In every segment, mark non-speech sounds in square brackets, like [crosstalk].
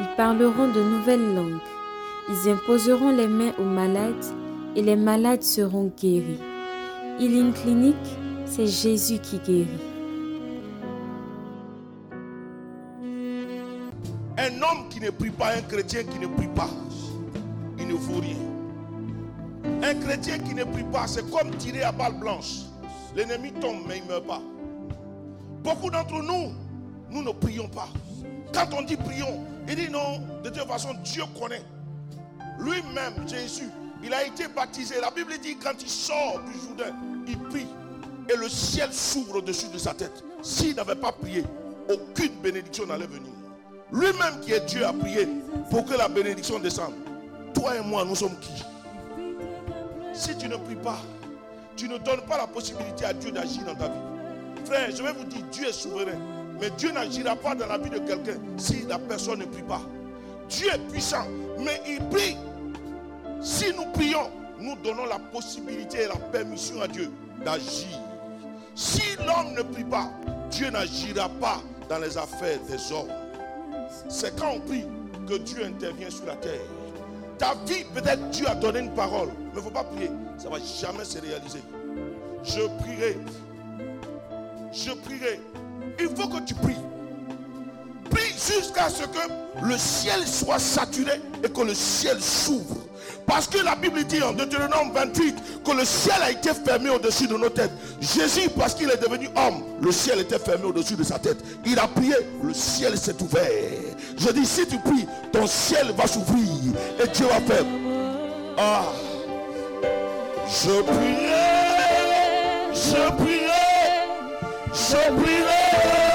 Ils parleront de nouvelles langues. Ils imposeront les mains aux malades et les malades seront guéris. Healing Clinic, c'est Jésus qui guérit. Un homme qui ne prie pas, un chrétien qui ne prie pas, il ne vaut rien. Un chrétien qui ne prie pas, c'est comme tirer à balle blanche. L'ennemi tombe, mais il ne meurt pas. Beaucoup d'entre nous, nous ne prions pas. Quand on dit prions, il dit non, de toute façon, Dieu connaît. Lui-même, Jésus, il a été baptisé. La Bible dit quand il sort du Jourdain, il prie. Et le ciel s'ouvre au-dessus de sa tête. S'il n'avait pas prié, aucune bénédiction n'allait venir. Lui-même qui est Dieu a prié pour que la bénédiction descende. Toi et moi, nous sommes qui? Si tu ne pries pas, tu ne donnes pas la possibilité à Dieu d'agir dans ta vie. Frère, je vais vous dire, Dieu est souverain. Mais Dieu n'agira pas dans la vie de quelqu'un si la personne ne prie pas. Dieu est puissant, mais il prie. Si nous prions, nous donnons la possibilité et la permission à Dieu d'agir. Si l'homme ne prie pas, Dieu n'agira pas dans les affaires des hommes. C'est quand on prie que Dieu intervient sur la terre. Ta vie, peut-être Dieu a donné une parole, mais il ne faut pas prier. Ça ne va jamais se réaliser. Je prierai. Je prierai il faut que tu pries. Prie jusqu'à ce que le ciel soit saturé et que le ciel s'ouvre. Parce que la Bible dit en Deutéronome 28 que le ciel a été fermé au-dessus de nos têtes. Jésus, parce qu'il est devenu homme, le ciel était fermé au-dessus de sa tête. Il a prié, le ciel s'est ouvert. Je dis, si tu pries, ton ciel va s'ouvrir et Dieu va faire. Ah, je prierai, je prierai, je prierai.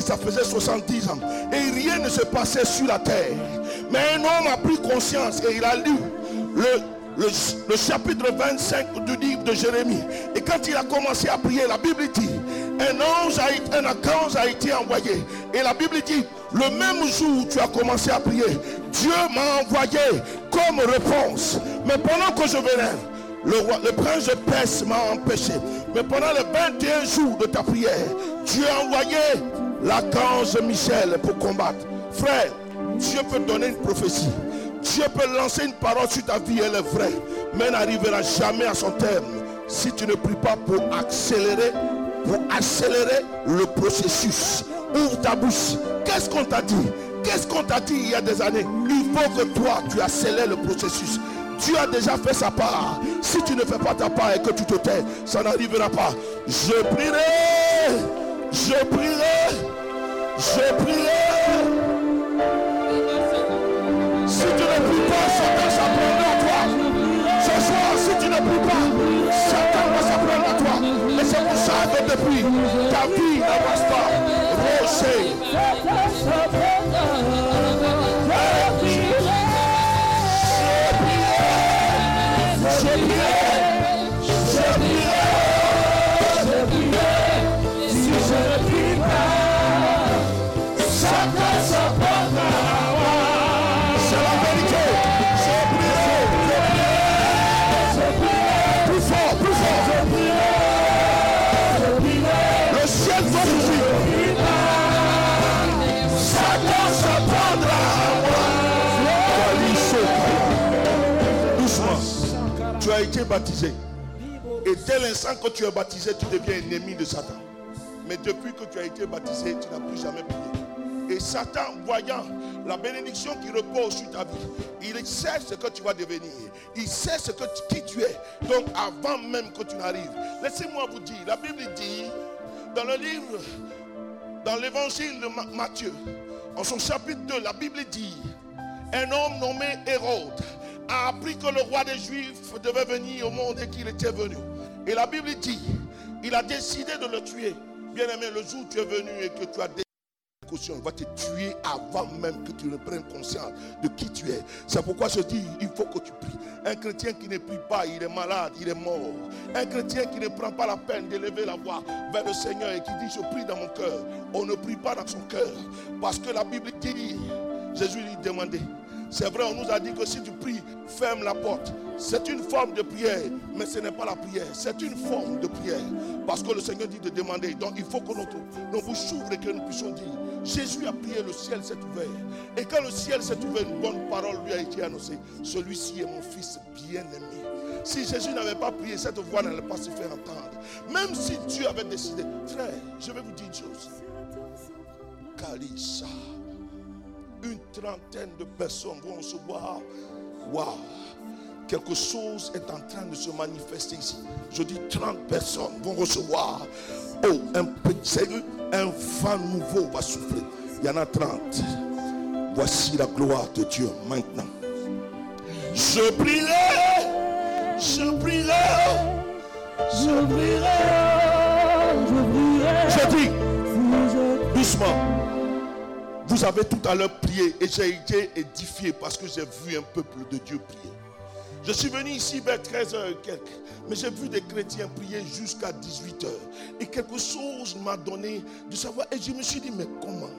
ça faisait 70 ans. Et rien ne se passait sur la terre. Mais un homme a pris conscience et il a lu le, le, chapitre 25 du livre de Jérémie. Et quand il a commencé à prier, la Bible dit, un ange a été, un ange a été envoyé. Et la Bible dit, le même jour où tu as commencé à prier, Dieu m'a envoyé comme réponse. Mais pendant que je venais, le, roi, le prince de Perse m'a empêché. Mais pendant les 21 jours de ta prière, Dieu a envoyé l'archange Michel pour combattre. Frère, Dieu peut donner une prophétie. Dieu peut lancer une parole sur ta vie, elle est vraie. Mais n'arrivera jamais à son terme si tu ne pries pas pour accélérer, pour accélérer le processus. Ouvre ta bouche. Qu'est-ce qu'on t'a dit? Qu'est-ce qu'on t'a dit il y a des années? Il faut que toi, tu accélères le processus. Tu as déjà fait sa part. Si tu ne fais pas ta part et que tu te tais, ça n'arrivera pas. Je prierai. Je prierai. Je prierai. Si tu ne pries pas, Satan s'apprendra à toi. Ce soir, si tu ne pries pas, Satan va s'apprendre à toi. Et c'est pour ça que depuis, ta vie n'avance pas. Et dès l'instant que tu es baptisé, tu deviens ennemi de Satan. Mais depuis que tu as été baptisé, tu n'as plus jamais prié. Et Satan, voyant la bénédiction qui repose sur ta vie, il sait ce que tu vas devenir. Il sait ce que qui tu es. Donc avant même que tu n'arrives, laissez-moi vous dire, la Bible dit dans le livre, dans l'évangile de Matthieu, en son chapitre 2, la Bible dit, un homme nommé Hérode a appris que le roi des Juifs devait venir au monde et qu'il était venu. Et la Bible dit, il a décidé de le tuer. Bien aimé, le jour où tu es venu et que tu as décidé il va te tuer avant même que tu ne prennes conscience de qui tu es. C'est pourquoi je dis, il faut que tu pries. Un chrétien qui ne prie pas, il est malade, il est mort. Un chrétien qui ne prend pas la peine d'élever la voix vers le Seigneur et qui dit, je prie dans mon cœur. On ne prie pas dans son cœur. Parce que la Bible dit, Jésus lui demandait, c'est vrai, on nous a dit que si tu pries, ferme la porte. C'est une forme de prière, mais ce n'est pas la prière. C'est une forme de prière. Parce que le Seigneur dit de demander. Donc il faut que notre, nos bouches s'ouvrent et que nous puissions dire Jésus a prié, le ciel s'est ouvert. Et quand le ciel s'est ouvert, une bonne parole lui a été annoncée. Celui-ci est mon fils bien-aimé. Si Jésus n'avait pas prié, cette voix n'allait pas se faire entendre. Même si Dieu avait décidé. Frère, je vais vous dire une chose. Kalisa une trentaine de personnes vont se voir. Waouh! Quelque chose est en train de se manifester ici. Je dis 30 personnes vont recevoir. Oh, un petit, un vent nouveau va souffler. Il y en a 30. Voici la gloire de Dieu maintenant. Je prierai, je prierai, je prierai, je prierai. Je dis, doucement. Vous avez tout à l'heure prié et j'ai été édifié parce que j'ai vu un peuple de Dieu prier. Je suis venu ici vers 13h et quelques. Mais j'ai vu des chrétiens prier jusqu'à 18h. Et quelque chose m'a donné de savoir. Et je me suis dit, mais comment?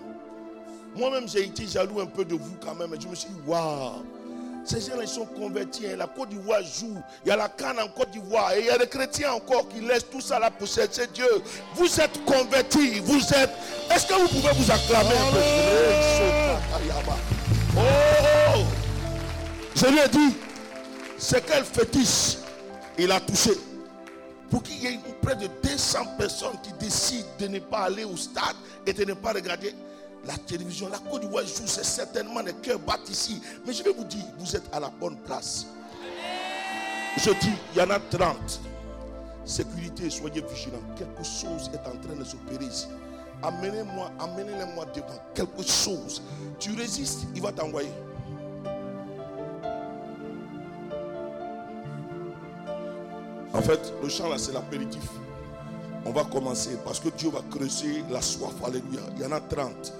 Moi-même, j'ai été jaloux un peu de vous quand même. Et je me suis dit, waouh ces gens ils sont convertis. Hein. La Côte d'Ivoire joue. Il y a la canne en Côte d'Ivoire. Et il y a des chrétiens encore qui laissent tout ça là pour chercher Dieu. Vous êtes convertis. Vous êtes. Est-ce que vous pouvez vous acclamer un peu? Oh Je lui ai dit, c'est quel fétiche il a touché? Pour qu'il y ait près de 200 personnes qui décident de ne pas aller au stade et de ne pas regarder la télévision, la Côte d'Ivoire joue, c'est certainement les cœurs battent ici. Mais je vais vous dire, vous êtes à la bonne place. Je dis, il y en a 30. Sécurité, soyez vigilants. Quelque chose est en train de s'opérer ici. Amenez-moi, amenez-les-moi devant. Quelque chose. Tu résistes, il va t'envoyer. En fait, le chant là, c'est l'apéritif. On va commencer parce que Dieu va creuser la soif. Alléluia. Il y en a 30.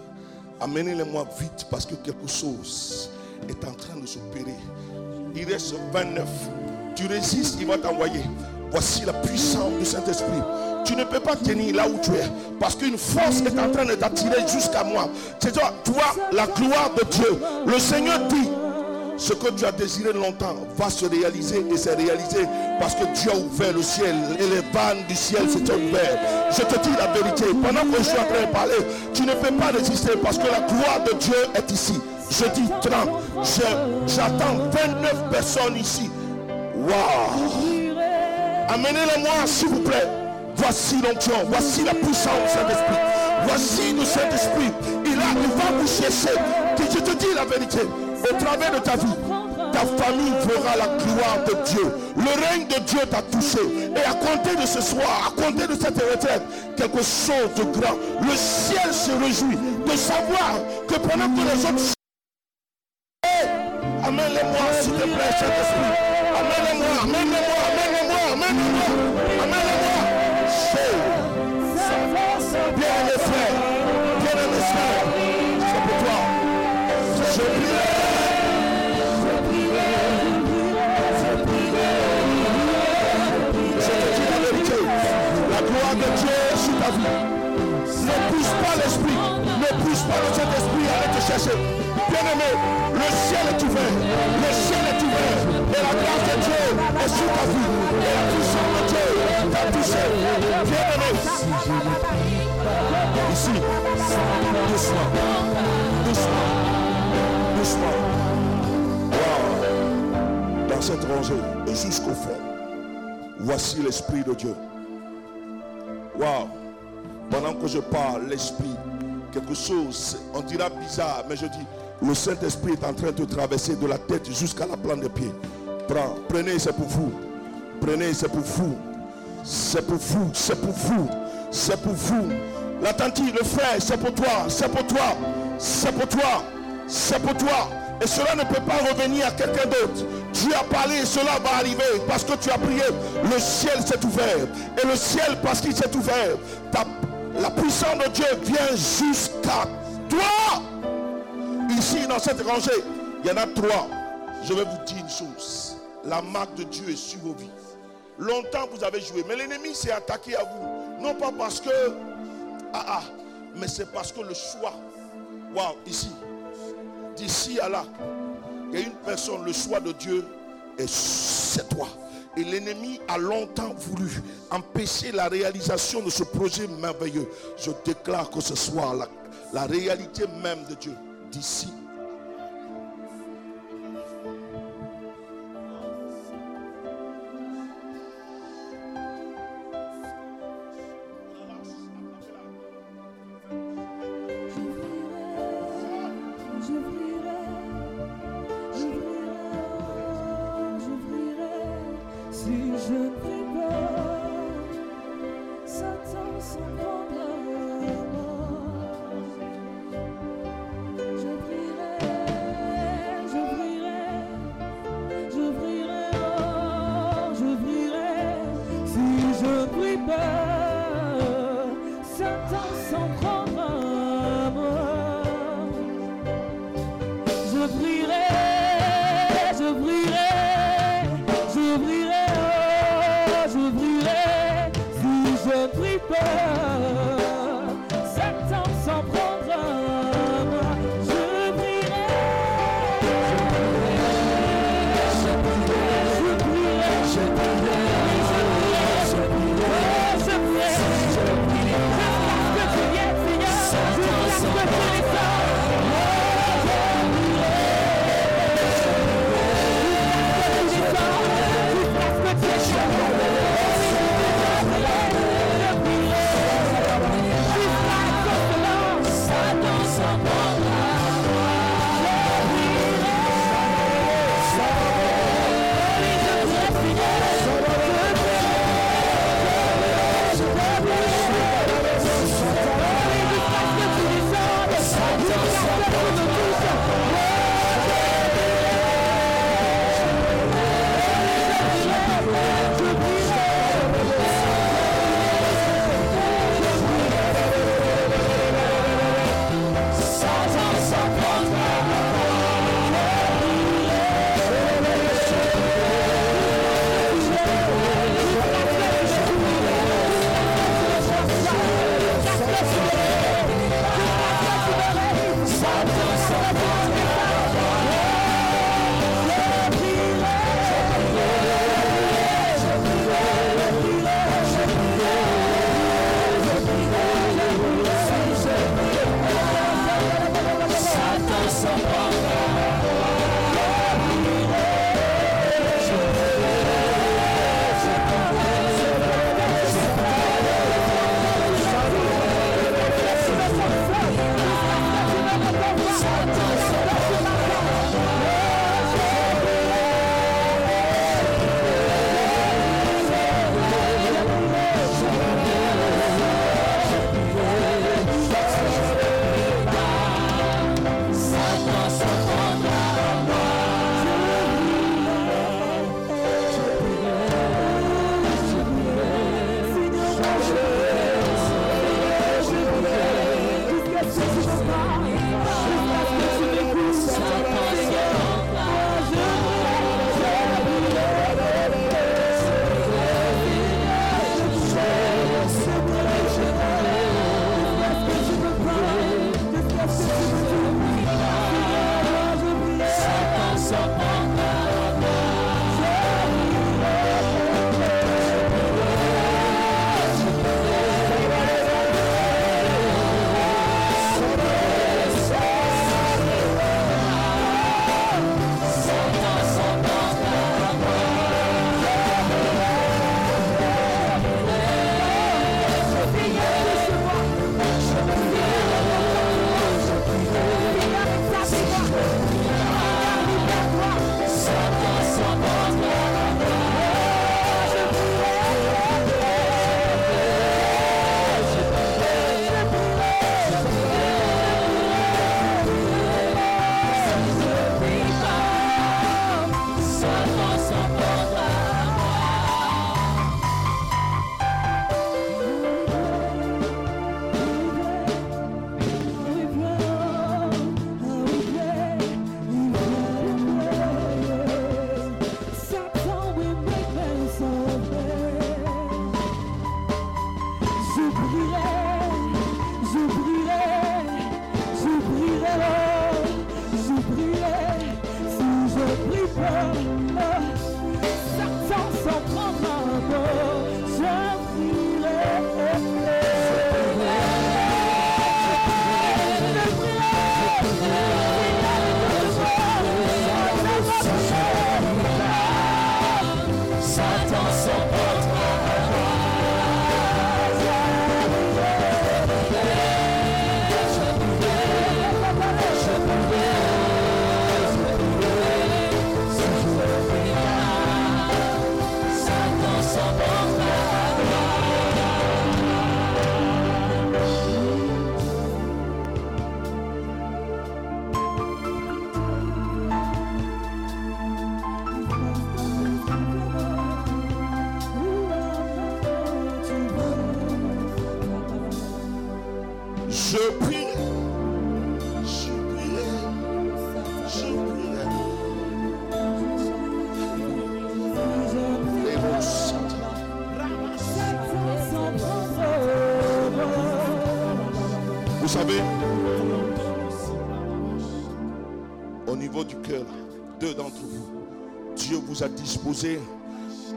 Amenez-les-moi vite parce que quelque chose est en train de s'opérer. Il reste 29. Tu résistes, il va t'envoyer. Voici la puissance du Saint-Esprit. Tu ne peux pas tenir là où tu es. Parce qu'une force est en train de t'attirer jusqu'à moi. C'est toi, toi, la gloire de Dieu. Le Seigneur dit, ce que tu as désiré longtemps va se réaliser et s'est réalisé parce que Dieu a ouvert le ciel et les vannes du ciel s'étaient ouvertes. Je te dis la vérité, pendant que je suis en train de parler, tu ne peux pas résister parce que la gloire de Dieu est ici. Je dis 30, j'attends 29 personnes ici. Waouh! Amenez-les-moi, s'il vous plaît. Voici l'onction, voici la puissance du Saint-Esprit. Voici le Saint-Esprit. Il, il va vous chercher. Je te dis la vérité au travers de ta vie, ta famille verra la gloire de Dieu. Le règne de Dieu t'a touché. Et à compter de ce soir, à compter de cette retraite, quelque chose de grand. Le ciel se réjouit de savoir que pendant que les autres... Amène-les-moi, s'il te plaît, Saint-Esprit. Amène-les-moi, amène-les-moi, amène-les-moi, amène-les-moi. Bien-aimé, le ciel est ouvert. Le ciel est ouvert. Et la grâce de Dieu est sur ta vie. Et la puissance de Dieu t'a touché. Bien-aimé. Ici. Doucement. Doucement. Doucement. Dans cette rangée et jusqu'au fond. Voici l'Esprit de Dieu. Waouh. Pendant que je parle, l'esprit, quelque chose, on dira bizarre, mais je dis, le Saint-Esprit est en train de traverser de la tête jusqu'à la plante des pieds. Prends, prenez, c'est pour vous. Prenez, c'est pour vous. C'est pour vous, c'est pour vous, c'est pour vous. La le frère, c'est pour toi, c'est pour toi, c'est pour toi, c'est pour toi. Et cela ne peut pas revenir à quelqu'un d'autre. Dieu a parlé cela va arriver parce que tu as prié. Le ciel s'est ouvert. Et le ciel, parce qu'il s'est ouvert, la puissance de Dieu vient jusqu'à toi. Ici, dans cette rangée, il y en a trois. Je vais vous dire une chose. La marque de Dieu est sur vos vies. Longtemps vous avez joué, mais l'ennemi s'est attaqué à vous. Non pas parce que... Ah ah, mais c'est parce que le choix. Waouh, ici, d'ici à là, il y a une personne, le choix de Dieu, et c'est toi. Et l'ennemi a longtemps voulu empêcher la réalisation de ce projet merveilleux. Je déclare que ce soit la, réalité même de Dieu d'ici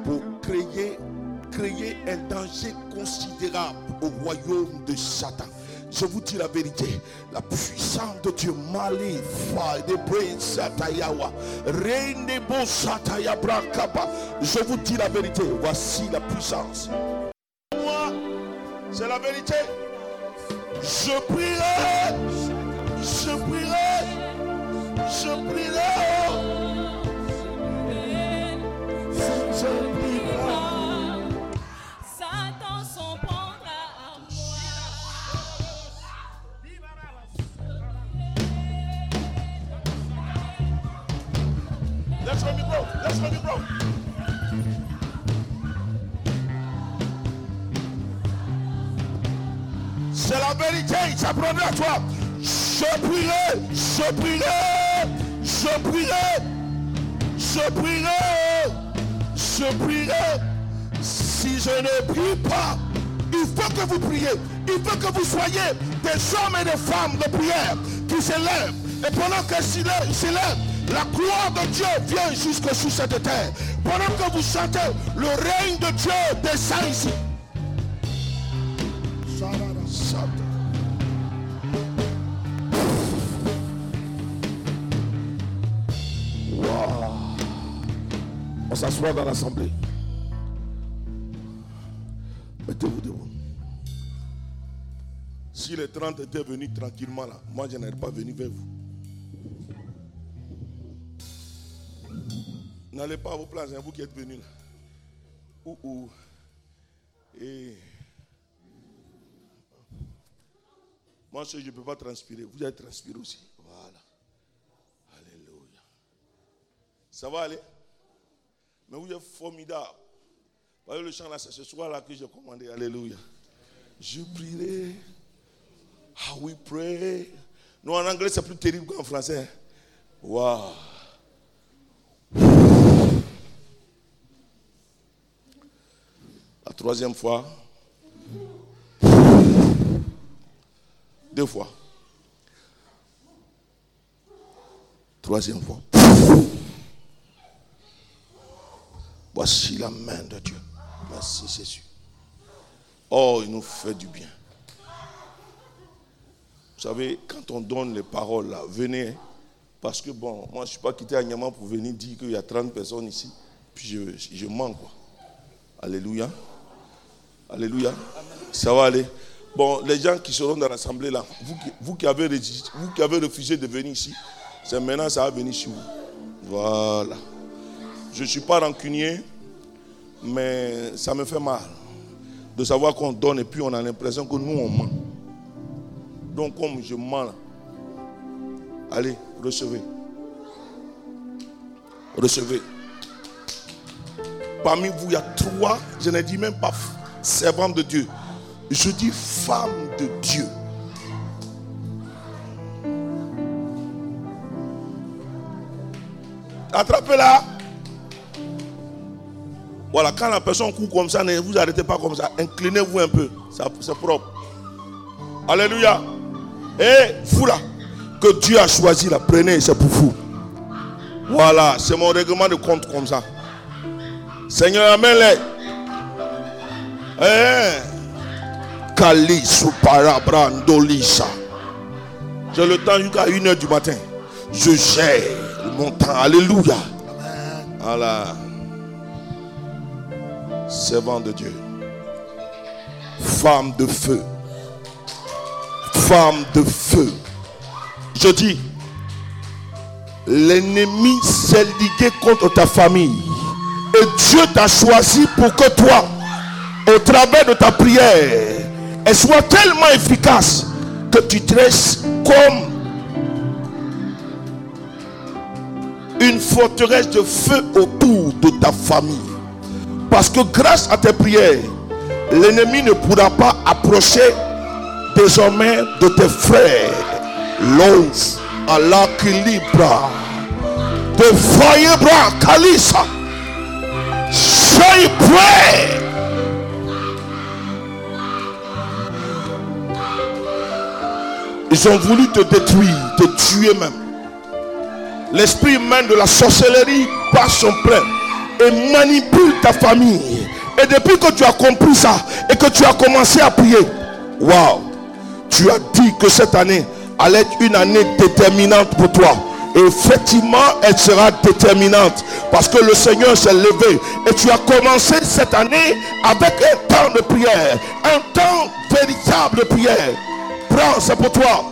pour créer, créer un danger considérable au royaume de Satan. Je vous dis la vérité, la puissance de Dieu Mali, de Je vous dis la vérité, voici la puissance. Moi, c'est la vérité. Je prierai, ne prie pas, il faut que vous priez. Il faut que vous soyez des hommes et des femmes de prière qui s'élèvent. Et pendant que s'élèvent, la gloire de Dieu vient jusque sous cette terre. Pendant que vous chantez, le règne de Dieu descend ici. On s'assoit dans l'assemblée. Si les 30 étaient venus tranquillement là, moi je n'aurais pas venu vers vous. N'allez pas à vos places, c'est vous qui êtes venus là. Ouh, ouh. Et moi, je ne peux pas transpirer. Vous allez transpirer aussi. Voilà. Alléluia. Ça va aller? Mais vous êtes formidable. Voyez le chant là, c'est ce soir là que j'ai commandé. Alléluia. Je prierai. How we pray. Non, en anglais, c'est plus terrible qu'en français. Waouh. La troisième fois. Deux fois. Troisième fois. Voici la main de Dieu. Merci Jésus. Oh, il nous fait du bien. Vous savez, quand on donne les paroles là, venez. Parce que bon, moi je ne suis pas quitté à Niaman pour venir dire qu'il y a 30 personnes ici. Puis je, je mens quoi. Alléluia. Alléluia. Ça va aller. Bon, les gens qui seront dans l'assemblée là, vous, qui avez, vous qui avez refusé de venir ici, C'est maintenant ça va venir sur vous. Voilà. Je ne suis pas rancunier, mais ça me fait mal de savoir qu'on donne et puis on a l'impression que nous on ment. Donc comme je mens, allez, recevez. Recevez. Parmi vous, il y a trois, je ne dis même pas servants de Dieu. Je dis femme de Dieu. Attrapez-la. Voilà, quand la personne court comme ça, ne vous arrêtez pas comme ça. Inclinez-vous un peu. C'est propre. Alléluia. Et vous là, que Dieu a choisi, la prenez, c'est pour vous. Voilà, c'est mon règlement de compte comme ça. Seigneur, amène-les. Eh. Kali Brandolisa. J'ai le temps jusqu'à 1h du matin. Je gère mon temps. Alléluia. Voilà. Servant de Dieu. Femme de feu. Femme de feu. Je dis, l'ennemi s'est ligué contre ta famille. Et Dieu t'a choisi pour que toi, au travers de ta prière, elle soit tellement efficace que tu dresses comme une forteresse de feu autour de ta famille. Parce que grâce à tes prières, l'ennemi ne pourra pas approcher désormais de tes frères. L'os à l'équilibre de bras Kalisa. Soyez prêts. Ils ont voulu te détruire, te tuer même. L'esprit humain de la sorcellerie passe son plein et manipule ta famille. Et depuis que tu as compris ça et que tu as commencé à prier, waouh, tu as dit que cette année allait être une année déterminante pour toi. Effectivement, elle sera déterminante. Parce que le Seigneur s'est levé. Et tu as commencé cette année avec un temps de prière. Un temps véritable de prière. Prends, c'est pour toi.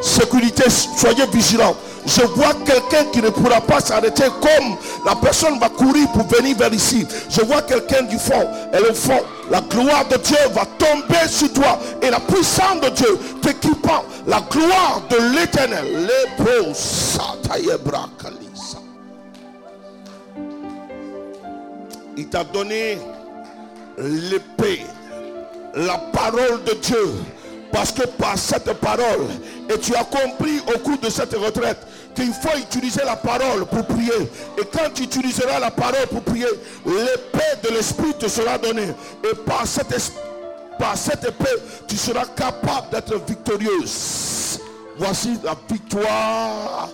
Sécurité, soyez vigilants. Je vois quelqu'un qui ne pourra pas s'arrêter comme la personne va courir pour venir vers ici. Je vois quelqu'un du fond. Et le fond, la gloire de Dieu va tomber sur toi. Et la puissance de Dieu t'équipant. La gloire de l'éternel. Il t'a donné l'épée. La parole de Dieu parce que par cette parole, et tu as compris au cours de cette retraite, qu'il faut utiliser la parole pour prier. Et quand tu utiliseras la parole pour prier, l'épée de l'esprit te sera donnée. Et par cette, par cette épée, tu seras capable d'être victorieuse. Voici la victoire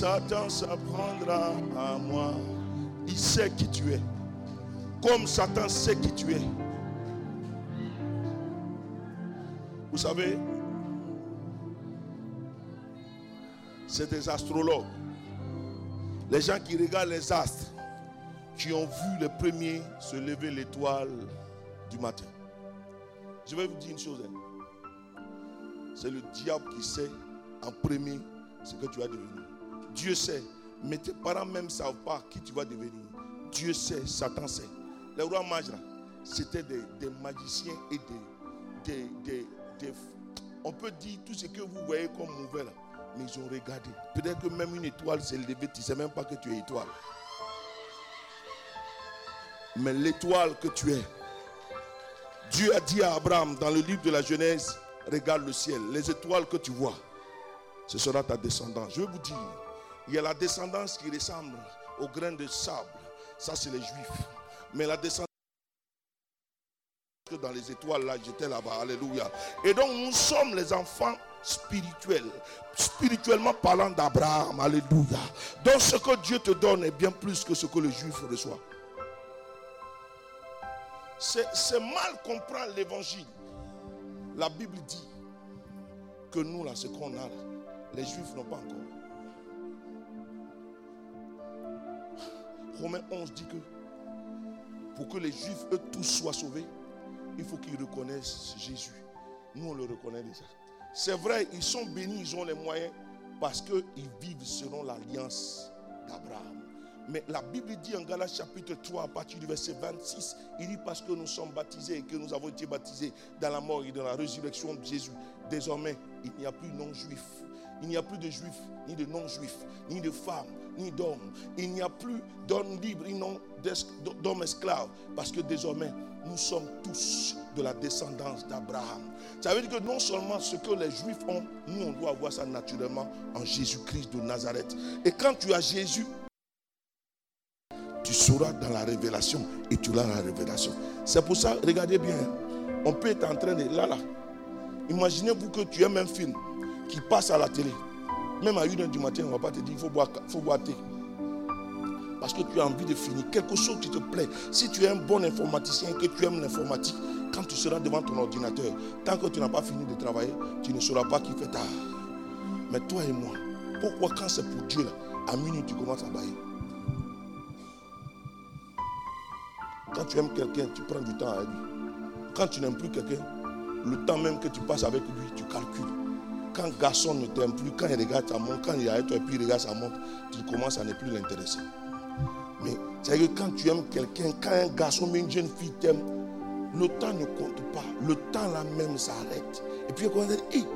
Satan s'apprendra à moi. Il sait qui tu es. Comme Satan sait qui tu es. Vous savez, c'est des astrologues. Les gens qui regardent les astres, qui ont vu les premiers se lever l'étoile du matin. Je vais vous dire une chose. Hein. C'est le diable qui sait en premier ce que tu vas devenir. Dieu sait. Mais tes parents même ne savent pas qui tu vas devenir. Dieu sait, Satan sait. Les rois mages, c'était des, magiciens et des, On peut dire tout ce que vous voyez comme mauvais. Mais ils ont regardé. Peut-être que même une étoile s'est levée, tu ne sais même pas que tu es étoile. Mais l'étoile que tu es, Dieu a dit à Abraham dans le livre de la Genèse, regarde le ciel, les étoiles que tu vois, ce sera ta descendance. Je vais vous dire, il y a la descendance qui ressemble au grain de sable. Ça, c'est les juifs. Mais la descendance dans les étoiles, là, j'étais là-bas. Alléluia. Et donc, nous sommes les enfants spirituels. Spirituellement parlant d'Abraham. Alléluia. Donc, ce que Dieu te donne est bien plus que ce que le juif reçoit. C'est mal comprendre l'évangile. La Bible dit que nous, là, ce qu'on a, les Juifs n'ont pas encore. Romains 11 dit que pour que les Juifs, eux tous, soient sauvés, il faut qu'ils reconnaissent Jésus. Nous, on le reconnaît déjà. C'est vrai, ils sont bénis, ils ont les moyens parce qu'ils vivent selon l'alliance d'Abraham. Mais la Bible dit en Galates chapitre 3, à partir du verset 26, il dit parce que nous sommes baptisés et que nous avons été baptisés dans la mort et dans la résurrection de Jésus, désormais, il n'y a plus non-juifs. Il n'y a plus de juifs, ni de non-juifs, ni de femmes, ni d'hommes. Il n'y a plus d'hommes libres, d'hommes esclaves. Parce que désormais, nous sommes tous de la descendance d'Abraham. Ça veut dire que non seulement ce que les juifs ont, nous, on doit avoir ça naturellement en Jésus-Christ de Nazareth. Et quand tu as Jésus, tu seras dans la révélation et tu l'as la révélation. C'est pour ça, regardez bien, on peut être en train de là, là. Imaginez-vous que tu aimes un film qui passe à la télé. Même à 1h du matin, on ne va pas te dire qu'il faut boire, faut boire thé. Parce que tu as envie de finir. Quelque chose qui te plaît. Si tu es un bon informaticien que tu aimes l'informatique, quand tu seras devant ton ordinateur, tant que tu n'as pas fini de travailler, tu ne sauras pas qui fait tard. Mais toi et moi, pourquoi quand c'est pour Dieu, là, à minuit, tu commences à bailler? Quand tu aimes quelqu'un, tu prends du temps avec lui. Quand tu n'aimes plus quelqu'un, le temps même que tu passes avec lui, tu calcules. Quand garçon ne t'aime plus, quand il regarde ta montre, quand il est toi et puis il regarde sa montre, tu commences à ne plus l'intéresser. Mais c'est que quand tu aimes quelqu'un, quand un garçon ou une jeune fille t'aime, le temps ne compte pas. Le temps là même s'arrête. Et puis on dit,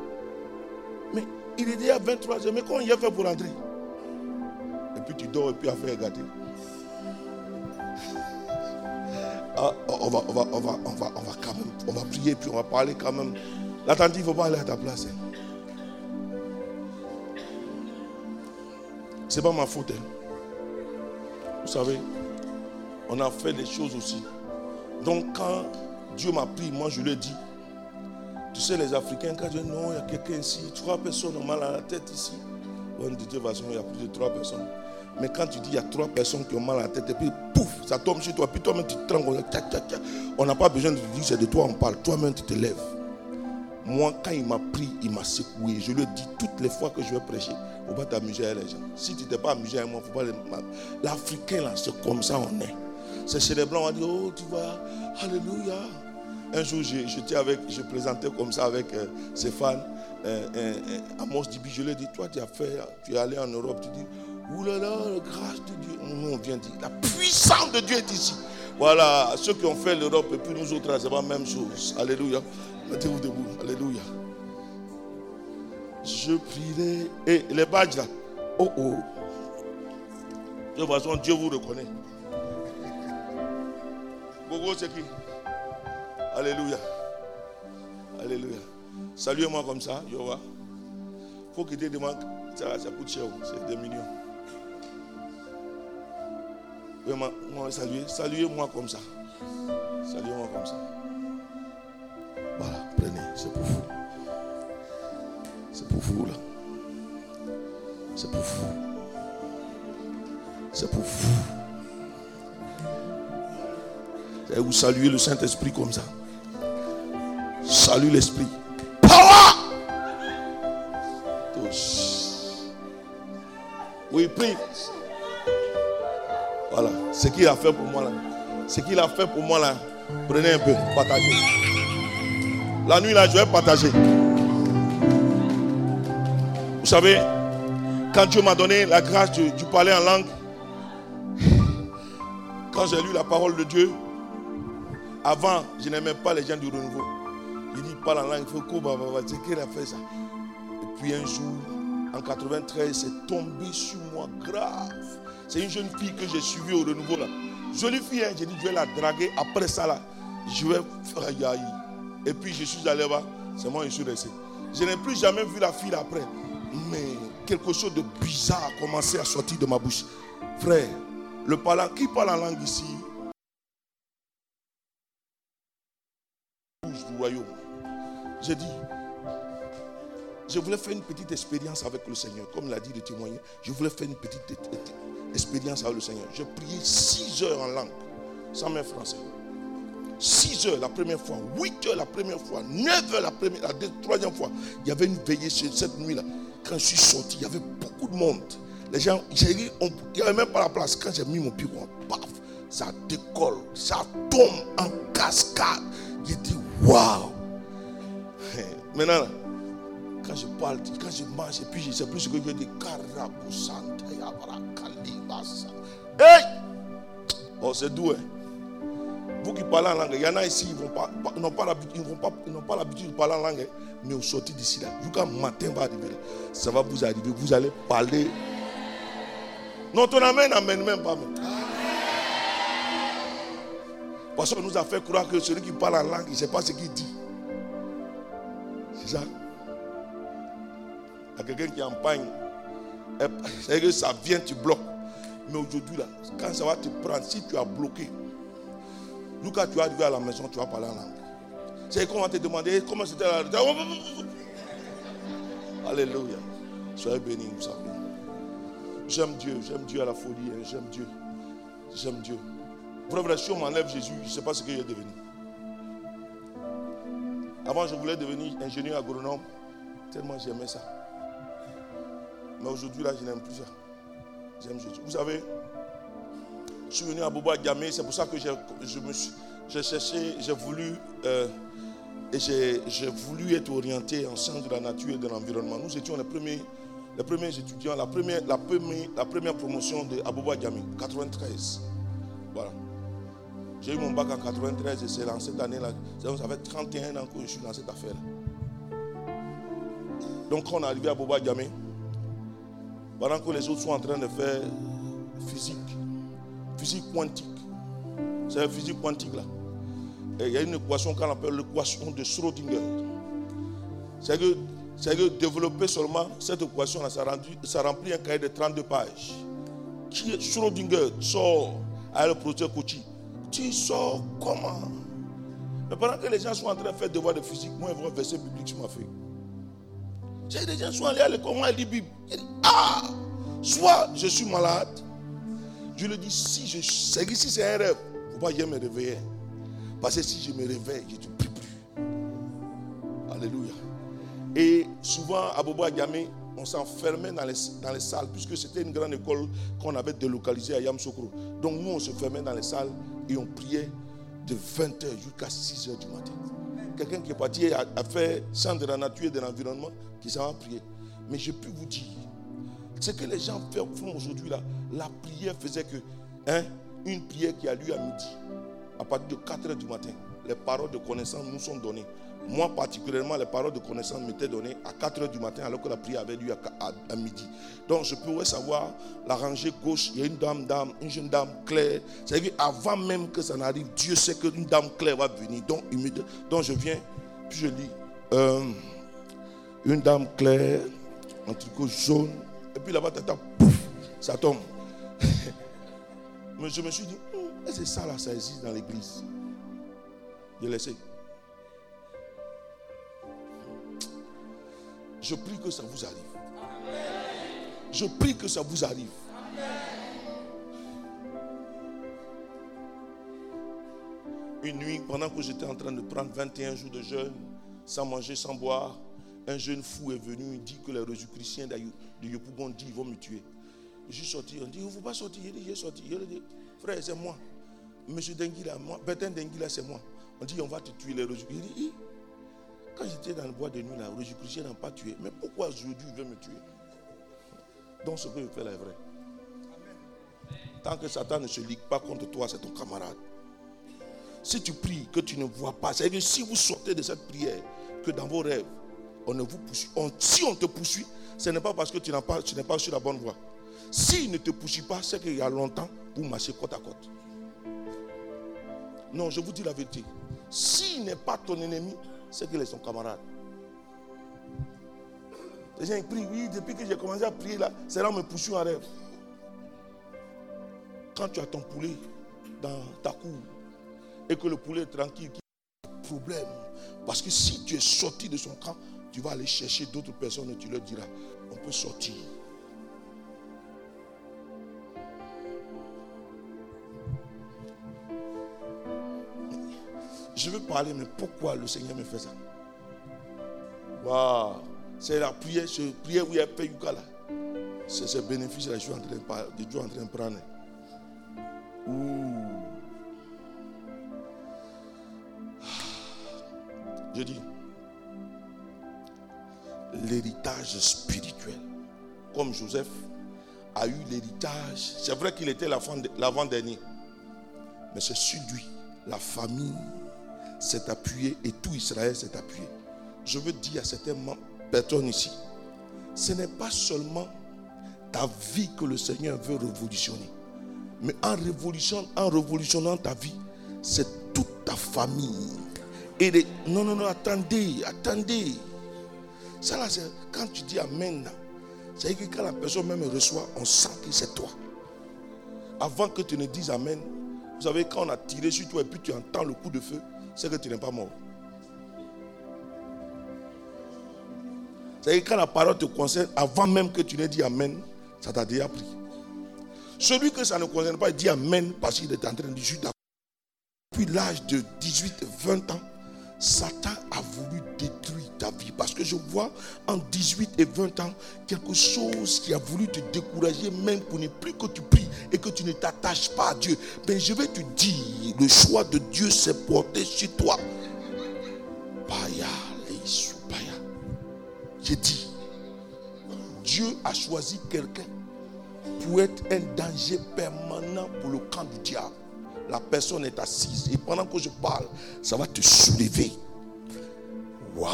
mais il est déjà 23 h mais comment il a fait pour rentrer? Et puis tu dors et puis affaire gâtée. [laughs] Ah, on, va, on, va, on, va, on, va, on va quand même, on va prier, puis on va parler quand même. L'attentif, il ne faut pas aller à ta place. Hein. Ce n'est pas ma faute. Hein. Vous savez, on a fait des choses aussi. Donc quand Dieu m'a pris, moi je lui ai dit, tu sais les Africains, quand je dis non, il y a quelqu'un ici, trois personnes ont mal à la tête ici. Bon, de toute façon, il y a plus de trois personnes. Mais quand tu dis il y a trois personnes qui ont mal à la tête, et puis pouf, ça tombe sur toi, puis toi-même tu te on n'a pas besoin de te dire c'est de toi on parle, toi-même tu te lèves. Moi, quand il m'a pris, il m'a secoué. Je lui ai dit toutes les fois que je vais prêcher, il ne faut pas t'amuser avec les gens. Si tu t'es pas amusé avec moi, ne faut pas les. L'Africain, là, c'est comme ça on est. C'est chez les Blancs, on va dire, oh, tu vois, Alléluia. Un jour, j'étais avec, je présentais comme ça avec euh, Stéphane, euh, euh, Amos Dibi. Je lui ai dit, toi, tu as fait, tu es allé en Europe, tu dis, oulala, la grâce de Dieu. On vient dire, la puissance de Dieu est ici. Voilà, ceux qui ont fait l'Europe et puis nous autres, c'est pas la même chose. Alléluia. Mettez-vous debout. Alléluia. Je prierai. Et les badges là. Oh oh. De toute façon, Dieu vous reconnaît. Gogo, c'est qui? Alléluia. Alléluia. Saluez-moi comme ça, Yowa. Faut qu'il te demande. Ça, ça coûte cher, c'est des millions. Vraiment, moi, saluez, saluez-moi comme ça. Saluez-moi comme ça. Voilà, prenez, c'est pour vous. C'est pour vous, là. C'est pour vous. C'est pour vous. Et vous saluez le Saint-Esprit comme ça. Salue l'Esprit. Power! Tous. Oui, prie. Voilà. Ce qu'il a fait pour moi là. Ce qu'il a fait pour moi là. Prenez un peu. Partagez. La nuit là, je vais partager. Vous savez, quand Dieu m'a donné la grâce de, du parler en langue, quand j'ai lu la parole de Dieu, avant, je n'aimais pas les gens du renouveau. Il dit, parle en langue, il faut qu'il a fait ça. Et puis un jour, en 93, c'est tombé sur moi grave. C'est une jeune fille que j'ai suivie au renouveau là. Jolie fille, hein, j'ai dit, je vais la draguer. Après ça là, je vais faire Et puis je suis allé là c'est moi, je suis resté. Je n'ai plus jamais vu la fille après. Mais quelque chose de bizarre a commencé à sortir de ma bouche. Frère, le parlant, qui parle en langue ici? Du. J'ai dit, je voulais faire une petite expérience avec le Seigneur. Comme l'a dit le témoigner, je voulais faire une petite expérience avec le Seigneur. J'ai prié six heures en langue, sans même français. 6 heures la première fois, 8 heures la première fois, 9 heures la première, la troisième fois. Il y avait une veillée cette nuit-là. Quand je suis sorti, il y avait beaucoup de monde. Les gens, il n'y avait même pas la place. Quand j'ai mis mon pied, paf, ça décolle, ça tombe en cascade. J'ai dit, waouh! [laughs] Maintenant, quand je parle, quand je mange, et puis je ne sais plus ce que je dis, Hey! Oh, c'est doux, hein? Vous qui parlez en langue, il y en a ici, ils n'ont pas, l'habitude de parler en langue, mais au sortir d'ici là, jusqu'à matin va arriver, ça va vous arriver, vous allez parler. Non, ton amène n'amène même pas. Parce qu'on nous a fait croire que celui qui parle en langue, il ne sait pas ce qu'il dit. C'est ça. Il y a quelqu'un qui empagne. C'est que ça vient, tu bloques. Mais aujourd'hui, là, quand ça va te prendre, si tu as bloqué, nous, quand tu es arrivé à la maison, tu vas parler en langue. C'est qu'on va te demander comment c'était la. Alléluia. Soyez bénis, vous savez. J'aime Dieu, j'aime Dieu à la folie, hein. j'aime Dieu. J'aime Dieu. Frère, si on m'enlève Jésus, je ne sais pas ce qu'il est devenu. Avant, je voulais devenir ingénieur agronome, tellement j'aimais ça. Mais aujourd'hui, là, je n'aime plus ça. J'aime Jésus. Vous savez, je suis venu à Bobo Gamé, c'est pour ça que j'ai cherché, j'ai voulu, euh, voulu être orienté en sciences de la nature et de l'environnement. Nous étions les premiers, étudiants, la première, promotion de Gamé, 93. Voilà. J'ai eu mon bac en 93 et c'est dans cette année-là. Ça fait 31 ans que je suis dans cette affaire. Donc, quand on est arrivé à Boba Gamé, pendant que les autres sont en train de faire physique, physique quantique, c'est la physique quantique là. Il y a une équation qu'on appelle l'équation de Schrödinger. C'est que, que développer seulement cette équation là, ça, ça remplit un cahier de 32 pages. Qui Schrödinger? Sort à le projet Kochi tu sors comment? Mais pendant que les gens sont en train de faire devoir de physique, moi, vois un verset biblique sur ma feuille. J'ai des gens sont allés à l'école, moi, je lis Bible. ah, soit je suis malade, je le dis, si je c'est un rêve, il ne faut pas me réveiller. Parce que si je me réveille, je ne prie plus. Alléluia. Et souvent, à Bobo Agamé, on s'enfermait dans les, salles, puisque c'était une grande école qu'on avait délocalisée à Yamsokro. Donc nous, on se fermait dans les salles et on priait de 20h jusqu'à 6h du matin. Quelqu'un qui est parti à, faire sans de la nature et de l'environnement, qui s'en va prier. Mais je peux vous dire, ce que les gens font aujourd'hui là, la prière faisait que, hein, une prière qui a lieu à midi, à partir de 4h du matin, les paroles de connaissance nous sont données. Moi, particulièrement, les paroles de connaissance m'étaient données à 4 h du matin, alors que la prière avait lieu à, midi. Donc, je pourrais savoir la rangée gauche, il y a une dame, dame, une jeune dame claire. C'est-à-dire avant même que ça n'arrive, Dieu sait qu'une dame claire va venir. Donc, je viens, puis je lis euh, une dame claire, un tricot jaune, et puis là-bas, ça tombe. [laughs] Mais je me suis dit, c'est ça là, ça existe dans l'église? Je laissé. Je prie que ça vous arrive. Je prie que ça vous arrive. Une nuit, pendant que j'étais en train de prendre 21 jours de jeûne, sans manger, sans boire, un jeune fou est venu, il dit que les Jésus-Chrétiens de Yopougon dit ils vont me tuer. Je suis sorti, on dit, il ne faut pas sortir? Il dit, j'ai sorti. Il dit, frère, c'est moi. Monsieur Denguila, moi, Bertin Denguila, c'est moi. On dit, on va te tuer les Jésus. Il dit, quand j'étais dans le bois de nuit, là, Christian n'a pas tué. Mais pourquoi aujourd'hui il veut me tuer? Donc ce que je fais là est vrai. Tant que Satan ne se ligue pas contre toi, c'est ton camarade. Si tu pries que tu ne vois pas, c'est-à-dire si vous sortez de cette prière, que dans vos rêves, on ne vous poursuit. si on te poursuit, ce n'est pas parce que tu n'es pas, sur la bonne voie. S'il ne te poursuit pas, c'est qu'il y a longtemps, vous marchez côte à côte. Non, je vous dis la vérité. S'il n'est pas ton ennemi, c'est qu'il est son camarade. Les gens prient, oui, depuis que j'ai commencé à prier là, c'est là me poursuit en rêve. Quand tu as ton poulet dans ta cour et que le poulet est tranquille, problème. Parce que si tu es sorti de son camp, tu vas aller chercher d'autres personnes et tu leur diras, on peut sortir. Je veux parler, mais pourquoi le Seigneur me fait ça? Waouh C'est la prière, c'est prière où il y a Peyuka là. C'est ce bénéfice là, je suis en train de, en train de prendre. Ouh. Je dis, l'héritage spirituel, comme Joseph a eu l'héritage, c'est vrai qu'il était l'avant-dernier, mais c'est sur lui, la famille s'est appuyée et tout Israël s'est appuyé. Je veux dire à certaines personnes ici, ce n'est pas seulement ta vie que le Seigneur veut révolutionner, mais en révolutionnant, en révolutionnant ta vie, c'est toute ta famille. Et non, non, non, attendez, attendez. Ça là, c'est quand tu dis Amen, c'est que quand la personne même reçoit, on sent que c'est toi. Avant que tu ne dises Amen, vous savez, quand on a tiré sur toi et puis tu entends le coup de feu, c'est que tu n'es pas mort. C'est que quand la parole te concerne, avant même que tu n'aies dit Amen, ça t'a déjà pris. Celui que ça ne concerne pas, il dit Amen parce qu'il est en train de dire Depuis l'âge de 18, 20 ans, Satan a voulu détruire ta vie. Parce que je vois en 18 et 20 ans quelque chose qui a voulu te décourager, même pour ne plus que tu pries et que tu ne t'attaches pas à Dieu. Mais je vais te dire, le choix de Dieu s'est porté sur toi. J'ai dit, Dieu a choisi quelqu'un pour être un danger permanent pour le camp du diable la personne est assise. Et pendant que je parle, ça va te soulever. Waouh!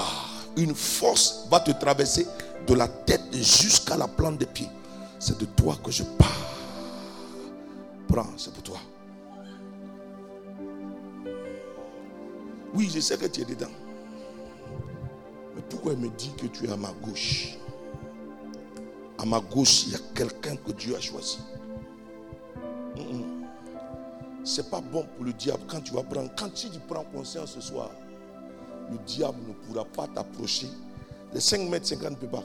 Une force va te traverser de la tête jusqu'à la plante des pieds. C'est de toi que je parle. Prends, c'est pour toi. Oui, je sais que tu es dedans. Mais pourquoi il me dit que tu es à ma gauche? À ma gauche, il y a quelqu'un que Dieu a choisi c'est pas bon pour le diable quand tu vas prendre, quand tu prends conscience ce soir, le diable ne pourra pas t'approcher. Les 5 mètres 50 ne peut pas.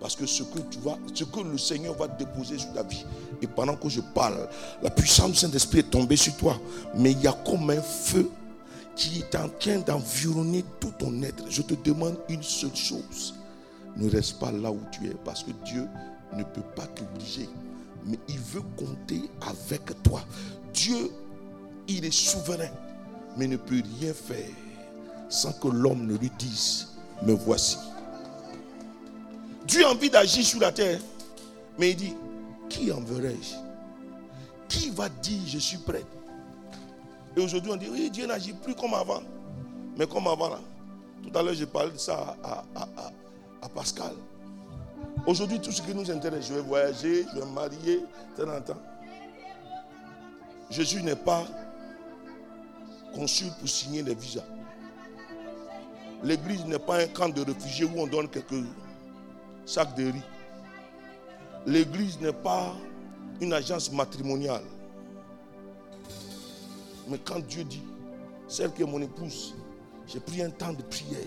Parce que ce que tu vas, ce que le Seigneur va déposer sur ta vie, et pendant que je parle, la puissance du Saint-Esprit est tombée sur toi. Mais il y a comme un feu qui est en train d'environner tout ton être. Je te demande une seule chose. Ne reste pas là où tu es, parce que Dieu ne peut pas t'obliger mais il veut compter avec toi. Dieu, il est souverain, mais ne peut rien faire sans que l'homme ne lui dise, me voici. Dieu a envie d'agir sur la terre, mais il dit, qui enverrai-je Qui va dire, je suis prêt? Et aujourd'hui, on dit, oui, Dieu n'agit plus comme avant. Mais comme avant, là. Tout à l'heure, j'ai parlé de ça à, à Pascal. Aujourd'hui, tout ce qui nous intéresse, je vais voyager, je vais me marier, de temps en temps. Jésus n'est pas conçu pour signer les visas. L'église n'est pas un camp de réfugiés où on donne quelques sacs de riz. L'église n'est pas une agence matrimoniale. Mais quand Dieu dit, celle qui est mon épouse, j'ai pris un temps de prière.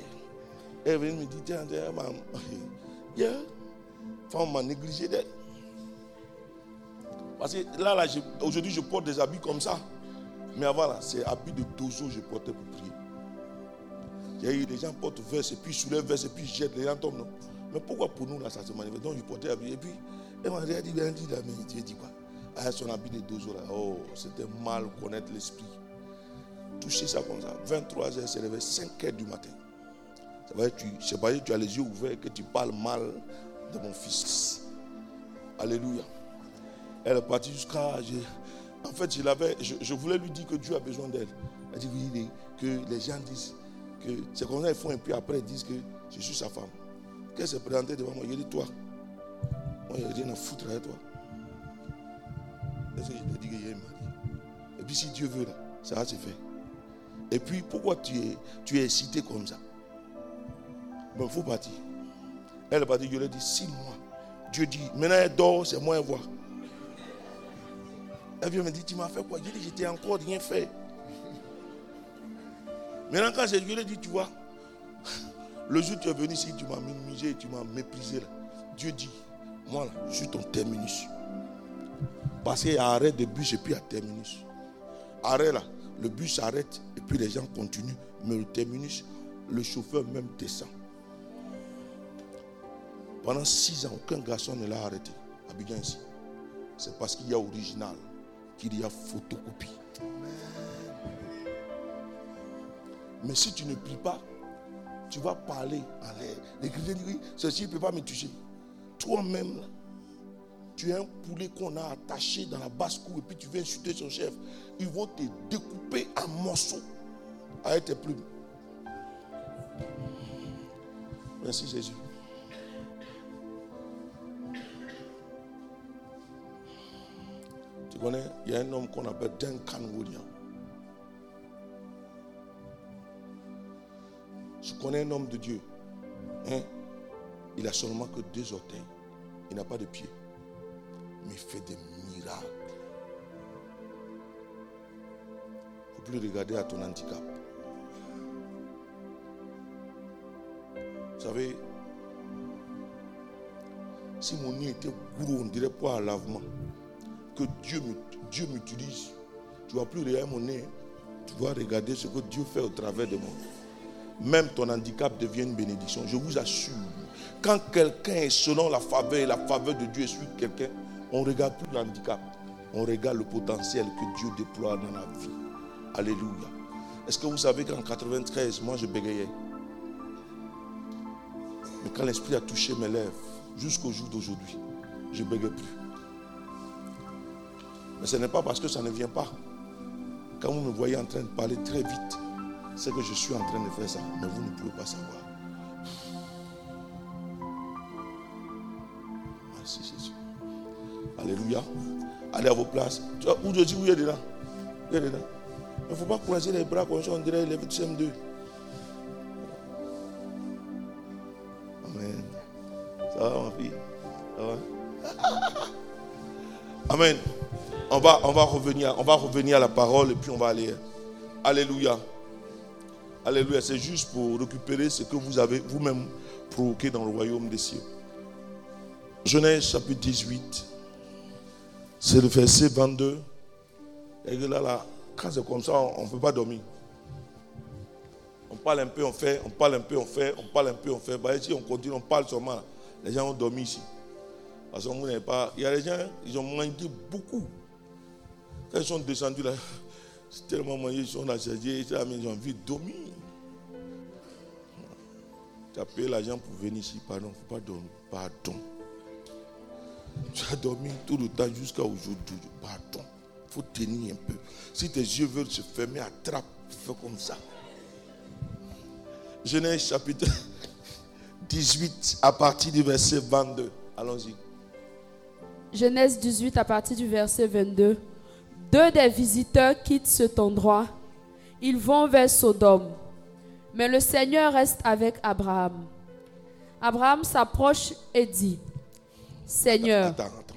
Elle vient me dire, tiens, maman, [laughs] yeah femme m'a négligé d'elle. Parce que là, là aujourd'hui, je porte des habits comme ça. Mais avant, là, c'est habits de dozo que je portais pour prier. Il les gens portent verse et puis soulèvent verse et puis jettent, les gens tombent. Non? Mais pourquoi pour nous, là, ça se manifeste? Donc, je portais habits. Et puis, elle m'a dit, elle dit, mais dit quoi? Ah, son habit de dozo, là. Oh, c'était mal connaître l'esprit. Toucher ça comme ça. 23 h c'est levé 5 h du matin. Ça va être, tu, c'est pas que tu as les yeux ouverts, que tu parles mal de mon fils. Alléluia. Elle est partie jusqu'à. En fait, je, l'avais, je, voulais lui dire que Dieu a besoin d'elle. Elle dit oui, que les gens disent que c'est comme ça ils font et puis après ils disent que je suis sa femme. Qu'elle s'est présentée devant moi, il dit toi. Moi, il a rien à foutre avec toi. Est-ce que je dit un mari? Et puis si Dieu veut, là, ça va se faire. Et puis pourquoi tu es, tu es excité comme ça? Bon, il faut partir. Elle va dire, je lui ai dit, six mois. Dieu dit, maintenant elle dort, c'est moi elle voit. Elle vient me dire, tu m'as fait quoi? Je dis, j'étais encore rien fait. Maintenant, quand je lui ai dit, tu vois, le jour où tu es venu ici, tu m'as minimisé, tu m'as méprisé. Là. Dieu dit, moi là, je suis ton terminus. Parce qu'il y a arrêt de bus et puis il y a terminus. Arrêt là, Le bus s'arrête et puis les gens continuent. Mais le terminus, le chauffeur même descend. Pendant six ans, aucun garçon ne l'a arrêté. Abidjan ici. C'est parce qu'il y a original qu'il y a photocopie. Mais si tu ne pries pas, tu vas parler à l'air. L'écrivain dit, ceci ne peut pas me toucher. Toi-même, tu es un poulet qu'on a attaché dans la basse-cour et puis tu viens insulter son chef. Ils vont te découper en morceaux avec tes plumes. Merci Jésus. Tu connais, il y a un homme qu'on appelle Duncan William. Je connais un homme de Dieu. Hein? Il a seulement que deux orteils. Il n'a pas de pieds. Mais il fait des miracles. Il ne faut plus regarder à ton handicap. Vous savez, si mon nez était gros, on dirait pas à lavement, Dieu, Dieu m'utilise, tu vas plus regarder mon nez, tu vas regarder ce que Dieu fait au travers de moi même ton handicap devient une bénédiction. Je vous assure, quand quelqu'un est selon la faveur et la faveur de Dieu suit quelqu'un, on ne regarde plus l'handicap, on regarde le potentiel que Dieu déploie dans la vie. Alléluia. Est-ce que vous savez qu'en 93, moi je bégayais? Mais quand l'Esprit a touché mes lèvres, jusqu'au jour d'aujourd'hui, je ne bégayais plus. Mais ce n'est pas parce que ça ne vient pas. Quand vous me voyez en train de parler très vite, c'est que je suis en train de faire ça, mais vous ne pouvez pas savoir. Merci Jésus. Alléluia. Allez à vos places. Où je dis, où il a dedans? Il a dedans. Il ne faut pas croiser les bras comme ça, on dirait les CM2. Amen. Ça va, ma fille? Ça va? [laughs] Amen. On va, on va, revenir, on va revenir à la parole et puis on va aller. Alléluia. Alléluia. C'est juste pour récupérer ce que vous avez vous-même provoqué dans le royaume des cieux. Genèse chapitre 18. C'est le verset 22. Et là, là, quand c'est comme ça, on ne peut pas dormir. On parle un peu, on fait, on parle un peu, on fait, on parle un peu, on fait. Bah, ici, on continue, on parle seulement. Les gens ont dormi ici. Parce qu'on n'est pas. Il y a des gens, ils ont mangé beaucoup. Quand ils sont descendus là, c'est tellement mangé, ils sont là, ont envie de dormir. Tu as payé l'argent pour venir ici, pardon, il ne faut pas dormir. Pardon. Tu as dormi tout le temps jusqu'à aujourd'hui. Pardon. Il faut tenir un peu. Si tes yeux veulent se fermer, attrape. Fais comme ça. Genèse chapitre 18 à partir du verset 22. Allons-y. Genèse 18 à partir du verset 22. Deux des visiteurs quittent cet endroit. Ils vont vers Sodome. Mais le Seigneur reste avec Abraham. Abraham s'approche et dit, Seigneur. Attends, attends.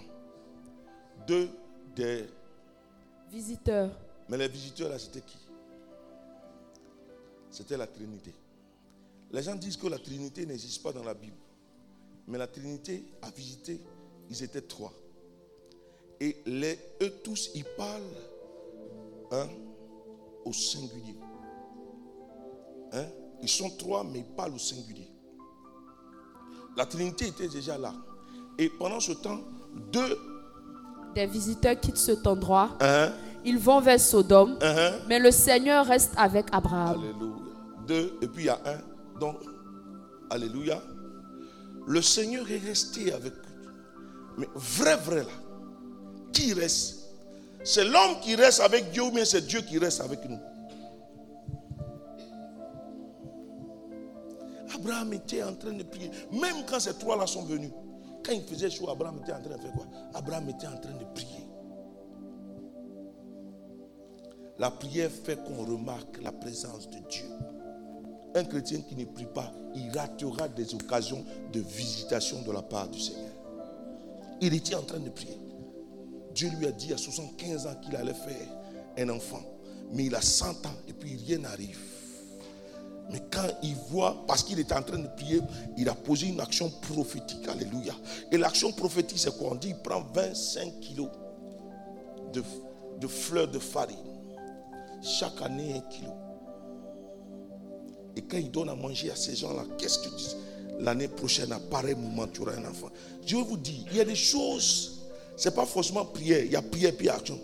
Deux des visiteurs. Mais les visiteurs là, c'était qui? C'était la Trinité. Les gens disent que la Trinité n'existe pas dans la Bible. Mais la Trinité a visité, ils étaient trois. Et les, eux tous, ils parlent hein, au singulier. Hein? Ils sont trois, mais ils parlent au singulier. La Trinité était déjà là. Et pendant ce temps, deux des visiteurs quittent cet endroit. Uh-huh. Ils vont vers Sodome. Uh-huh. Mais le Seigneur reste avec Abraham. Alléluia. Deux, et puis il y a un. Donc, Alléluia. Le Seigneur est resté avec eux. Mais vrai, vrai là. Qui reste C'est l'homme qui reste avec Dieu ou bien c'est Dieu qui reste avec nous Abraham était en train de prier. Même quand ces trois-là sont venus, quand il faisait chaud, Abraham était en train de faire quoi? Abraham était en train de prier. La prière fait qu'on remarque la présence de Dieu. Un chrétien qui ne prie pas, il ratera des occasions de visitation de la part du Seigneur. Il était en train de prier. Dieu lui a dit à 75 ans qu'il allait faire un enfant. Mais il a 100 ans et puis rien n'arrive. Mais quand il voit, parce qu'il est en train de prier, il a posé une action prophétique. Alléluia. Et l'action prophétique, c'est quoi? On dit il prend 25 kilos de, fleurs de farine. chaque année un kilo. Et quand il donne à manger à ces gens-là, qu'est-ce que tu dis? L'année prochaine, à pareil moment, tu auras un enfant. Je vous dis, il y a des choses, ce n'est pas forcément prière, il y a prière puis action.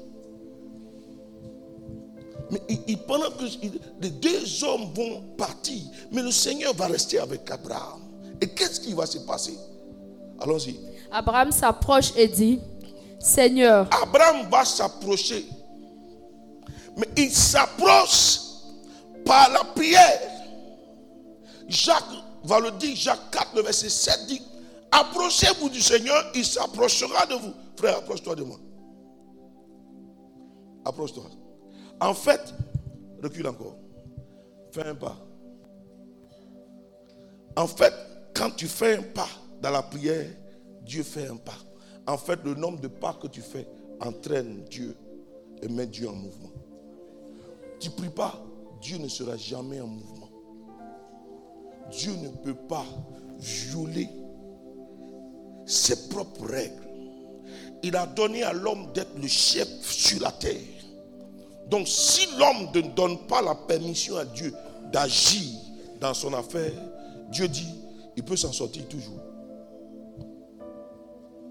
Mais il, pendant que les deux hommes vont partir, mais le Seigneur va rester avec Abraham. Et qu'est-ce qui va se passer? Allons-y. Abraham s'approche et dit, Seigneur. Abraham va s'approcher. Mais il s'approche par la prière. Jacques va le dire, Jacques 4, le verset 7 dit, approchez-vous du Seigneur, il s'approchera de vous. Frère, approche-toi de moi. Approche-toi. En fait, recule encore. Fais un pas. En fait, quand tu fais un pas dans la prière, Dieu fait un pas. En fait, le nombre de pas que tu fais entraîne Dieu et met Dieu en mouvement. Tu pries pas, Dieu ne sera jamais en mouvement. Dieu ne peut pas violer ses propres règles. Il a donné à l'homme d'être le chef sur la terre. Donc si l'homme ne donne pas la permission à Dieu d'agir dans son affaire, Dieu dit, il peut s'en sortir toujours.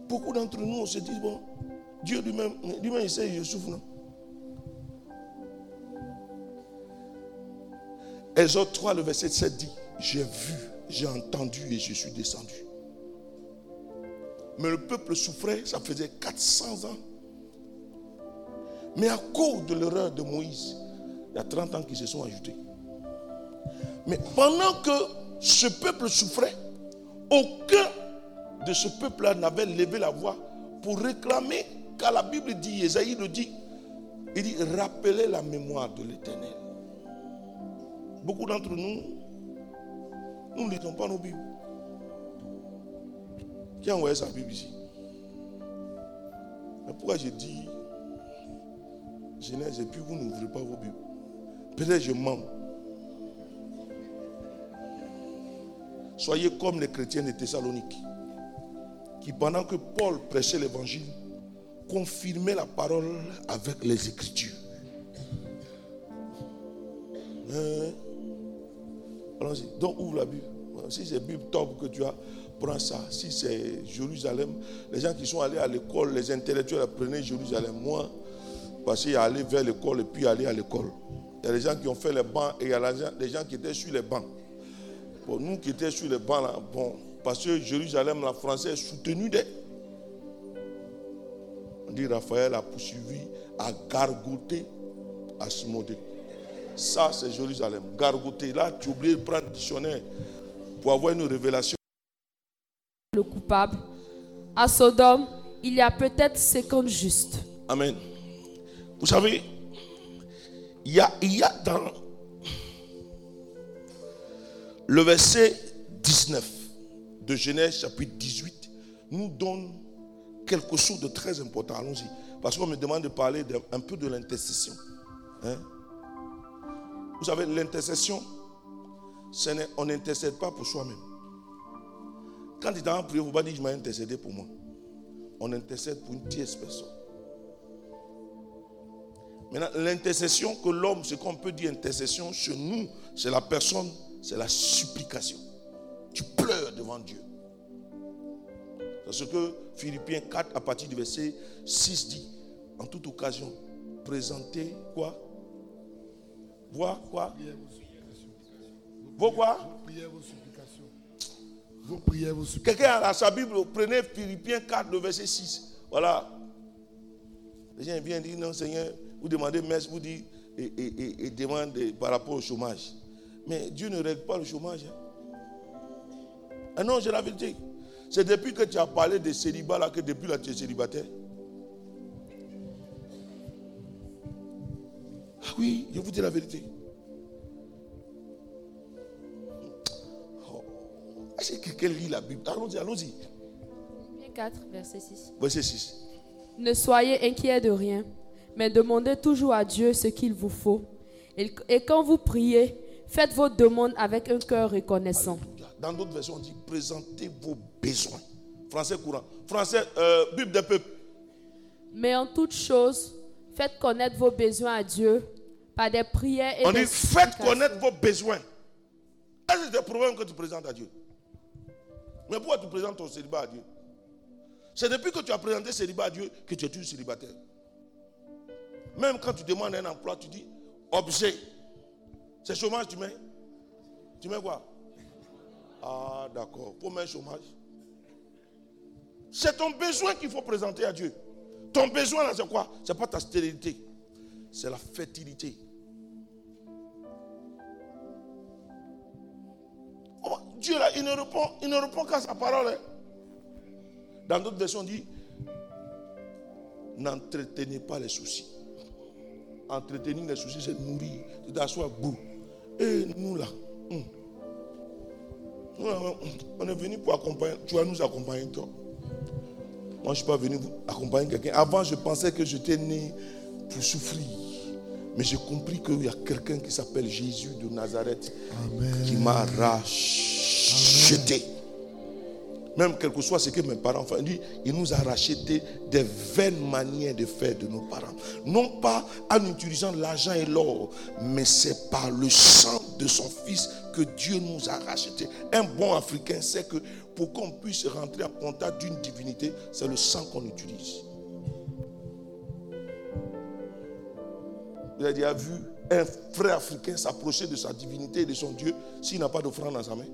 Beaucoup d'entre nous, on se dit, bon, Dieu lui-même, lui-même, il sait, je souffre, non? Exode 3, le verset 7 dit, j'ai vu, j'ai entendu et je suis descendu. Mais le peuple souffrait, ça faisait 400 ans. Mais à cause de l'erreur de Moïse, il y a 30 ans qui se sont ajoutés. Mais pendant que ce peuple souffrait, aucun de ce peuple-là n'avait levé la voix pour réclamer, car la Bible dit, Esaïe le dit, il dit, rappelez la mémoire de l'éternel. Beaucoup d'entre nous, nous ne lisons pas nos Bibles. Qui a envoyé sa Bible ici Mais pourquoi j'ai dit Genèse et puis vous n'ouvrez pas vos Bibles? Peut-être je mens. Soyez comme les chrétiens de Thessalonique, qui pendant que Paul prêchait l'évangile, confirmaient la parole avec les Écritures. Hein? Allons-y. Donc ouvre la Bible. Si c'est Bible top que tu as, prends ça. Si c'est Jérusalem, les gens qui sont allés à l'école, les intellectuels apprenaient Jérusalem. Moi, parce qu'il y vers l'école et puis aller à l'école. Il y a des gens qui ont fait les bancs et il y a des gens qui étaient sur les bancs. Pour nous qui étaient sur les bancs là, bon, parce que Jérusalem, la française, est soutenue des. On dit Raphaël a poursuivi, a gargoté Asmodée. Ça, c'est Jérusalem. Gargoté. Là, tu oublies de prendre le dictionnaire pour avoir une révélation. Le coupable. À Sodome, il y a peut-être 50 justes. Amen. Vous savez, il y a, dans le verset 19 de Genèse chapitre 18, nous donne quelque chose de très important. Allons-y. Parce qu'on me demande de parler un peu de l'intercession. Hein? Vous savez, l'intercession, on n'intercède pas pour soi-même. Quand il est en prière, vous ne pas dire je m'ai intercédé pour moi. On intercède pour une tierce personne. Maintenant, l'intercession que l'homme, ce qu'on peut dire intercession, chez nous, c'est la personne, c'est la supplication. Tu pleures devant Dieu. C'est ce que Philippiens 4, à partir du verset 6 dit. En toute occasion, présenter quoi? Voir quoi? Vos quoi? Vos prières, vos supplications. Quelqu'un a sa Bible, prenez Philippiens 4, le verset 6. Voilà. Les gens viennent dire, non Seigneur, vous demandez messe, vous dites, et, demandez par rapport au chômage. Mais Dieu ne règle pas le chômage. Hein. Ah non, j'ai la vérité. C'est depuis que tu as parlé de célibat là que depuis là tu es célibataire. Ah oui, je vous dis la vérité. Est-ce que quelqu'un lit la Bible? Allons-y, allons-y. 4, verset 6. Verset 6. Ne soyez inquiets de rien, mais demandez toujours à Dieu ce qu'il vous faut. Et, quand vous priez, faites vos demandes avec un cœur reconnaissant. Dans d'autres versions, on dit présentez vos besoins. Français courant. Français, euh, Bible des peuples. Mais en toute chose, faites connaître vos besoins à Dieu par des prières et On des dit faites connaître vos besoins. Est-ce des problèmes que tu présentes à Dieu? Mais pourquoi tu présentes ton célibat à Dieu? C'est depuis que tu as présenté célibat à Dieu que tu es toujours célibataire. Même quand tu demandes un emploi, tu dis objet. C'est chômage, tu mets? Tu mets quoi? Ah, d'accord. Pour mettre chômage. C'est ton besoin qu'il faut présenter à Dieu. Ton besoin, là, c'est quoi? C'est pas ta stérilité. C'est la fertilité. Dieu, là, il ne répond, il ne répond qu'à sa parole. hein. Dans d'autres versions, on dit N'entretenez pas les soucis. Entretenir les soucis, c'est nourrir, c'est d'asseoir bout. Et nous, là, hum. Là, on est venu pour accompagner. Tu vas nous accompagner, toi. Moi, je ne suis pas venu accompagner quelqu'un. Avant, je pensais que j'étais né pour souffrir. Mais j'ai compris qu'il y a quelqu'un qui s'appelle Jésus de Nazareth qui m'a racheté. Même quel que soit ce que mes parents font, il dit, il nous a racheté des vaines manières de faire de nos parents. Non pas en utilisant l'argent et l'or, mais c'est par le sang de son fils que Dieu nous a racheté. Un bon Africain sait que pour qu'on puisse rentrer en contact d'une divinité, c'est le sang qu'on utilise. Il a déjà vu un frère africain s'approcher de sa divinité et de son Dieu s'il n'a pas d'offrande dans sa main.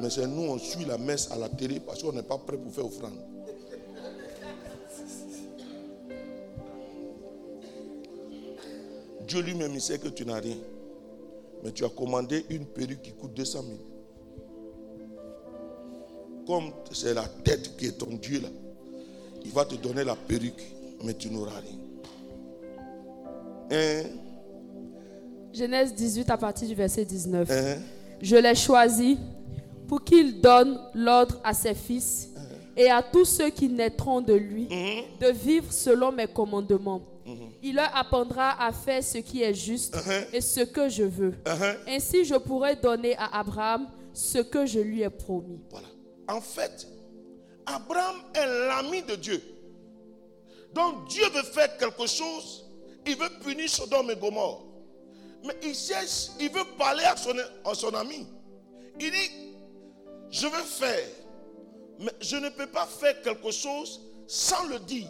Mais c'est nous, on suit la messe à la télé parce qu'on n'est pas prêt pour faire offrande. Dieu lui-même, il sait que tu n'as rien. Mais tu as commandé une perruque qui coûte 200 000. Comme c'est la tête qui est ton Dieu là, il va te donner la perruque, mais tu n'auras rien. Hein? Genèse 18 à partir du verset 19. Hein? Je l'ai choisi pour qu'il donne l'ordre à ses fils et à tous ceux qui naîtront de lui de vivre selon mes commandements. Il leur apprendra à faire ce qui est juste et ce que je veux. Ainsi, je pourrai donner à Abraham ce que je lui ai promis. Voilà. En fait, Abraham est l'ami de Dieu. Donc Dieu veut faire quelque chose, il veut punir Sodome et Gomorre. Mais il cherche, il veut parler à son, à son ami. Il dit, je veux faire, mais je ne peux pas faire quelque chose sans le dire.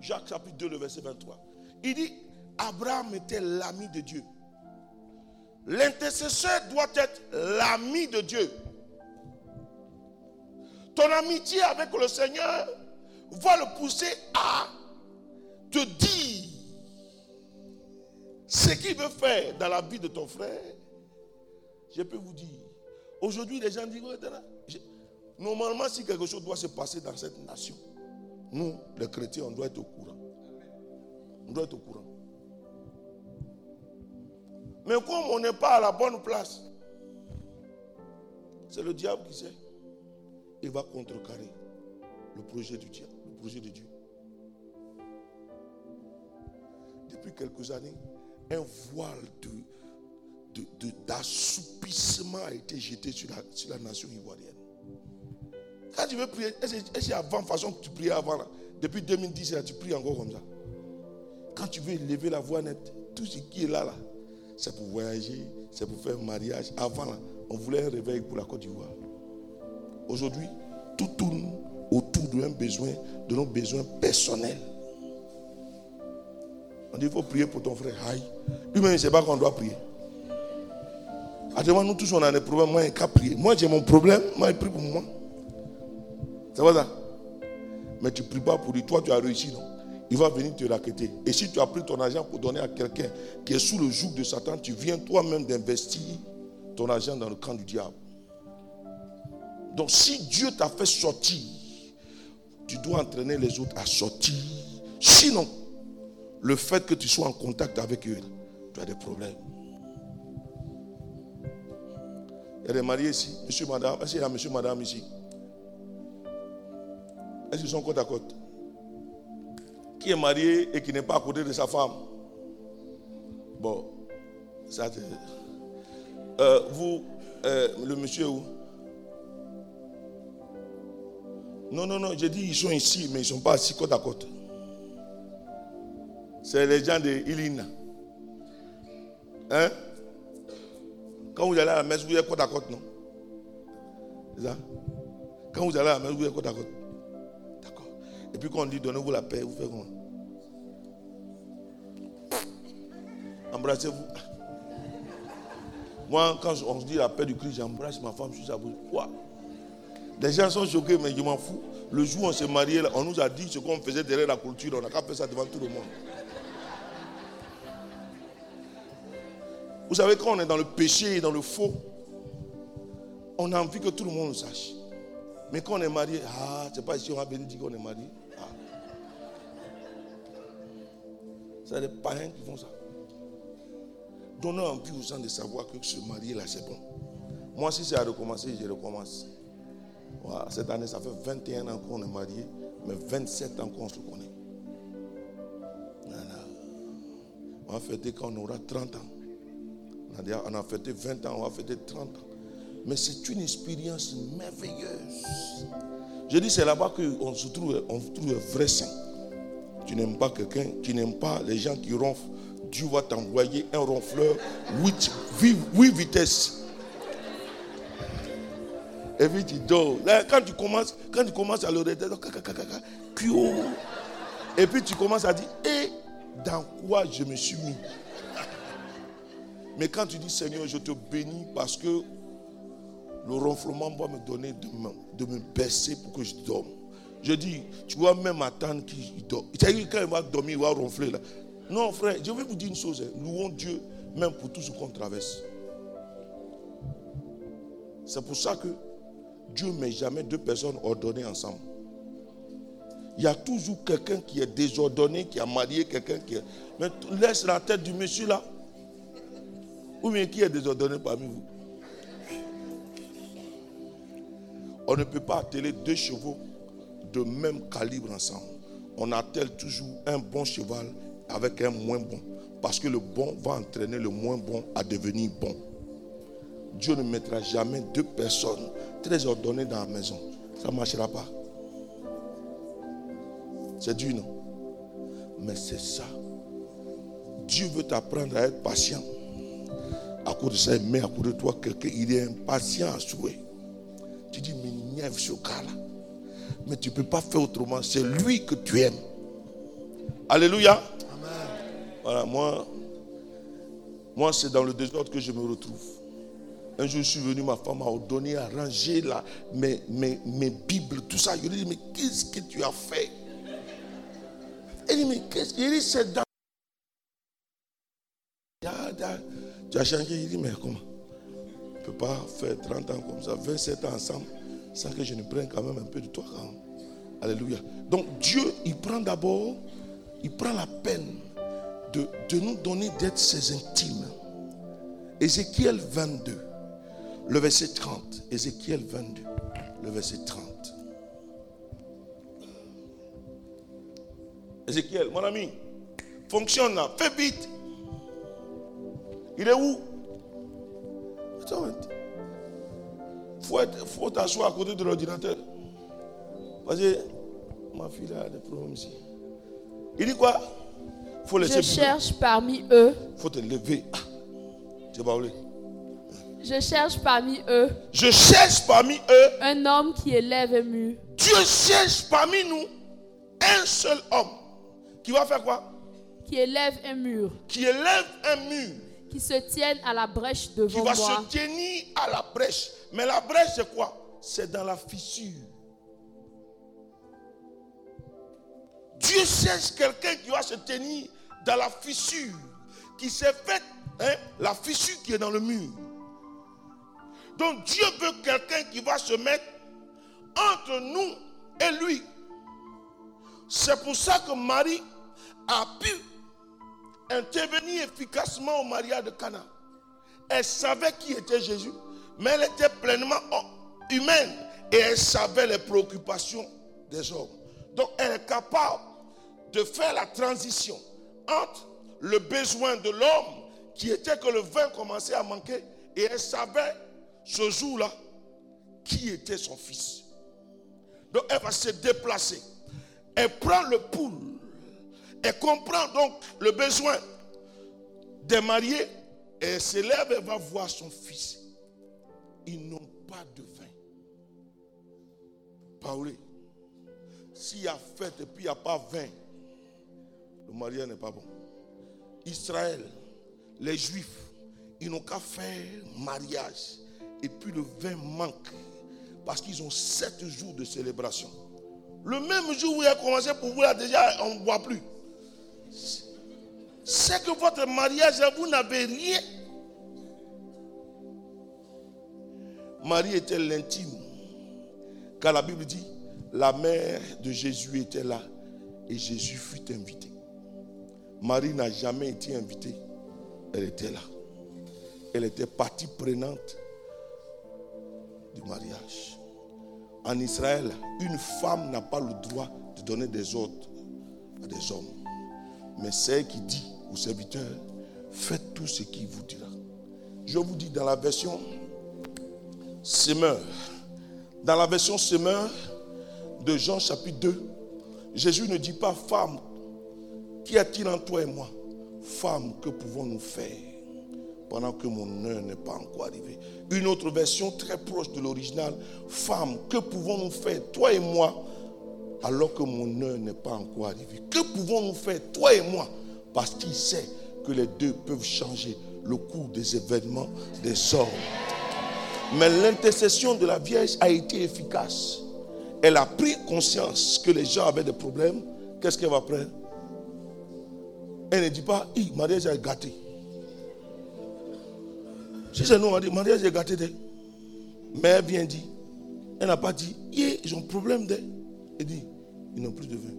Jacques chapitre 2, le verset 23. Il dit, Abraham était l'ami de Dieu. L'intercesseur doit être l'ami de Dieu. Ton amitié avec le Seigneur va le pousser à te dire ce qu'il veut faire dans la vie de ton frère. Je peux vous dire, aujourd'hui les gens disent, normalement si quelque chose doit se passer dans cette nation, nous, les chrétiens, on doit être au courant. On doit être au courant. Mais comme on n'est pas à la bonne place, c'est le diable qui sait. Il va contrecarrer le projet du diable, le projet de Dieu. Depuis quelques années, un voile d'assoupissement a été jeté sur la, nation ivoirienne. Quand tu veux prier, est-ce qu'avant, façon que tu priais avant, là, depuis 2010, là, tu pries encore comme ça Quand tu veux lever la voix nette, tout ce qui est là, là, c'est pour voyager, c'est pour faire un mariage. Avant, là, on voulait un réveil pour la Côte d'Ivoire. Aujourd'hui, tout tourne autour d'un besoin, de nos besoins personnels. On dit, il faut prier pour ton frère. Aïe. Lui-même, il ne sait pas qu'on doit prier. Actuellement, nous tous, on a des problèmes. Moi, il qu'à prier. Moi, j'ai mon problème. Moi, il prie pour moi. C'est pas ça. Mais tu ne pries pas pour lui. Toi, tu as réussi, non? Il va venir te raqueter. Et si tu as pris ton argent pour donner à quelqu'un qui est sous le joug de Satan, tu viens toi-même d'investir ton argent dans le camp du diable. Donc, si Dieu t'a fait sortir, tu dois entraîner les autres à sortir. Sinon, le fait que tu sois en contact avec eux, tu as des problèmes. Il y a des mariés ici, monsieur, madame. Est-ce qu'il y a monsieur, madame ici? Est-ce qu'ils sont côte à côte? Qui est marié et qui n'est pas à côté de sa femme? Bon, ça c'est. Euh, vous, euh, le monsieur où? Non, non, non, j'ai dit ils sont ici, mais ils ne sont pas assis côte à côte. C'est les gens de Ilina. Hein? Quand vous allez à la messe, vous êtes côte à côte, non? C'est ça? Quand vous allez à la messe, vous êtes côte à côte. D'accord. Et puis quand on dit donnez-vous la paix, vous faites comment? Embrassez-vous. Moi, quand on se dit la paix du Christ, j'embrasse ma femme sur sa bouche. Quoi? Les gens sont choqués, mais je m'en fous. Le jour où on s'est marié, on nous a dit ce qu'on faisait derrière la culture. On n'a qu'à faire ça devant tout le monde. Vous savez, quand on est dans le péché et dans le faux, on a envie que tout le monde le sache. Mais quand on est marié, ah, c'est pas ici on a béni qu'on est marié. Ah. C'est des païens qui font ça. Donnons envie aux gens de savoir que se marier là, c'est bon. Moi, si c'est à recommencer, je recommence. cette année, ça fait 21 ans qu'on est marié, mais 27 ans qu'on se connaît. On va fêter quand on aura 30 ans. On a fêté 20 ans, on va fêter 30 ans. Mais c'est une expérience merveilleuse. Je dis, c'est là-bas qu'on se trouve, on trouve vrai saint. Tu n'aimes pas quelqu'un, tu n'aimes pas les gens qui ronflent. Dieu va t'envoyer un ronfleur 8, 8 vitesses. Et puis tu dors. quand tu commences, quand tu commences à le et puis tu commences à dire, et dans quoi je me suis mis? Mais quand tu dis, Seigneur, je te bénis parce que le ronflement va me donner de me, de me baisser pour que je dorme. Je dis, tu vas même attendre qu'il dort. C'est-à-dire quand il va dormir, il va ronfler là. Non, frère, je vais vous dire une chose. Hein. Louons Dieu même pour tout ce qu'on traverse. C'est pour ça que Dieu ne met jamais deux personnes ordonnées ensemble. Il y a toujours quelqu'un qui est désordonné, qui a marié quelqu'un qui est. Mais laisse la tête du monsieur là. Ou bien qui est désordonné parmi vous? On ne peut pas atteler deux chevaux de même calibre ensemble. On attelle toujours un bon cheval avec un moins bon. Parce que le bon va entraîner le moins bon à devenir bon. Dieu ne mettra jamais deux personnes très ordonnées dans la maison. Ça ne marchera pas. C'est Dieu, non? Mais c'est ça. Dieu veut t'apprendre à être patient. À cause de ça, il met à cause de toi quelqu'un, il est impatient à souhait. Tu dis, mais niève ce gars-là. Mais tu ne peux pas faire autrement. C'est lui que tu aimes. Alléluia. Voilà, moi, moi c'est dans le désordre que je me retrouve. Un jour, je suis venu, ma femme m'a donné à ranger là, mes, mes, mes, Bibles, tout ça. Je lui ai dit, mais qu'est-ce que tu as fait? Elle dit, mais qu'est-ce? Dit, c'est dans. Tu as changé Il dit, mais comment? Je ne peux pas faire 30 ans comme ça, 27 ans ensemble, sans que je ne prenne quand même un peu de toi. Alléluia. Donc Dieu, il prend d'abord, il prend la peine de, nous donner d'être ses intimes. Ézéchiel 22, le verset 30. Ézéchiel 22, le verset 30. Ézéchiel, mon ami, fonctionne là, fais vite. Il est où? Il faut t'asseoir à côté de l'ordinateur. Parce que ma fille a des problèmes ici. Il dit quoi? Je cherche parmi eux. faut te lever. Ah, je cherche parmi eux. Je cherche parmi eux. Un homme qui élève un mur. Dieu cherche parmi nous un seul homme. Qui va faire quoi? Qui élève un mur. Qui élève un mur. Qui se tienne à la brèche devant moi. Qui va se tenir à la brèche. Mais la brèche, c'est quoi? C'est dans la fissure. Dieu cherche quelqu'un qui va se tenir dans la fissure qui s'est faite, hein, la fissure qui est dans le mur. Donc Dieu veut quelqu'un qui va se mettre entre nous et lui. C'est pour ça que Marie a pu intervenir efficacement au mariage de Cana. Elle savait qui était Jésus, mais elle était pleinement humaine et elle savait les préoccupations des hommes. Donc elle est capable de faire la transition entre le besoin de l'homme qui était que le vin commençait à manquer et elle savait ce jour-là qui était son fils. Donc elle va se déplacer. Elle prend le poule Elle comprend donc le besoin des mariés. Et elle se lève et va voir son fils. Ils n'ont pas de vin. Paulé, s'il y a fête et puis il n'y a pas vin, le mariage n'est pas bon. Israël, les Juifs, ils n'ont qu'à faire mariage. Et puis le vin manque. Parce qu'ils ont sept jours de célébration. Le même jour où il a commencé pour vous, là, déjà, on ne boit plus. C'est que votre mariage, vous n'avez rien. Marie était l'intime. Car la Bible dit, la mère de Jésus était là et Jésus fut invité. Marie n'a jamais été invitée. Elle était là. Elle était partie prenante du mariage. En Israël, une femme n'a pas le droit de donner des ordres à des hommes. Mais c'est qui dit aux serviteurs, faites tout ce qu'il vous dira. Je vous dis dans la version Semeur, dans la version Semeur de Jean chapitre 2, Jésus ne dit pas femme, qu'y a-t-il en toi et moi? Femme, que pouvons-nous faire? Pendant que mon heure n'est pas encore arrivée. Une autre version très proche de l'original, femme, que pouvons-nous faire, toi et moi, alors que mon heure n'est pas encore arrivée Que pouvons-nous faire, toi et moi? Parce qu'il sait que les deux peuvent changer le cours des événements des hommes. Mais l'intercession de la Vierge a été efficace. Elle a pris conscience que les gens avaient des problèmes. Qu'est-ce qu'elle va prendre? Elle ne dit pas, hi, mariage est gâté. Si c'est nous, on mariage est gâté. Mais elle vient dire, elle n'a pas dit, ils ont problème. Elle dit, ils n'ont plus de vin.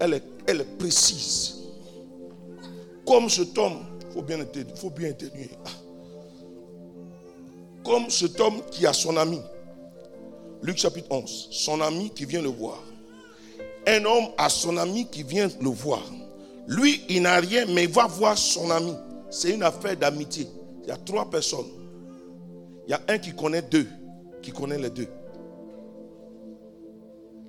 Elle est, elle est précise. Comme cet homme, il faut bien, faut bien atténuer. Ah comme cet homme qui a son ami. Luc chapitre 11. Son ami qui vient le voir. Un homme a son ami qui vient le voir. Lui, il n'a rien, mais il va voir son ami. C'est une affaire d'amitié. Il y a trois personnes. Il y a un qui connaît deux, qui connaît les deux.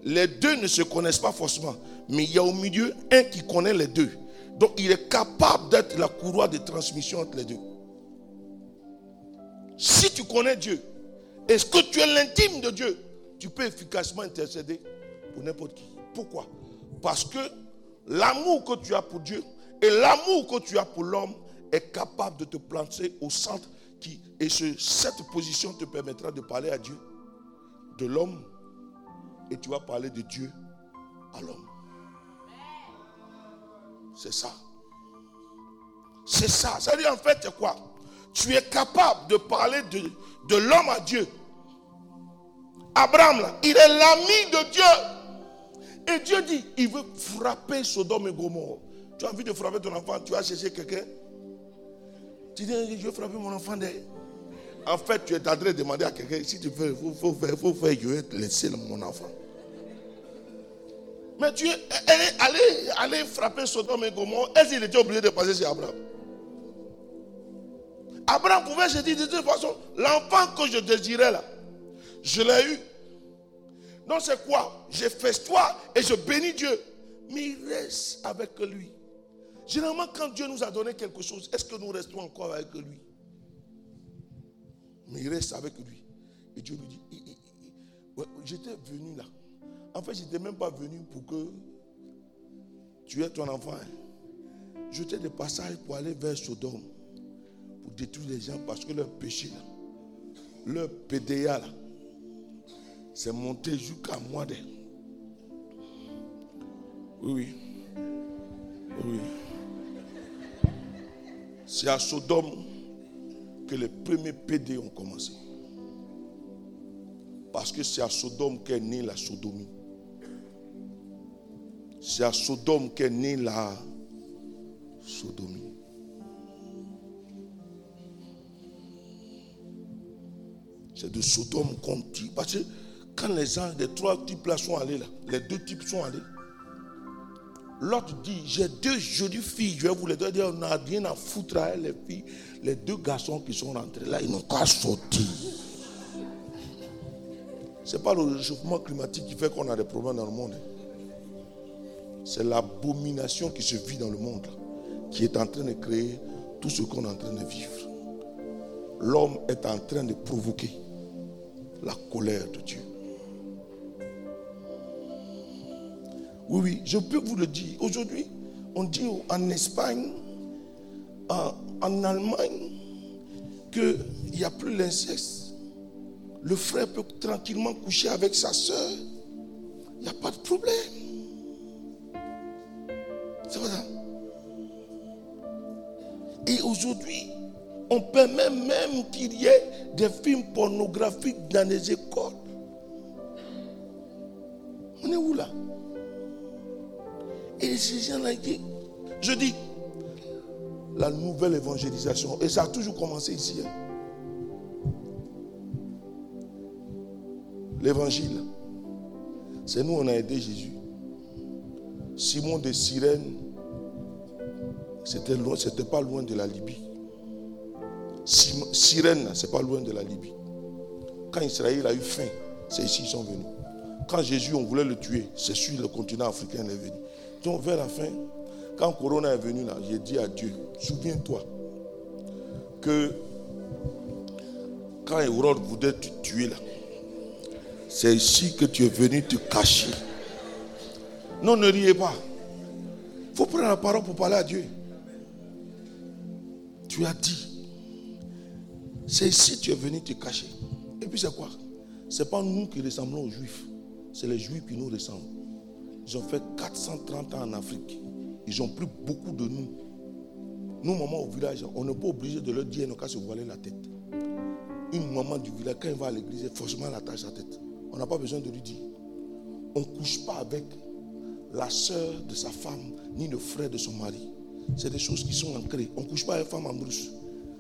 Les deux ne se connaissent pas forcément, mais il y a au milieu un qui connaît les deux. Donc il est capable d'être la courroie de transmission entre les deux. Si tu connais Dieu, est-ce que tu es l'intime de Dieu Tu peux efficacement intercéder pour n'importe qui. Pourquoi? Parce que l'amour que tu as pour Dieu et l'amour que tu as pour l'homme est capable de te planter au centre qui, et cette position te permettra de parler à Dieu, de l'homme, et tu vas parler de Dieu à l'homme. C'est ça. C'est ça. Ça veut dire en fait, quoi? Tu es capable de parler de, de l'homme à Dieu. Abraham, là, il est l'ami de Dieu. Et Dieu dit, il veut frapper Sodome et Gomorrhe. Tu as envie de frapper ton enfant, tu vas chercher quelqu'un. Tu dis, je veux frapper mon enfant. En fait, tu es en train de demander à quelqu'un, si tu veux, il faut, faire, faut faire, laisser mon enfant. Mais tu es allé, allé frapper Sodome et Gomorrhe. Est-ce qu'il était obligé de passer chez Abraham? Abraham pouvait se dire de toute façon, l'enfant que je désirais là, je l'ai eu. Donc c'est quoi? Je toi et je bénis Dieu. Mais il reste avec lui. Généralement, quand Dieu nous a donné quelque chose, est-ce que nous restons encore avec lui? Mais il reste avec lui. Et Dieu lui dit, j'étais venu là. En fait, je n'étais même pas venu pour que tu aies ton enfant. Hein. J'étais de passage pour aller vers Sodome pour détruire les gens parce que leur péché, leur PDA, c'est monté jusqu'à moi. Oui, oui. Oui. C'est à Sodome que les premiers PD ont commencé. Parce que c'est à Sodome qu'est née la sodomie. C'est à Sodome qu'est née la sodomie. C'est de Sodome qu'on dit. Parce que quand les gens, les trois types là sont allés là, les deux types sont allés. L'autre dit, j'ai deux jolies filles, je vais vous les donner. On n'a rien à foutre à elles, les filles. Les deux garçons qui sont rentrés là, ils n'ont qu'à sortir. Ce n'est pas le réchauffement climatique qui fait qu'on a des problèmes dans le monde. Hein. C'est l'abomination qui se vit dans le monde, qui est en train de créer tout ce qu'on est en train de vivre. L'homme est en train de provoquer la colère de Dieu. Oui, oui, je peux vous le dire. Aujourd'hui, on dit en Espagne, en, en Allemagne, qu'il n'y a plus l'inceste. Le frère peut tranquillement coucher avec sa soeur. Il n'y a pas de problème. C'est ça. Et aujourd'hui, on permet même qu'il y ait des films pornographiques dans les écoles. On est où là? Je dis, la nouvelle évangélisation, et ça a toujours commencé ici. Hein. L'évangile, c'est nous, on a aidé Jésus. Simon de Cyrène, c'était loin, c'était pas loin de la Libye. Cyrène, c'est pas loin de la Libye. Quand Israël a eu faim, c'est ici qu'ils sont venus. Quand Jésus, on voulait le tuer, c'est sur le continent africain qu'il est venu. Donc vers la fin, quand Corona est venu là, j'ai dit à Dieu, souviens-toi que quand Hérode voulait te tuer là, c'est ici que tu es venu te cacher. Non, ne riez pas. Il faut prendre la parole pour parler à Dieu. Tu as dit, c'est ici que tu es venu te cacher. Et puis c'est quoi? C'est pas nous qui ressemblons aux Juifs, c'est les Juifs qui nous ressemblent. Ils ont fait 430 ans en Afrique. Ils ont pris beaucoup de nous. Nous, maman au village, on n'est pas obligé de leur dire, qu'à se voiler la tête. Une maman du village, quand elle va à l'église, forcément elle attache sa tête. On n'a pas besoin de lui dire. On ne couche pas avec la soeur de sa femme, ni le frère de son mari. C'est des choses qui sont ancrées. On ne couche pas avec une femme en brousse.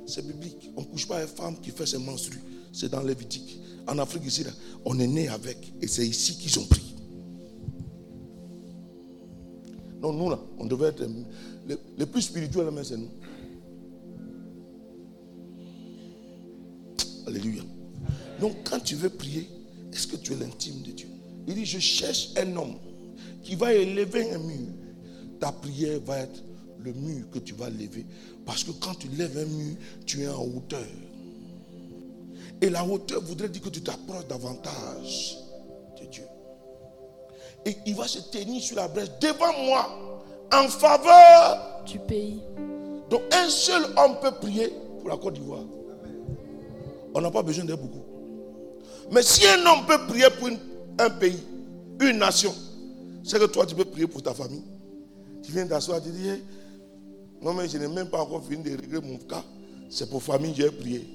C'est biblique. On ne couche pas avec une femme qui fait ses menstrues. C'est dans Lévitique. En Afrique ici, on est né avec. Et c'est ici qu'ils ont pris. Non, nous là, on devait être les, plus spirituels, mais c'est nous. Alléluia. Donc quand tu veux prier, est-ce que tu es l'intime de Dieu? Il dit, je cherche un homme qui va élever un mur. Ta prière va être le mur que tu vas lever. Parce que quand tu lèves un mur, tu es en hauteur. Et la hauteur voudrait dire que tu t'approches davantage de Dieu. Et il va se tenir sur la brèche devant moi en faveur du pays. Donc un seul homme peut prier pour la Côte d'Ivoire. On n'a pas besoin de beaucoup. Mais si un homme peut prier pour un pays, une nation, c'est que toi tu peux prier pour ta famille. Tu viens d'asseoir, tu dis, moi-même je n'ai même pas encore fini de régler mon cas. C'est pour famille que j'ai prié.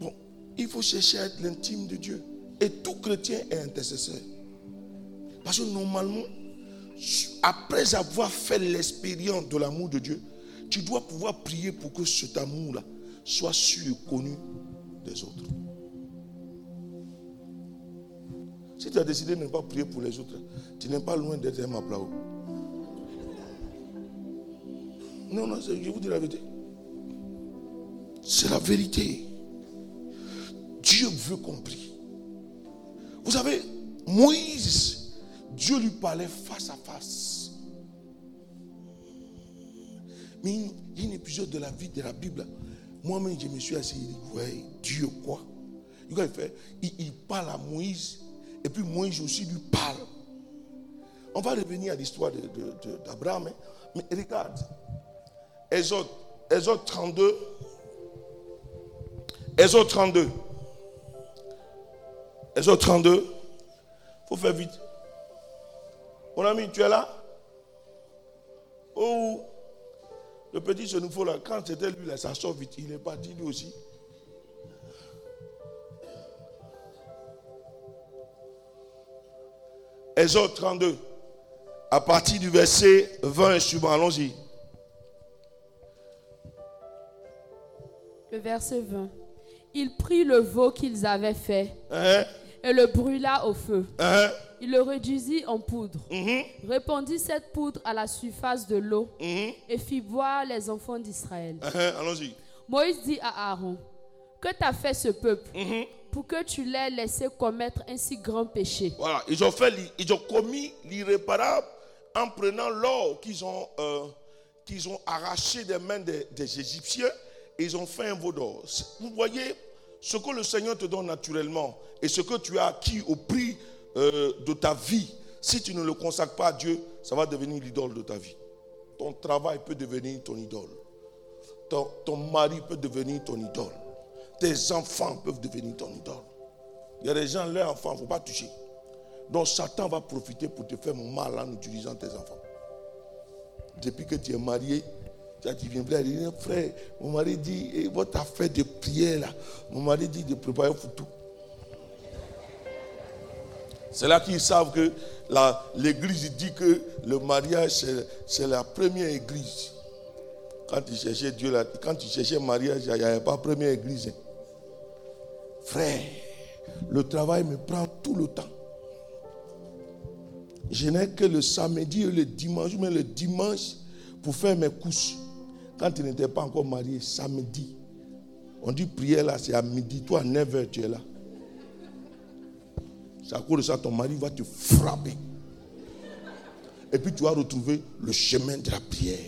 Bon, il faut chercher à être l'intime de Dieu. Et tout chrétien est intercesseur. Parce que normalement, après avoir fait l'expérience de l'amour de Dieu, tu dois pouvoir prier pour que cet amour-là soit su et connu des autres. Si tu as décidé de ne pas prier pour les autres, tu n'es pas loin d'être un aplauso. Non, non, je vous dis la vérité. C'est la vérité. Dieu veut qu'on prie. Vous savez, Moïse, Dieu lui parlait face à face. Mais il y a une épisode de la vie de la Bible. Moi-même, je me suis assis et dit, ouais, Dieu quoi? Il, il parle à Moïse et puis Moïse aussi lui parle. On va revenir à l'histoire d'Abraham. Hein. Mais regarde, Exode 32. Exode 32. Exode 32. Il faut faire vite. Mon ami, tu es là? Oh, le petit nouveau là, quand c'était lui là, ça sort vite. Il est parti lui aussi. Exode 32, à partir du verset 20 et suivant, allons-y. Le verset 20. Il prit le veau qu'ils avaient fait Hein? et le brûla au feu. Hein? Il le réduisit en poudre, Mhm, répandit cette poudre à la surface de l'eau mhm, et fit boire les enfants d'Israël. hein, Allons-y. Moïse dit à Aaron, que t'a fait ce peuple Mhm. pour que tu l'aies laissé commettre un si grand péché? Voilà, ils ont, fait, l'i- ils ont commis l'irréparable en prenant l'or qu'ils ont, euh, qu'ils ont arraché des mains des, des Égyptiens et ils ont fait un veau d'or. Vous voyez ce que le Seigneur te donne naturellement et ce que tu as acquis au prix euh, de ta vie. Si tu ne le consacres pas à Dieu, ça va devenir l'idole de ta vie. Ton travail peut devenir ton idole. Ton, mari peut devenir ton idole. Tes enfants peuvent devenir ton idole. Il y a des gens, leurs enfants, il ne faut pas toucher. Donc Satan va profiter pour te faire mal en utilisant tes enfants. Depuis que tu es marié, tu as- tu viens dit, frère, mon mari dit, et votre affaire de prière là, mon mari dit de préparer pour tout. C'est là qu'ils savent que l'église dit que le mariage, c'est- la première église. Quand tu cherchais Dieu, quand tu cherchais mariage, il n'y avait pas première église. Frère, le travail me prend tout le temps. Je n'ai que le samedi et le dimanche, mais le dimanche pour faire mes couches. Quand tu n'étais pas encore marié, samedi. On dit prière là, c'est à midi. Toi, à 9h, tu es là. C'est à cause de ça, ton mari va te frapper. Et puis tu vas retrouver le chemin de la prière.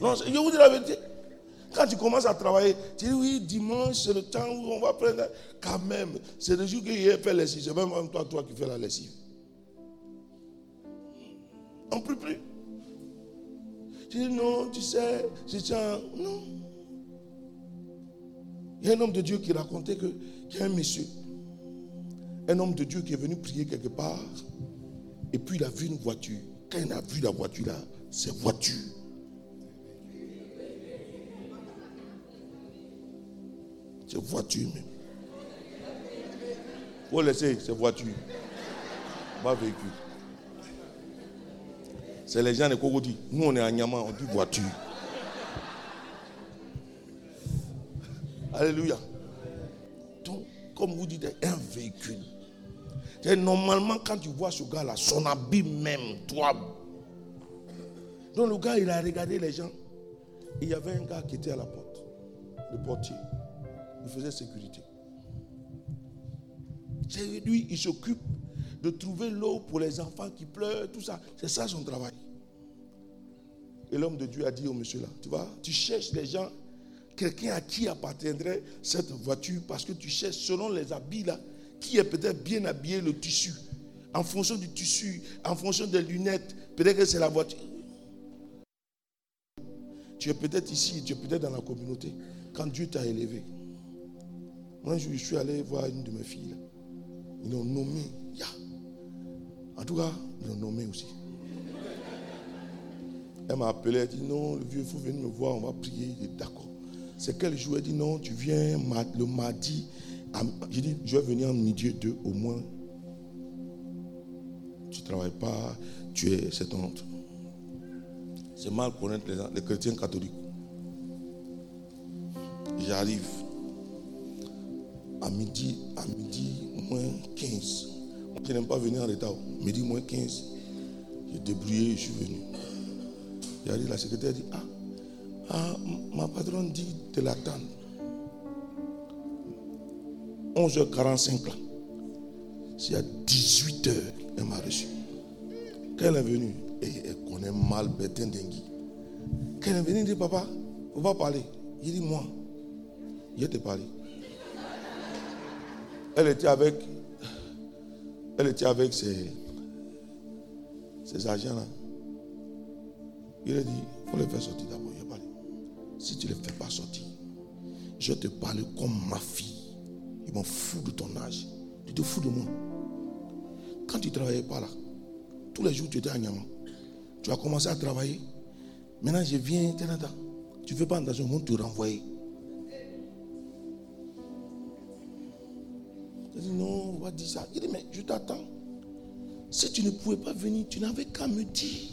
Non, je vous dis la vérité. Quand tu commences à travailler, tu dis oui, dimanche, c'est le temps où on va prendre. Quand même, c'est le jour qu'il a fait la lessive. C'est même toi, toi qui fais la lessive. On ne peut plus. Tu dis non, tu sais, je tiens. Non. Il y a un homme de Dieu qui racontait que- qu'il y a un monsieur, un homme de Dieu qui est venu prier quelque part, et puis il a vu une voiture. Quand il a vu la voiture là, c'est voiture. C'est voiture même. Faut laisser, c'est voiture. Pas véhicule. C'est les gens de Kogodi. Nous, on est à Nyama, on dit voiture. Alléluia. Donc, comme vous dites, un véhicule. Normalement, quand tu vois ce gars-là, son habit même, toi. Donc, le gars, il a regardé les gens. Il y avait un gars qui était à la porte, le portier. Il faisait sécurité. C'est lui, il s'occupe de trouver l'eau pour les enfants qui pleurent, tout ça. C'est ça son travail. Et l'homme de Dieu a dit au monsieur là, tu vois, tu cherches les gens, quelqu'un à qui appartiendrait cette voiture, parce que tu cherches selon les habits là, qui est peut-être bien habillé le tissu. En fonction du tissu, en fonction des lunettes, peut-être que c'est la voiture. Tu es peut-être ici, tu es peut-être dans la communauté, quand Dieu t'a élevé. Moi, je suis allé voir une de mes filles. Ils l'ont nommé. Ya. En tout cas, ils l'ont nommé aussi. Elle m'a appelé, elle dit non, le vieux, il faut venir me voir, on va prier. Il est d'accord. C'est quel jour Elle dit non, tu viens le mardi. À- J'ai dit, je vais venir en midi deux au moins. Tu ne travailles pas, tu es cette honte. C'est mal connaître les, les chrétiens catholiques. J'arrive à midi, à midi moins 15. Moi qui n'aime pas venir en retard. Midi moins 15. J'ai débrouillé, je suis venu. J'arrive, la secrétaire dit Ah, ah, ma patronne dit de l'attendre. 11h45 là. C'est à 18h, elle m'a reçu. Quand elle est venue, et elle connaît mal Bertin Dengui. Quand elle est venue, elle dit Papa, on va parler. Il dit Moi, je te parler. Elle était avec, elle était avec ses, ses agents là. Il a dit, il faut les faire sortir d'abord. Il a parlé. Si tu ne les fais pas sortir, je te parler comme ma fille. Ils m'en fous de ton âge. Tu te fous de moi. Quand tu ne travaillais pas là, tous les jours tu étais à Niamant. Tu as commencé à travailler. Maintenant je viens, là. tu ne fais pas attention, ils vont te renvoyer. Il dit non, on va dire ça. Il dit, mais je t'attends. Si tu ne pouvais pas venir, tu n'avais qu'à me dire.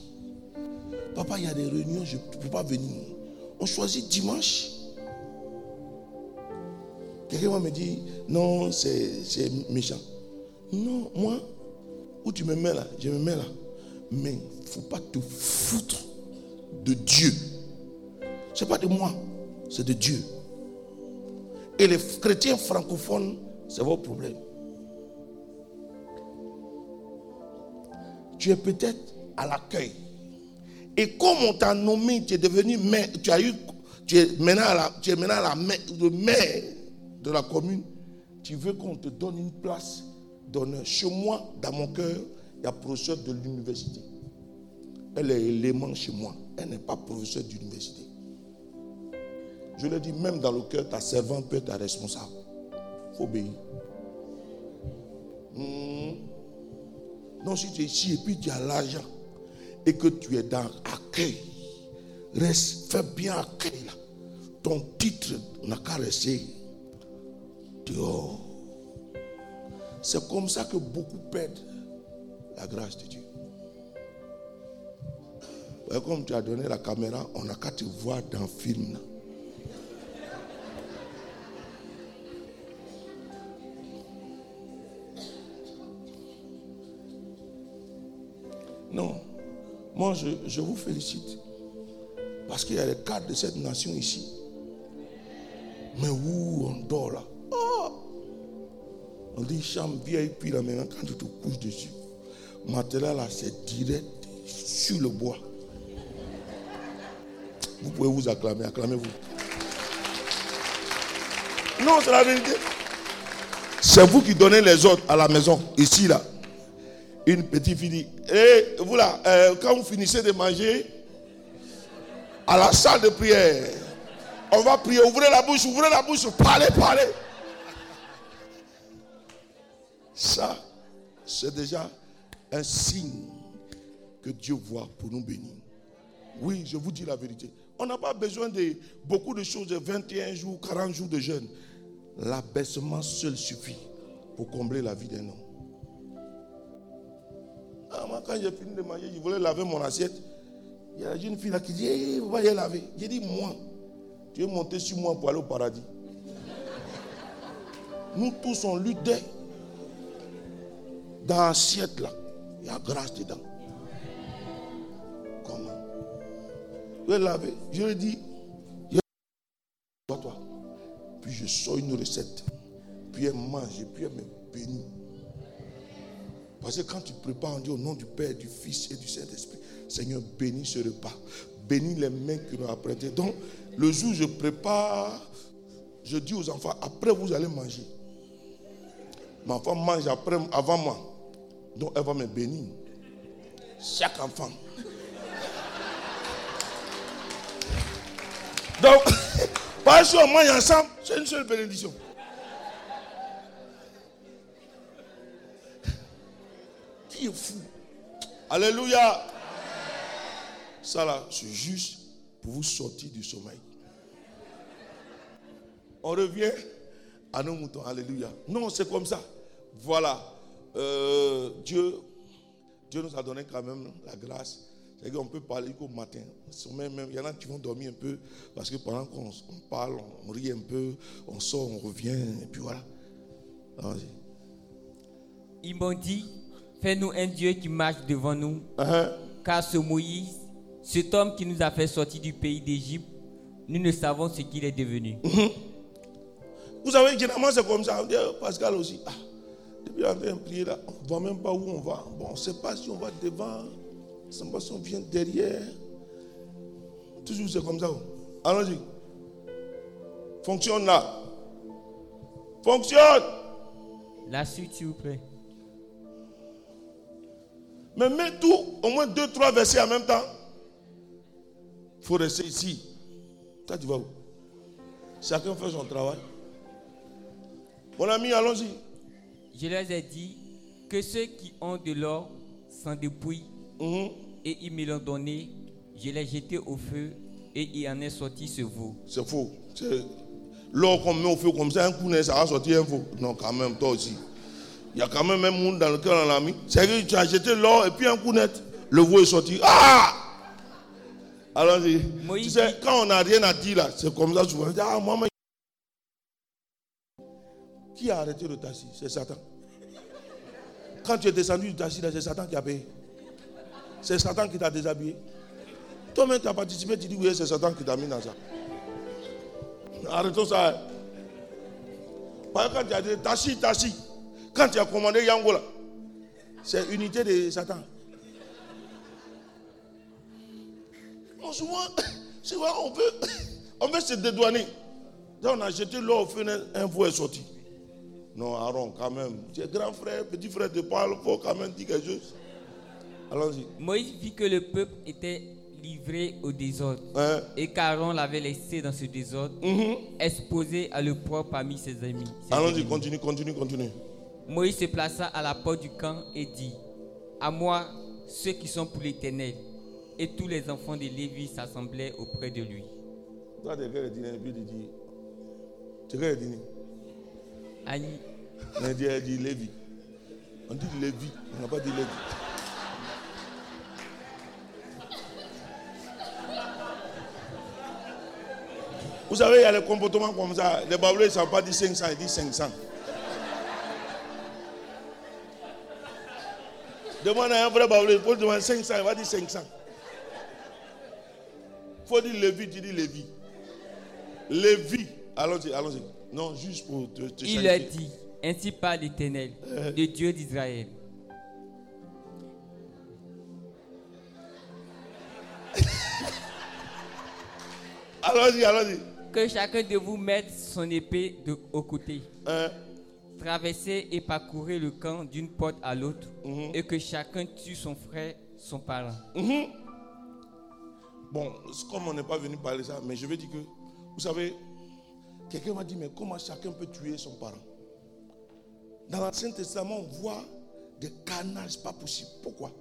Papa, il y a des réunions, je ne peux pas venir. On choisit dimanche. Quelqu'un va me dire, non, c'est méchant. Non, moi, où tu me mets là, je me mets là. Mais il ne faut pas te foutre de Dieu. Ce n'est pas de moi, c'est de Dieu. Et les chrétiens francophones C'est votre problème. Tu es peut-être à l'accueil. Et comme on t'a nommé, tu es devenu maire, tu as eu, tu es maintenant, la, tu es maintenant la maire de la commune, tu veux qu'on te donne une place d'honneur. Chez moi, dans mon cœur, il y a professeur de l'université. Elle est élément chez moi. Elle n'est pas professeur d'université. Je le dis, même dans le cœur, ta servante peut être responsable. Il faut obéir. Hmm. Non, si tu es ici et puis tu as l'argent et que tu es dans accueil, reste, fais bien accueil là. Ton titre n'a qu'à rester dehors. C'est comme ça que beaucoup perdent la grâce de Dieu. comme tu as donné la caméra, on n'a qu'à te voir dans le film. Non. Moi, je, vous félicite. Parce qu'il y a les cadres de cette nation ici. Mais où on dort là? On dit chambre vieille, puis là maintenant, quand tu te couches dessus, matériel là, c'est direct sur le bois. Vous pouvez vous acclamer, acclamez-vous. Non, c'est la vérité. C'est vous qui donnez les autres à la maison, ici là une petite fille dit, et vous là, euh, quand vous finissez de manger, à la salle de prière, on va prier, ouvrez la bouche, ouvrez la bouche, parlez, parlez. Ça, c'est déjà un signe que Dieu voit pour nous bénir. Oui, je vous dis la vérité. On n'a pas besoin de beaucoup de choses, de 21 jours, 40 jours de jeûne. L'abaissement seul suffit pour combler la vie d'un homme. Ah, moi, quand j'ai fini de manger, je voulais laver mon assiette. Il y a une fille là qui dit hey, Vous y laver. J'ai dit Moi, tu es monté sur moi pour aller au paradis. Nous tous, on luttait. Dans l'assiette là, il y a grâce dedans. Comment? Je laver. Je lui ai dit toi. Puis je sors une recette. Puis elle mange, puis elle me bénit. Parce que quand tu prépares, on dit au nom du Père, du Fils et du Saint-Esprit, Seigneur, bénis ce repas. Bénis les mains qui nous apprêté. Donc, le jour où je prépare, je dis aux enfants, après vous allez manger. Ma femme mange après, avant moi. Donc, elle va me bénir. Chaque enfant. Donc, [laughs] parce qu'on mange ensemble, c'est une seule bénédiction. qui est fou? Alléluia. Ça là, c'est juste pour vous sortir du sommeil. On revient à nos moutons. Alléluia. Non, c'est comme ça. Voilà. Euh, Dieu, Dieu nous a donné quand même la grâce. C'est qu'on peut parler qu'au matin. Même, il y en a qui vont dormir un peu parce que pendant qu'on parle, on rit un peu, on sort, on revient, et puis voilà. Ils m'ont dit Fais-nous un Dieu qui marche devant nous. Uh-huh. Car ce Moïse, cet homme qui nous a fait sortir du pays d'Égypte, nous ne savons ce qu'il est devenu. Uh-huh. Vous savez, généralement, c'est comme ça. Pascal aussi. Ah, depuis on vient prier là, on ne voit même pas où on va. Bon, on ne sait pas si on va devant, on ne sait pas si on vient derrière. Toujours c'est comme ça. Allons-y. Fonctionne là. Fonctionne. La suite, s'il vous plaît. Mais mets tout, au moins deux, trois versets en même temps. Il faut rester ici. Toi, tu vas où? Chacun fait son travail. Mon ami, allons-y. Je leur ai dit que ceux qui ont de l'or s'en dépouillent mhm. et ils me l'ont donné. Je l'ai jeté au feu et il en est sorti ce veau. C'est faux. L'or qu'on met au feu comme ça, un coup, ça va sortir un veau. Non, quand même, toi aussi. Il y a quand même un monde dans lequel on l'a mis. C'est que tu as jeté l'or et puis un coup net, le veau est sorti. Ah Alors, tu sais, quand on n'a rien à dire là, c'est comme ça souvent. Ah, maman. Qui a arrêté le taxi? C'est Satan. Quand tu es descendu du taxi, c'est Satan qui a payé. C'est Satan qui t'a déshabillé. Toi-même, tu as participé, tu dis oui, c'est Satan qui t'a mis dans ça. Arrêtons ça. Hein. Par exemple, quand tu as dit Tachi, Tachi, quand tu as commandé Yangola, c'est unité de Satan. Non, souvent, [coughs] souvent on, veut, [coughs] on veut se dédouaner. Donc on a jeté l'eau au feu, un fou est sorti. Non, Aaron, quand même. Tu es grand frère, petit frère de Paul, il faut quand même dire quelque chose. Allons-y. Moïse vit que le peuple était livré au désordre Hein? et qu'Aaron l'avait laissé dans ce désordre, Mhm. exposé à l'opprobre parmi ses amis. Allons-y, continue, continue, continue. Moïse se plaça à la porte du camp et dit À moi, ceux qui sont pour l'éternel. Et tous les enfants de Lévi s'assemblaient auprès de lui. Toi, tu Annie, On dit, elle dit Lévi. On dit Lévi, on n'a pas dit Lévi. Vous savez, il y a les comportements comme ça. Les Babyloniens ne savent pas dire 500, ils disent 500. Demande à un vrai Babylonien, il faut demander 500, il va dire 500. Il faut dire Lévi, tu dis Lévi. Lévi. Allons-y, allons-y. Non, juste pour te, te il leur qualifier. dit Ainsi parle l'Éternel, le Dieu d'Israël. [laughs] Allons-y, allons-y. Que chacun de vous mette son épée de, au côté. Hein? Traversez et parcourez le camp d'une porte à l'autre, Mhm. et que chacun tue son frère, son parent. Mhm. Bon, comme on n'est pas venu parler ça, mais je vais dire que, vous savez, quelqu'un m'a dit, mais comment chacun peut tuer son parent? Dans l'Ancien Testament, on voit des carnages pas possible. Pourquoi?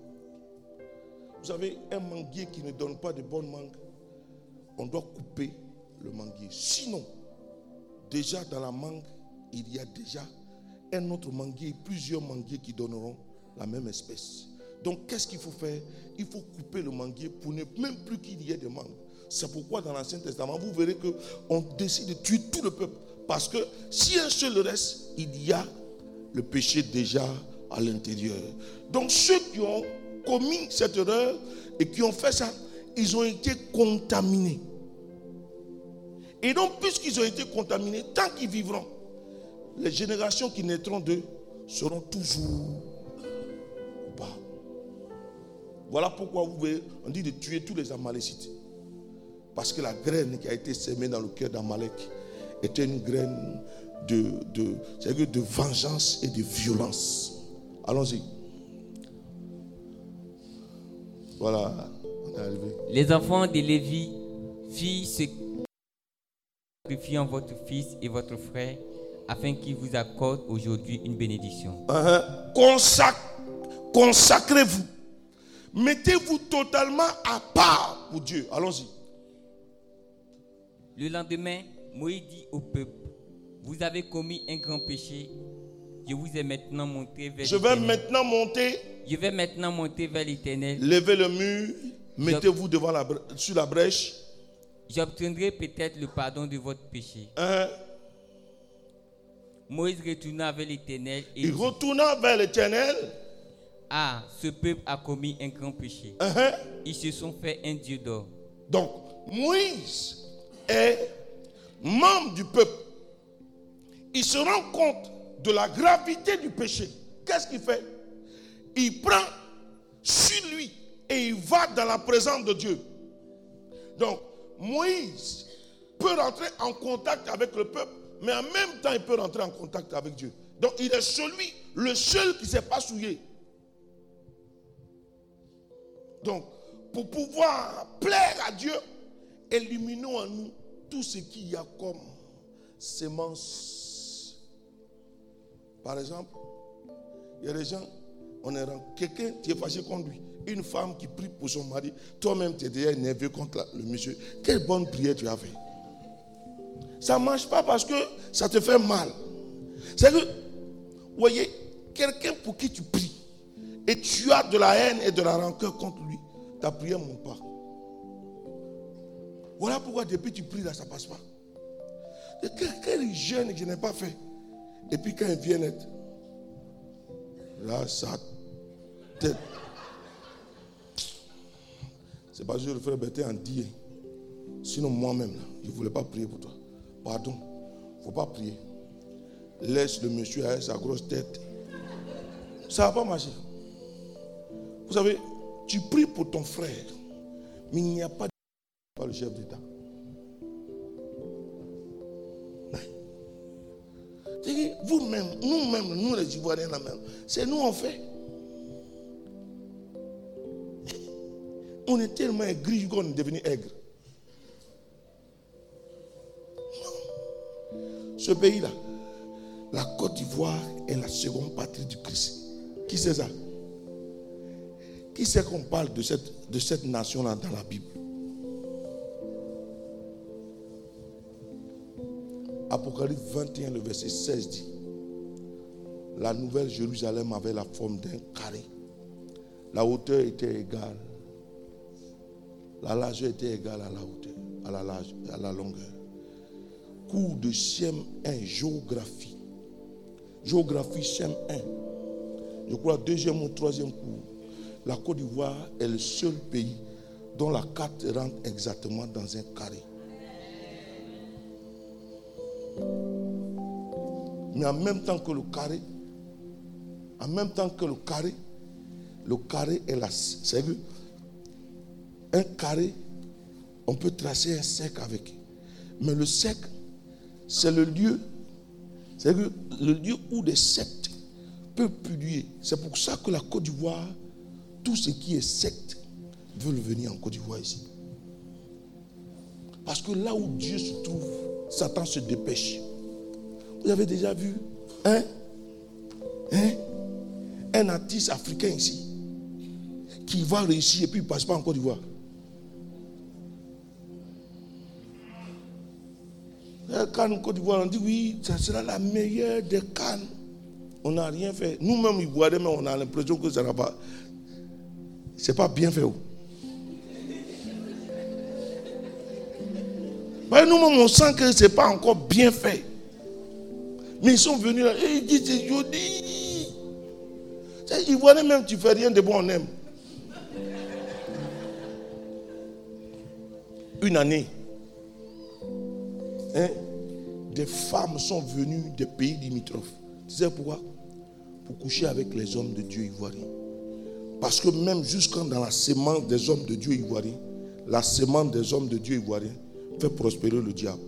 Vous savez, un manguier qui ne donne pas de bonnes mangues, on doit couper le manguier. Sinon, déjà dans la mangue, il y a déjà un autre manguier, plusieurs manguiers qui donneront la même espèce. Donc, qu'est-ce qu'il faut faire? Il faut couper le manguier pour ne même plus qu'il y ait de mangue. C'est pourquoi dans l'Ancien Testament, vous verrez qu'on décide de tuer tout le peuple. Parce que si un seul reste, il y a le péché déjà à l'intérieur. Donc, ceux qui ont commis cette erreur et qui ont fait ça, ils ont été contaminés. Et donc, puisqu'ils ont été contaminés, tant qu'ils vivront, les générations qui naîtront d'eux seront toujours coupables. Voilà pourquoi vous on dit de tuer tous les Amalécites. Parce que la graine qui a été sémée dans le cœur d'Amalek était une graine de, de, c'est-à-dire de vengeance et de violence. Allons-y. Voilà, on est arrivé. Les enfants de Lévi ce sacrifiant votre fils et votre frère, afin qu'ils vous accordent aujourd'hui une bénédiction. Uh-huh. Consac- Consacrez-vous. Mettez-vous totalement à part pour Dieu. Allons-y. Le lendemain, Moïse dit au peuple Vous avez commis un grand péché. Je vous ai maintenant monté vers Je vais maintenant monter, Je vais maintenant monter vers l'Éternel. lever le mur, mettez-vous devant la, sur la brèche. J'obtiendrai peut-être le pardon de votre péché. Hein? Moïse retourna vers l'Éternel Il dit, retourna vers l'éternel. Ah, ce peuple a commis un grand péché. Hein? Ils se sont fait un dieu d'or. Donc, Moïse est membre du peuple. Il se rend compte de la gravité du péché. Qu'est-ce qu'il fait? Il prend sur lui et il va dans la présence de Dieu. Donc, Moïse peut rentrer en contact avec le peuple, mais en même temps, il peut rentrer en contact avec Dieu. Donc, il est celui, le seul qui ne s'est pas souillé. Donc, pour pouvoir plaire à Dieu, éliminons en nous tout ce qu'il y a comme sémence. Par exemple, il y a des gens, on est quelqu'un qui est fâché contre lui, une femme qui prie pour son mari, toi-même tu es déjà énervé contre le monsieur. Quelle bonne prière tu as fait. Ça ne marche pas parce que ça te fait mal. C'est que, voyez, quelqu'un pour qui tu pries et tu as de la haine et de la rancœur contre lui, ta prière ne monte pas. Voilà pourquoi depuis tu pries là, ça ne passe pas. Et quel, jeûne que je n'ai pas fait. Et puis quand il vient être, là, ça tête. C'est parce que le frère Bertin en dit. Sinon, moi-même, je ne voulais pas prier pour toi. Pardon, il ne faut pas prier. laisse le monsieur avec sa grosse tête. Ça va pas marcher. Vous savez, tu pries pour ton frère, mais il n'y a pas chef d'État. Vous-même, nous-mêmes, nous les Ivoiriens, c'est nous on fait. On est tellement aigri qu'on est devenu aigre. Ce pays-là, la Côte d'Ivoire est la seconde patrie du Christ. Qui sait ça? Qui sait qu'on parle de cette, de cette nation-là dans la Bible? Apocalypse 21, le verset 16 dit La nouvelle Jérusalem avait la forme d'un carré. La hauteur était égale. La largeur était égale à la hauteur, à la, large, à la longueur. Cours de CM1, géographie. Géographie CM1. Je crois deuxième ou troisième cours. La Côte d'Ivoire est le seul pays dont la carte rentre exactement dans un carré. Mais en même temps que le carré, en même temps que le carré, le carré est la. C'est un carré, on peut tracer un cercle avec. Mais le cercle, c'est le lieu, le lieu où des sectes peuvent publier. C'est pour ça que la Côte d'Ivoire, tout ce qui est secte, veulent venir en Côte d'Ivoire ici. Parce que là où Dieu se trouve, Satan se dépêche. Vous avez déjà vu un, hein, un artiste africain ici qui va réussir et puis il ne passe pas en Côte d'Ivoire. Cannes Côte d'Ivoire, on dit oui, ça sera la meilleure des cannes. On n'a rien fait. Nous-mêmes, Ivoiriens, mais on a l'impression que ça n'a pas. C'est pas bien fait. Oh. nous-mêmes, on sent que ce n'est pas encore bien fait. Mais ils sont venus là et ils disent c'est joli. Ivoirien, même, tu fais rien de bon, on aime. Une année, hein, des femmes sont venues des pays limitrophes. Tu sais pourquoi? Pour coucher avec les hommes de Dieu ivoiriens. Parce que même jusqu'en dans la semence des hommes de Dieu ivoiriens, la semence des hommes de Dieu ivoiriens fait prospérer le diable.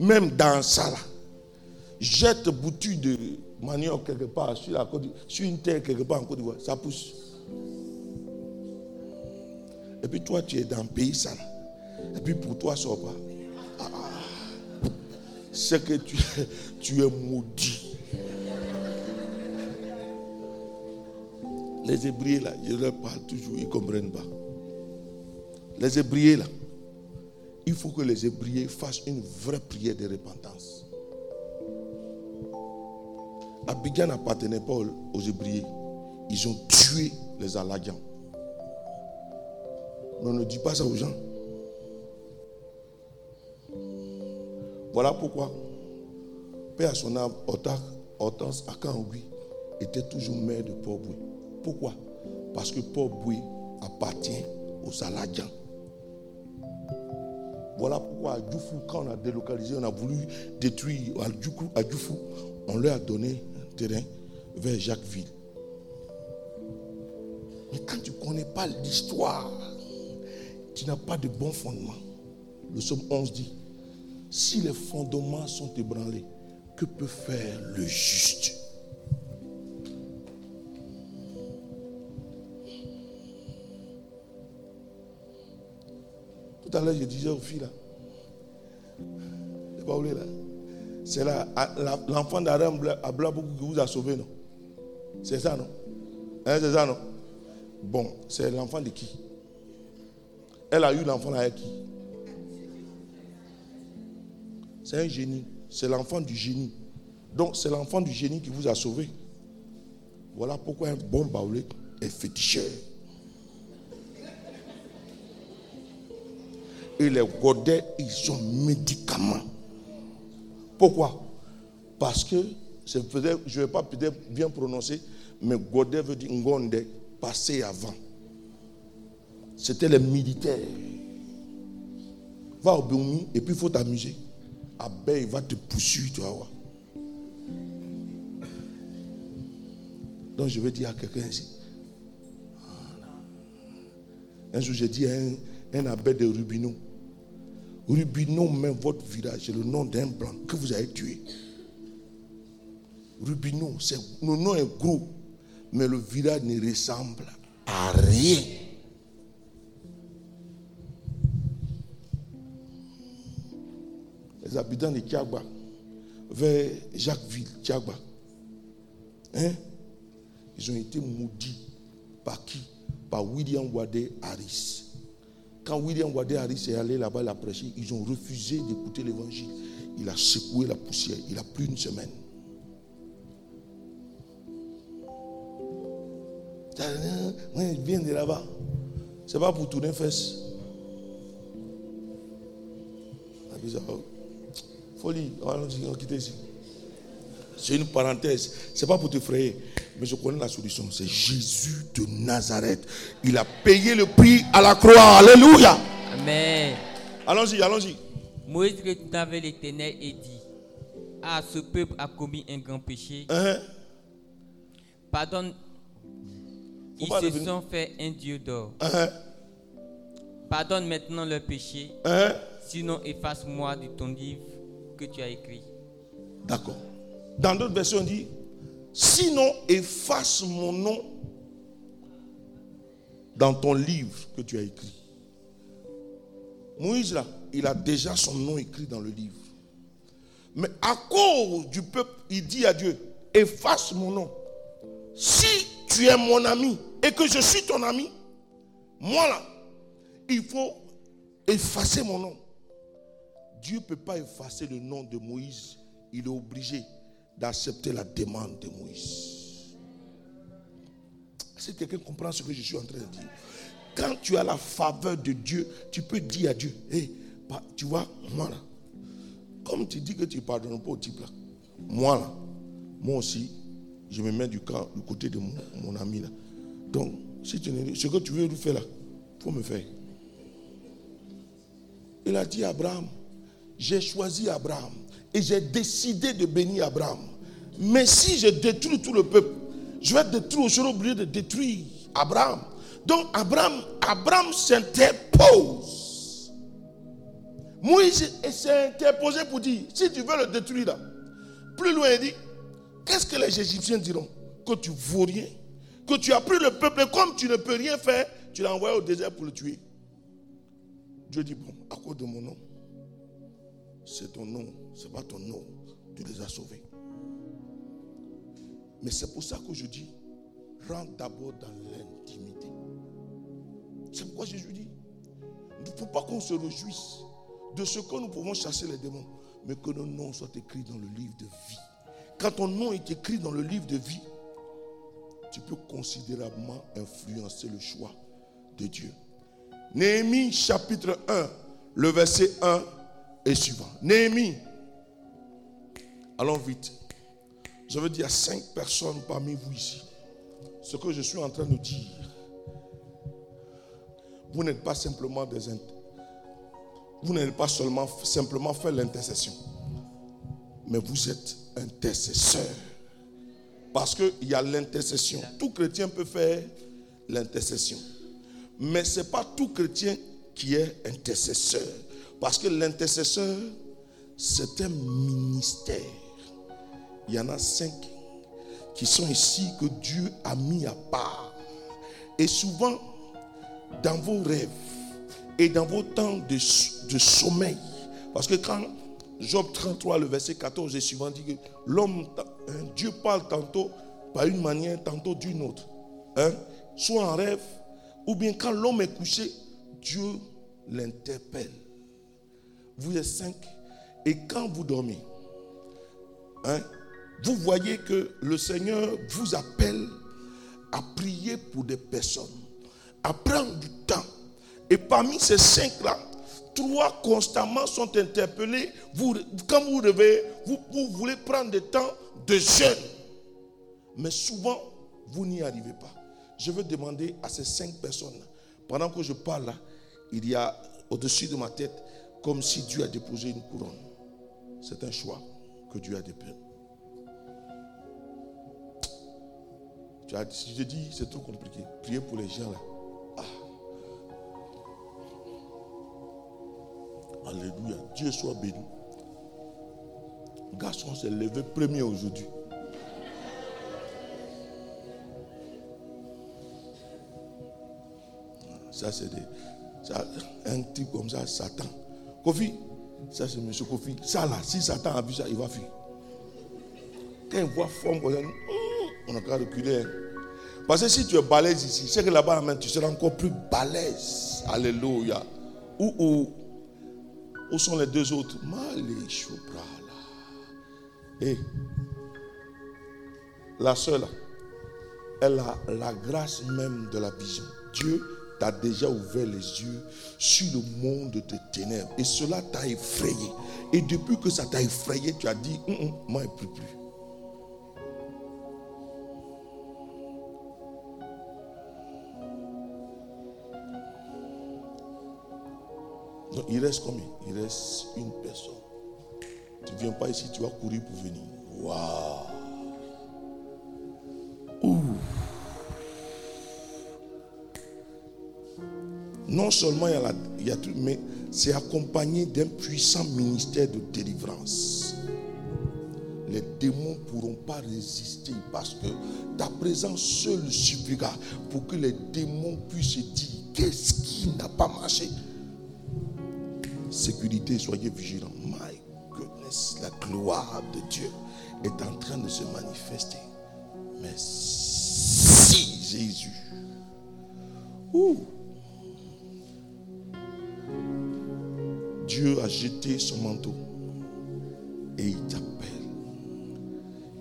Même dans ça, là, jette boutu de manioc quelque part sur, la côte, sur une terre quelque part en Côte d'Ivoire, ça pousse. Et puis toi, tu es dans un pays sale. Et puis pour toi, ça va. Ah, c'est que tu, [laughs] tu es maudit. Les Hébreux, là, je leur parle toujours, ils ne comprennent pas. Les Hébreux, là, il faut que les Hébreux fassent une vraie prière de repentance. Abidjan n'appartenait pas aux Hébreux. Ils ont tué les Aladians. Mais on ne dit pas ça aux gens. Voilà pourquoi Père à son âme, Hortense Akangui était toujours maire de Port-Boué. Pourquoi? Parce que Port-Boué appartient aux Aladians. Voilà pourquoi à Djoufou, quand on a délocalisé, on a voulu détruire à Djoufou, on leur a donné un terrain vers Jacquesville. Mais quand tu ne connais pas l'histoire, tu n'as pas de bon fondement. Le psaume 11 dit, si les fondements sont ébranlés, que peut faire le juste? À je disais aux filles là. Là. C'est l'enfant d'Adam à beaucoup qui vous a sauvé, non? C'est ça, non? Hein, C'est ça, non? Bon, c'est l'enfant de qui? Elle a eu l'enfant avec qui? C'est un génie. C'est l'enfant du génie. Donc, c'est l'enfant du génie qui vous a sauvé. Voilà pourquoi un bon baoulé est féticheur. Et les godets, ils sont médicaments. Pourquoi? Parce que, je ne vais pas bien prononcer, mais godet veut dire ngonde, passer avant. C'était les militaires. Va au Bumi et puis il faut t'amuser. Abeille va te poursuivre, tu vas voir. Donc je vais dire à quelqu'un ici. Un jour, j'ai dit à un, un de Rubino. Rubino met votre village, c'est le nom d'un blanc que vous avez tué. Rubino, le nom est gros, mais le village ne ressemble à rien. Les habitants de Tiagba, vers Jacquesville, Tiagba, hein? ils ont été maudits par qui? Par William Wade Harris. Quand William Wade Harris est allé là-bas, il a prêché, ils ont refusé d'écouter l'évangile. Il a secoué la poussière. Il a plus une semaine. il de là-bas. C'est pas pour tourner fesses. Folie, allons-y, on quitte ici. C'est une parenthèse. C'est pas pour te frayer. Mais je connais la solution. C'est Jésus de Nazareth. Il a payé le prix à la croix. Alléluia. Amen. Allons-y, allons-y. Moïse avait l'éternel et dit Ah, ce peuple a commis un grand péché. Uh-huh. Pardonne. Ils se sont fait un Dieu d'or. Uh-huh. Pardonne maintenant leur péché. Uh-huh. Sinon, efface-moi de ton livre que tu as écrit. D'accord. Dans d'autres versions, on dit Sinon, efface mon nom dans ton livre que tu as écrit. Moïse, là, il a déjà son nom écrit dans le livre. Mais à cause du peuple, il dit à Dieu, efface mon nom. Si tu es mon ami et que je suis ton ami, moi là, il faut effacer mon nom. Dieu ne peut pas effacer le nom de Moïse. Il est obligé d'accepter la demande de Moïse. Si quelqu'un comprend ce que je suis en train de dire, quand tu as la faveur de Dieu, tu peux dire à Dieu, hé, tu vois, moi là, comme tu dis que tu ne pardonnes pas au type là, moi là, moi aussi, je me mets du, côté de mon, ami là. Donc, si tu ce que tu veux lui faire là, il faut me faire. Il a dit à Abraham, j'ai choisi Abraham et j'ai décidé de bénir Abraham. Mais si je détruis tout le peuple, je vais détruire, je serai obligé de détruire Abraham. Donc Abraham, Abraham s'interpose. Moïse s'est interposé pour dire, si tu veux le détruire là, plus loin il dit, qu'est-ce que les Égyptiens diront? Que tu vaux rien, que tu as pris le peuple et comme tu ne peux rien faire, tu l'as envoyé au désert pour le tuer. Dieu dit, bon, à cause de mon nom, c'est ton nom, c'est pas ton nom, tu les as sauvés. Mais c'est pour ça que je dis, rentre d'abord dans l'intimité. C'est pourquoi Jésus dit, il ne faut pas qu'on se réjouisse de ce que nous pouvons chasser les démons, mais que nos noms soient écrits dans le livre de vie. Quand ton nom est écrit dans le livre de vie, tu peux considérablement influencer le choix de Dieu. Néhémie chapitre 1, le verset 1 et suivant. Néhémie, allons vite. Je veux dire à cinq personnes parmi vous ici, ce que je suis en train de dire, vous n'êtes pas simplement des vous n'êtes pas seulement simplement faire l'intercession, mais vous êtes intercesseur. Parce qu'il y a l'intercession. Tout chrétien peut faire l'intercession. Mais ce n'est pas tout chrétien qui est intercesseur. Parce que l'intercesseur, c'est un ministère. Il y en a cinq qui sont ici que Dieu a mis à part. Et souvent, dans vos rêves et dans vos temps de, sommeil, parce que quand Job 33, le verset 14 et suivant dit que l'homme, hein, Dieu parle tantôt par une manière, tantôt d'une autre. Hein, soit en rêve, ou bien quand l'homme est couché, Dieu l'interpelle. Vous êtes cinq, et quand vous dormez, hein, vous voyez que le Seigneur vous appelle à prier pour des personnes, à prendre du temps. Et parmi ces cinq-là, trois constamment sont interpellés. Vous, quand vous devez, vous, vous voulez prendre du temps de jeûne. Mais souvent, vous n'y arrivez pas. Je veux demander à ces cinq personnes, pendant que je parle il y a au-dessus de ma tête, comme si Dieu a déposé une couronne. C'est un choix que Dieu a dépeint. Tu as, je dis, c'est trop compliqué. Priez pour les gens là. Ah. Alléluia. Dieu soit béni. Garçon s'est levé premier aujourd'hui. Ça, c'est un type comme ça, Satan. Kofi, ça c'est M. Kofi. Ça là, si Satan a vu ça, il va fuir. Quand il voit forme, on a qu'à reculer. Parce que si tu es balèze ici, c'est que là-bas, tu seras encore plus balèze. Alléluia. Où, où, sont les deux autres? Et la seule, elle a la grâce même de la vision. Dieu t'a déjà ouvert les yeux sur le monde de ténèbres. Et cela t'a effrayé. Et depuis que ça t'a effrayé, tu as dit, hum, hum, moi, je ne plus. Il reste combien? Il reste une personne. Tu ne viens pas ici, tu vas courir pour venir. Waouh Non seulement il y a, il tout, mais c'est accompagné d'un puissant ministère de délivrance. Les démons ne pourront pas résister parce que ta présence seule suffira pour que les démons puissent dire qu'est-ce qui n'a pas marché? Sécurité, soyez vigilants. My goodness, la gloire de Dieu est en train de se manifester. Mais si Jésus, Dieu a jeté son manteau et il t'appelle.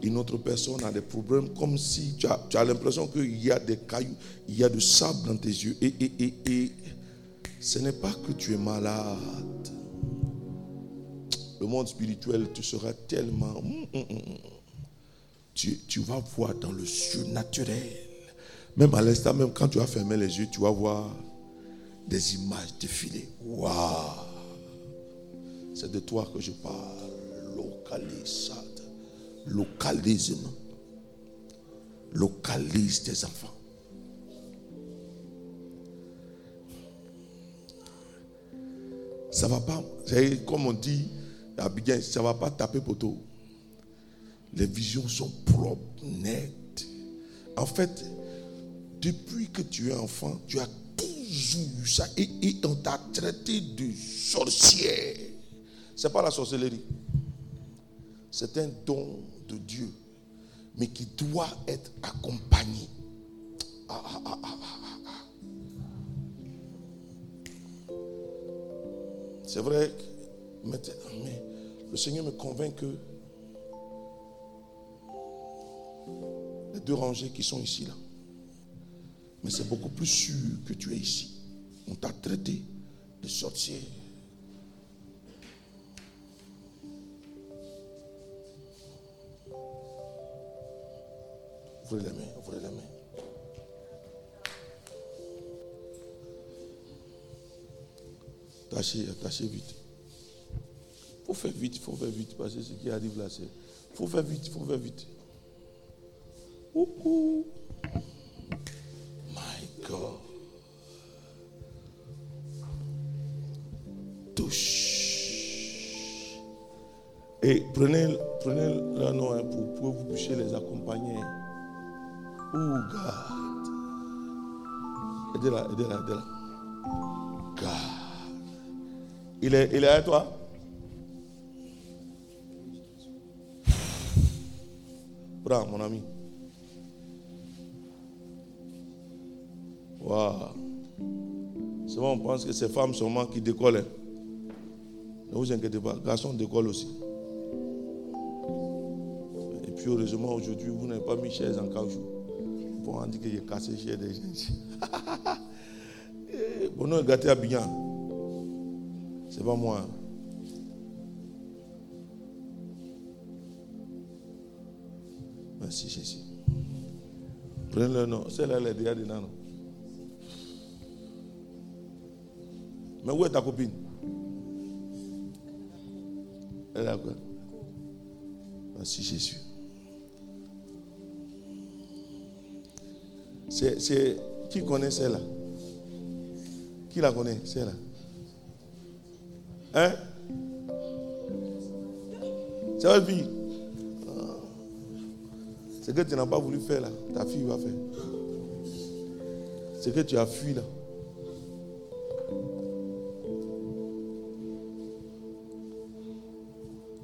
Une autre personne a des problèmes comme si tu as, l'impression qu'il y a des cailloux, il y a du sable dans tes yeux. Et, et, et, et ce n'est pas que tu es malade. Le monde spirituel, tu seras tellement... Hum, hum, hum, tu, tu vas voir dans le surnaturel. Même à l'instant, même quand tu as fermé les yeux, tu vas voir des images défiler. Waouh c'est de toi que je parle. Localise. Localisme. Localise tes enfants. Ça va pas, comme on dit à ça va pas taper poteau. Les visions sont propres, nettes. En fait, depuis que tu es enfant, tu as toujours eu ça et, on t'a traité de sorcière. Ce n'est pas la sorcellerie. C'est un don de Dieu, mais qui doit être accompagné. Ah, ah, ah, c'est vrai, mais le Seigneur me convainc que les deux rangées qui sont ici, là, mais c'est beaucoup plus sûr que tu es ici. On t'a traité de sorcier. Ouvrez les mains, ouvrez les mains. Tâchez, tâchez vite. Il faut faire vite, il faut faire vite, parce que ce qui arrive là, c'est. Il faut faire vite, il faut faire vite. Ouh, My God. Touche. Et prenez, prenez leur nom hein, pour, pour vous puissiez les accompagner. Oh God. Aidez-la, aidez-la, aidez-la. God. Il est, il est à toi? Prends, mon ami. Waouh. Bon, on pense que ces femmes seulement qui décollent. Hein. Ne vous inquiétez pas, garçons décollent aussi. Et puis heureusement aujourd'hui, vous n'avez pas mis chaise en caoutchouc on dit que j'ai cassé chez des gens. [laughs] Bon, non, gâté à bien. C'est pas moi. Merci Jésus. Prenez le nom. Celle-là, elle est déjà dedans. Mais où est ta copine? Elle est là quoi? Merci Jésus. C'est qui connaît celle-là? Qui la connaît celle-là? Hein? C'est votre fille. Ah. C'est que tu n'as pas voulu faire là. Ta fille va faire. C'est que tu as fui là.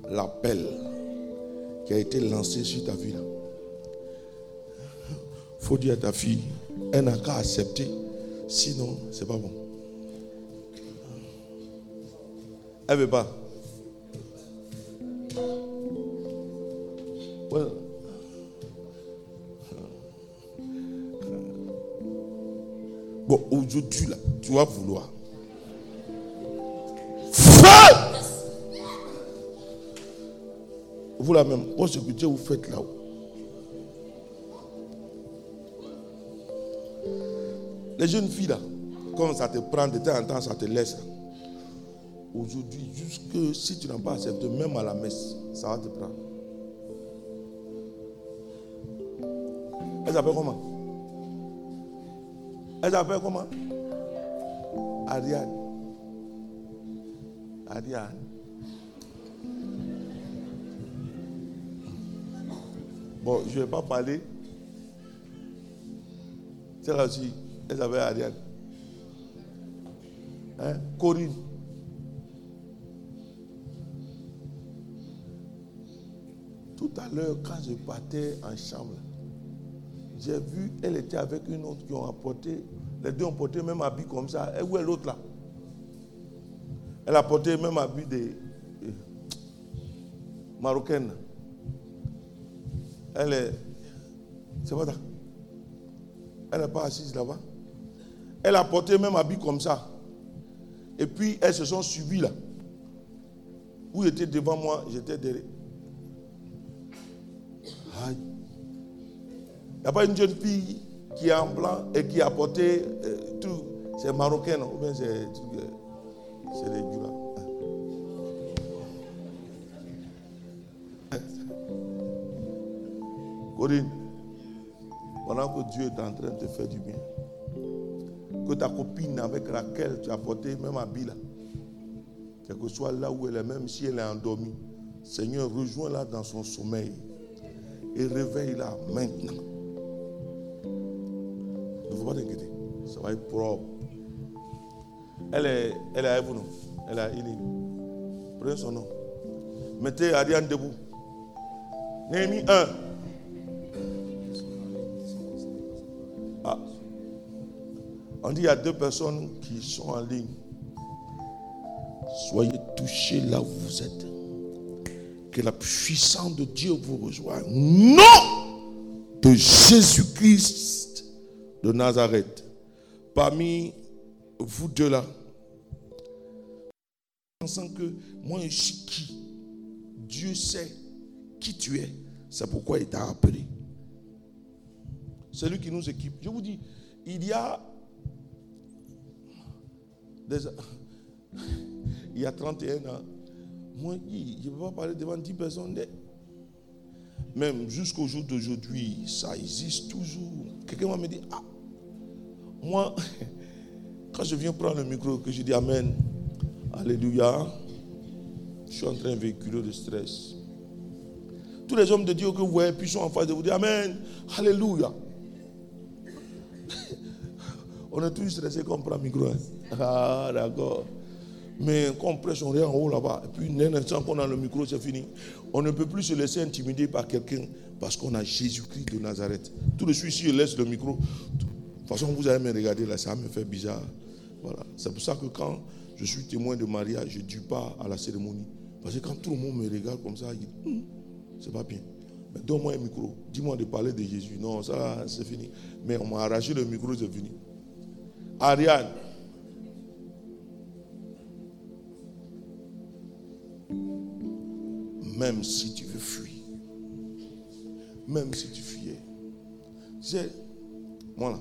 L'appel qui a été lancé sur ta vie là. faut dire à ta fille, elle n'a qu'à accepter. Sinon, c'est pas bon. Elle veut pas. Bon, aujourd'hui, là, tu vas vouloir. Vous la même, ce que Dieu vous faites là-haut. Les jeunes filles là, quand ça te prend de temps en temps, ça te laisse. Aujourd'hui, jusque si tu n'as pas accepté, même à la messe, ça va te prendre. Elle s'appelle comment? Elle s'appelle comment? Ariane. Ariane. Bon, je ne vais pas parler. C'est là aussi, elle s'appelle Ariane. Hein? Corinne. L'heure, quand je partais en chambre, j'ai vu, elle était avec une autre qui ont apporté, les deux ont porté même habit comme ça. Et où est l'autre là? Elle a porté même habit des marocaines. Elle est. C'est pas ça. Elle n'est pas assise là-bas. Elle a porté même habit comme ça. Et puis elles se sont suivies là. Où était devant moi, j'étais derrière. N'y a pas une jeune fille qui est en blanc et qui a porté euh, tout. C'est marocain, ou bien c'est euh, c'est les là. Corinne, pendant que Dieu est en train de te faire du bien, que ta copine avec laquelle tu as porté même habit là, quel que soit là où elle est, même si elle est endormie, Seigneur, rejoins-la dans son sommeil et réveille-la maintenant. Pas propre. Elle est, elle est à vous, non Elle est à Prenez son nom. Mettez Ariane debout. Néhémie 1. Ah. On dit qu'il y a deux personnes qui sont en ligne. Soyez touchés là où vous êtes. Que la puissance de Dieu vous rejoigne. Non de Jésus-Christ de Nazareth. Parmi vous deux là, pensant que moi je suis qui Dieu sait qui tu es. C'est pourquoi il t'a appelé. C'est lui qui nous équipe. Je vous dis, il y a [laughs] il y a 31 ans, moi, je ne peux pas parler devant 10 personnes. Même jusqu'au jour d'aujourd'hui, ça existe toujours. Quelqu'un va me dire, ah, moi, quand je viens prendre le micro, que je dis Amen, Alléluia, je suis en train de véhiculer le stress. Tous les hommes de Dieu que vous voyez, puis sont en face de vous dire Amen, Alléluia. [laughs] on est tous stressés quand on prend le micro. Hein. Ah, d'accord. Mais quand on prêche, on est en haut là-bas. Et puis, un instant qu'on a le micro, c'est fini. On ne peut plus se laisser intimider par quelqu'un parce qu'on a Jésus-Christ de Nazareth. Tout de suite, si je laisse le micro, de toute façon, vous allez me regarder là, ça me fait bizarre. Voilà. C'est pour ça que quand je suis témoin de mariage, je ne dis pas à la cérémonie. Parce que quand tout le monde me regarde comme ça, il dit, hum, c'est pas bien. Mais donne-moi un micro. Dis-moi de parler de Jésus. Non, ça, c'est fini. Mais on m'a arraché le micro, c'est fini. Ariane. Même si tu veux fuir, même si tu fuyais, c'est moi là,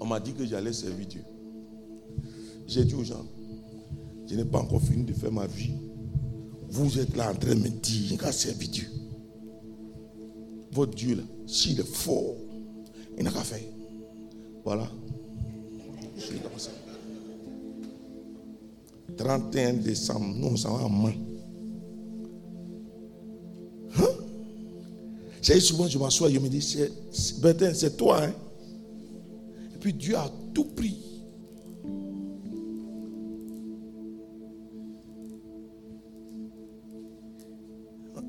on m'a dit que j'allais servir Dieu. J'ai dit aux gens, je n'ai pas encore fini de faire ma vie Vous êtes là en train de me dire, qu'à servir Dieu. Votre Dieu, là, s'il est fort, il n'a qu'à faire. Voilà. Je suis dans ça. 31 décembre, nous, on s'en va en main. Hein? souvent, je m'assois, je me dis, c'est toi. Hein? Puis Dieu a tout pris.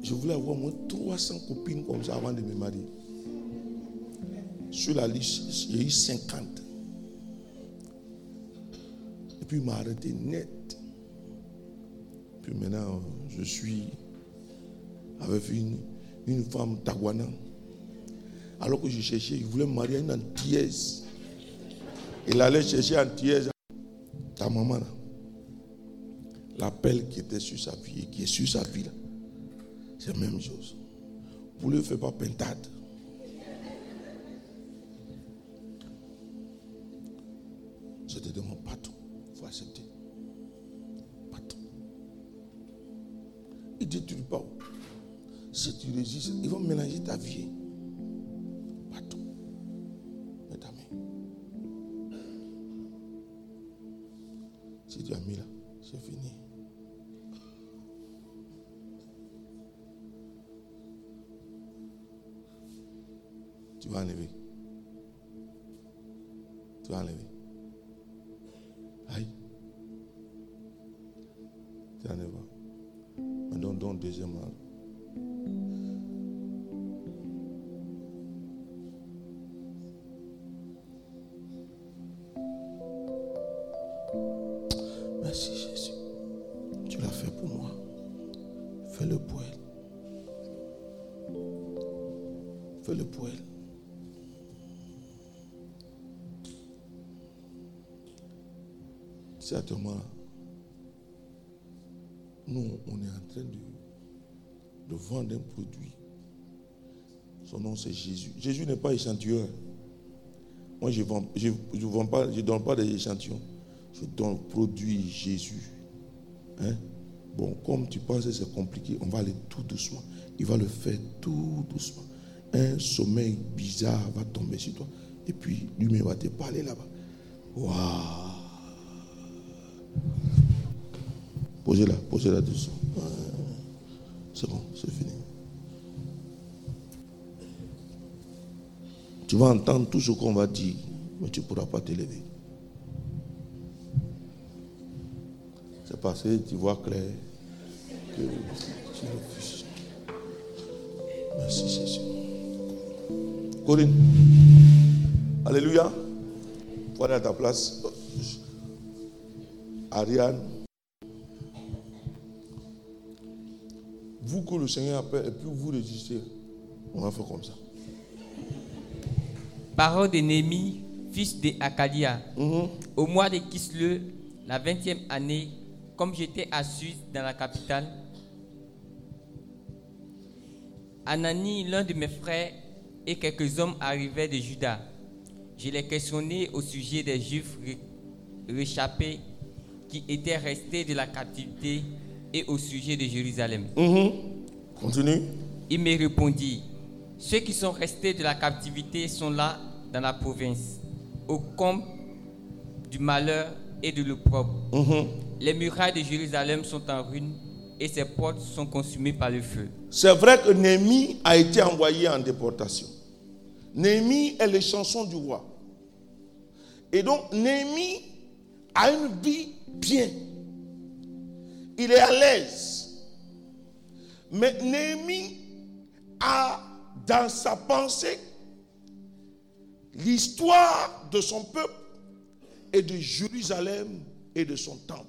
Je voulais avoir moins 300 copines comme ça avant de me marier. Sur la liste, a eu 50. Et puis il m'a arrêté net. Puis maintenant, je suis avec une, une femme taguana. Alors que je cherchais, il voulait me marier une antillaise. Il allait chercher antillaise. Ta maman, l'appel qui était sur sa vie et qui est sur sa vie, c'est la même chose. Vous ne le faites pas pentade. C'était de mon patron. Il faut accepter. Il dit, tu ne pas. Si tu résistes, ils vont mélanger ta vie. C'est fini. Tu vas enlever. Tu vas enlever. À toi nous, on est en train de, vendre un produit. Son nom, c'est Jésus. Jésus n'est pas échantillon. Moi, je ne vends, je, vends je donne pas des échantillons. Je donne produit Jésus. Hein? Bon, comme tu penses que c'est compliqué, on va aller tout doucement. Il va le faire tout doucement. Un sommeil bizarre va tomber sur toi. Et puis, lui-même va te parler là-bas. Waouh! Posez-la, posez-la dessous. C'est bon, c'est fini. Tu vas entendre tout ce qu'on va dire, mais tu ne pourras pas t'élever. C'est parce que tu vois clair que tu refuses. Merci Jésus. Corinne. Alléluia. Voilà à ta place. Ariane. Vous que le Seigneur appelle et puis vous résistez. On va faire comme ça. Parole de Némi, fils de Akalia. Mhm. Au mois de Kisle, la 20e année, comme j'étais à Suisse, dans la capitale, Anani, l'un de mes frères, et quelques hommes arrivaient de Juda. Je les questionnais au sujet des Juifs réchappés qui étaient restés de la captivité et au sujet de Jérusalem. Mhm. Continue. Il me répondit, ceux qui sont restés de la captivité sont là dans la province, au comble du malheur et de l'opprobre. Mhm. Les murailles de Jérusalem sont en ruine et ses portes sont consumées par le feu. C'est vrai que Néhémie a été envoyé en déportation. Néhémie est les chansons du roi. Et donc Néhémie a une vie bien. Il est à l'aise. Mais Néhémie a dans sa pensée l'histoire de son peuple et de Jérusalem et de son temple.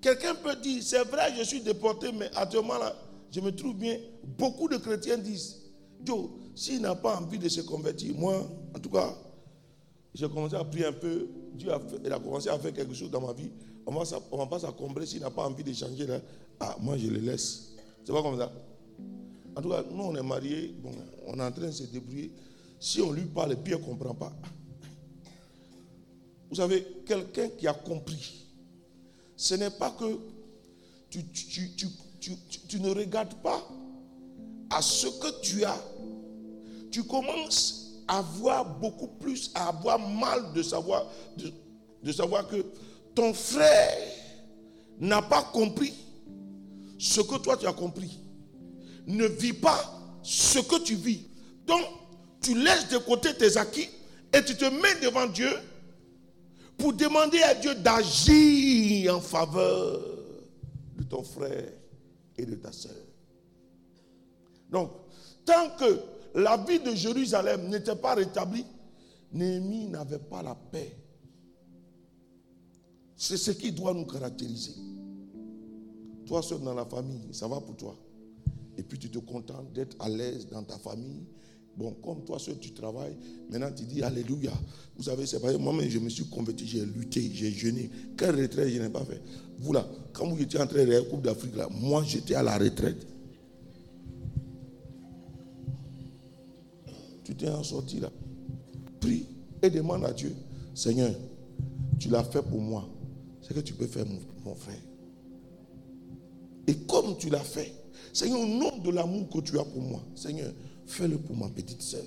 Quelqu'un peut dire, c'est vrai, je suis déporté, mais actuellement là, je me trouve bien. Beaucoup de chrétiens disent, Joe, s'il n'a pas envie de se convertir, moi, en tout cas, j'ai commencé à prier un peu. Dieu a, a commencé à faire quelque chose dans ma vie on va, va pas s'accombrer s'il n'a pas envie de changer. Là. Ah, moi je le laisse. C'est pas comme ça. En tout cas, nous on est mariés, bon, on est en train de se débrouiller. Si on lui parle puis elle ne comprend pas. Vous savez, quelqu'un qui a compris, ce n'est pas que tu, tu, ne regardes pas à ce que tu as. Tu commences à voir beaucoup plus, à avoir mal de savoir, de savoir que ton frère n'a pas compris ce que toi tu as compris. Ne vis pas ce que tu vis. Donc, tu laisses de côté tes acquis et tu te mets devant Dieu pour demander à Dieu d'agir en faveur de ton frère et de ta soeur. Donc, tant que la vie de Jérusalem n'était pas rétablie, Néhémie n'avait pas la paix. C'est ce qui doit nous caractériser. Toi seul dans la famille, ça va pour toi. Et puis tu te contentes d'être à l'aise dans ta famille. Bon, comme toi seul tu travailles, maintenant tu dis Alléluia. Vous savez, c'est pas moi-même, je me suis converti, j'ai lutté, j'ai jeûné. Quelle retraite je n'ai pas fait? Vous là, quand vous étiez en train de la Coupe d'Afrique, là, moi j'étais à la retraite. Tu t'es en sorti là. Prie et demande à Dieu Seigneur, tu l'as fait pour moi que tu peux faire, mon, frère. Et comme tu l'as fait, Seigneur, au nom de l'amour que tu as pour moi, Seigneur, fais-le pour ma petite sœur.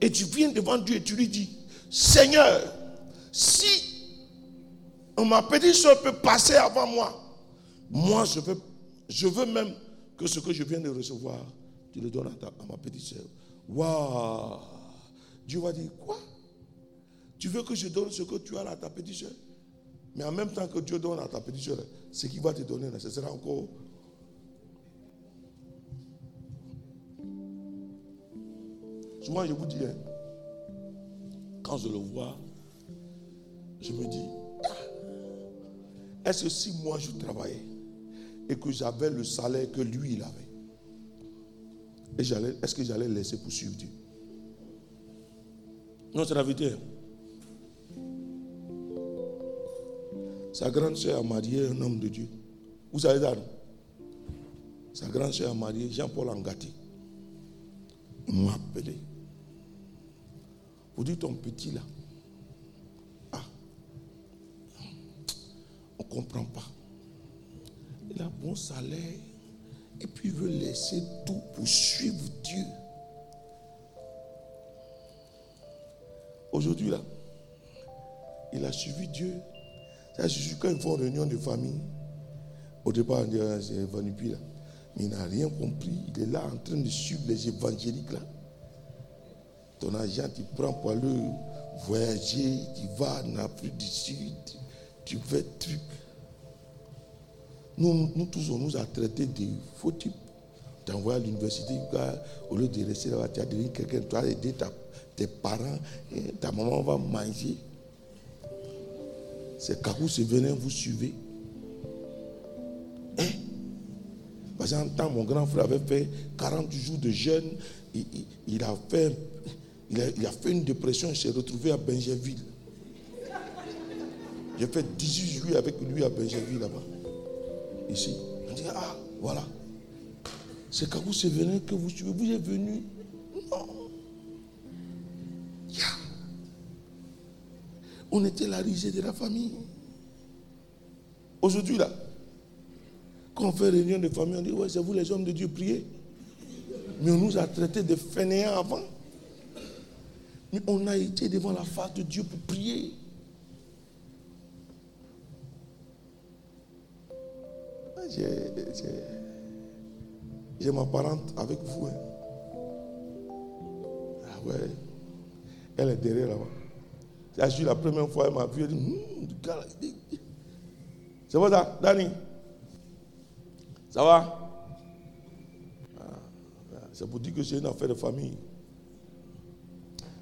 Et tu viens devant Dieu et tu lui dis, Seigneur, si ma petite soeur peut passer avant moi, moi je veux, je veux même que ce que je viens de recevoir, tu le donnes à, à ma petite soeur. Waouh! Dieu va dire, quoi? Tu veux que je donne ce que tu as à ta petite soeur? Mais en même temps que Dieu donne à ta petite ce qu'il va te donner, ce sera encore. Souvent, je vous dis, hein, quand je le vois, je me dis, ah, est-ce que si moi je travaillais et que j'avais le salaire que lui il avait, est-ce que j'allais laisser poursuivre Dieu? Non, c'est la vérité. Sa grande soeur a marié un homme de Dieu. Vous savez ça Sa grande soeur a marié Jean-Paul Angati. Il m'a appelé. Vous dites ton petit là. Ah. On ne comprend pas. Il a bon salaire. Et puis il veut laisser tout pour suivre Dieu. Aujourd'hui là, il a suivi Dieu quand ils font une réunion de famille, au départ, on dit c'est Vanupi là. Mais il n'a rien compris. Il est là en train de suivre les évangéliques là. Ton agent, tu prends pour aller voyager, tu vas en Afrique du Sud, tu fais truc. Nous, nous tous, on nous a traités de faux types. Tu envoies à l'université, au lieu de rester là-bas, tu as devenu quelqu'un, tu as aidé tes parents, ta maman va manger. C'est Kakou venin, vous suivez. Hein? Parce qu'en temps, mon grand frère avait fait 40 jours de jeûne. Il, a, fait, il, a, fait une dépression. Il s'est retrouvé à Benjerville. J'ai fait 18 juillet avec lui à Benjerville là-bas. Ici. On dit, ah, voilà. C'est Kakou venin que vous suivez. Vous êtes venu. On était la risée de la famille. Aujourd'hui, là, quand on fait réunion de famille, on dit, ouais, c'est vous les hommes de Dieu, priez. Mais on nous a traités de fainéants avant. Mais on a été devant la face de Dieu pour prier. J'ai ma parente avec vous. Hein. Ah ouais. Elle est derrière là-bas. J'ai la première fois, elle m'a vu, elle dit, hmm, c'est bon ça, Dani? Ça va? Ah, C'est pour dire que c'est une affaire de famille.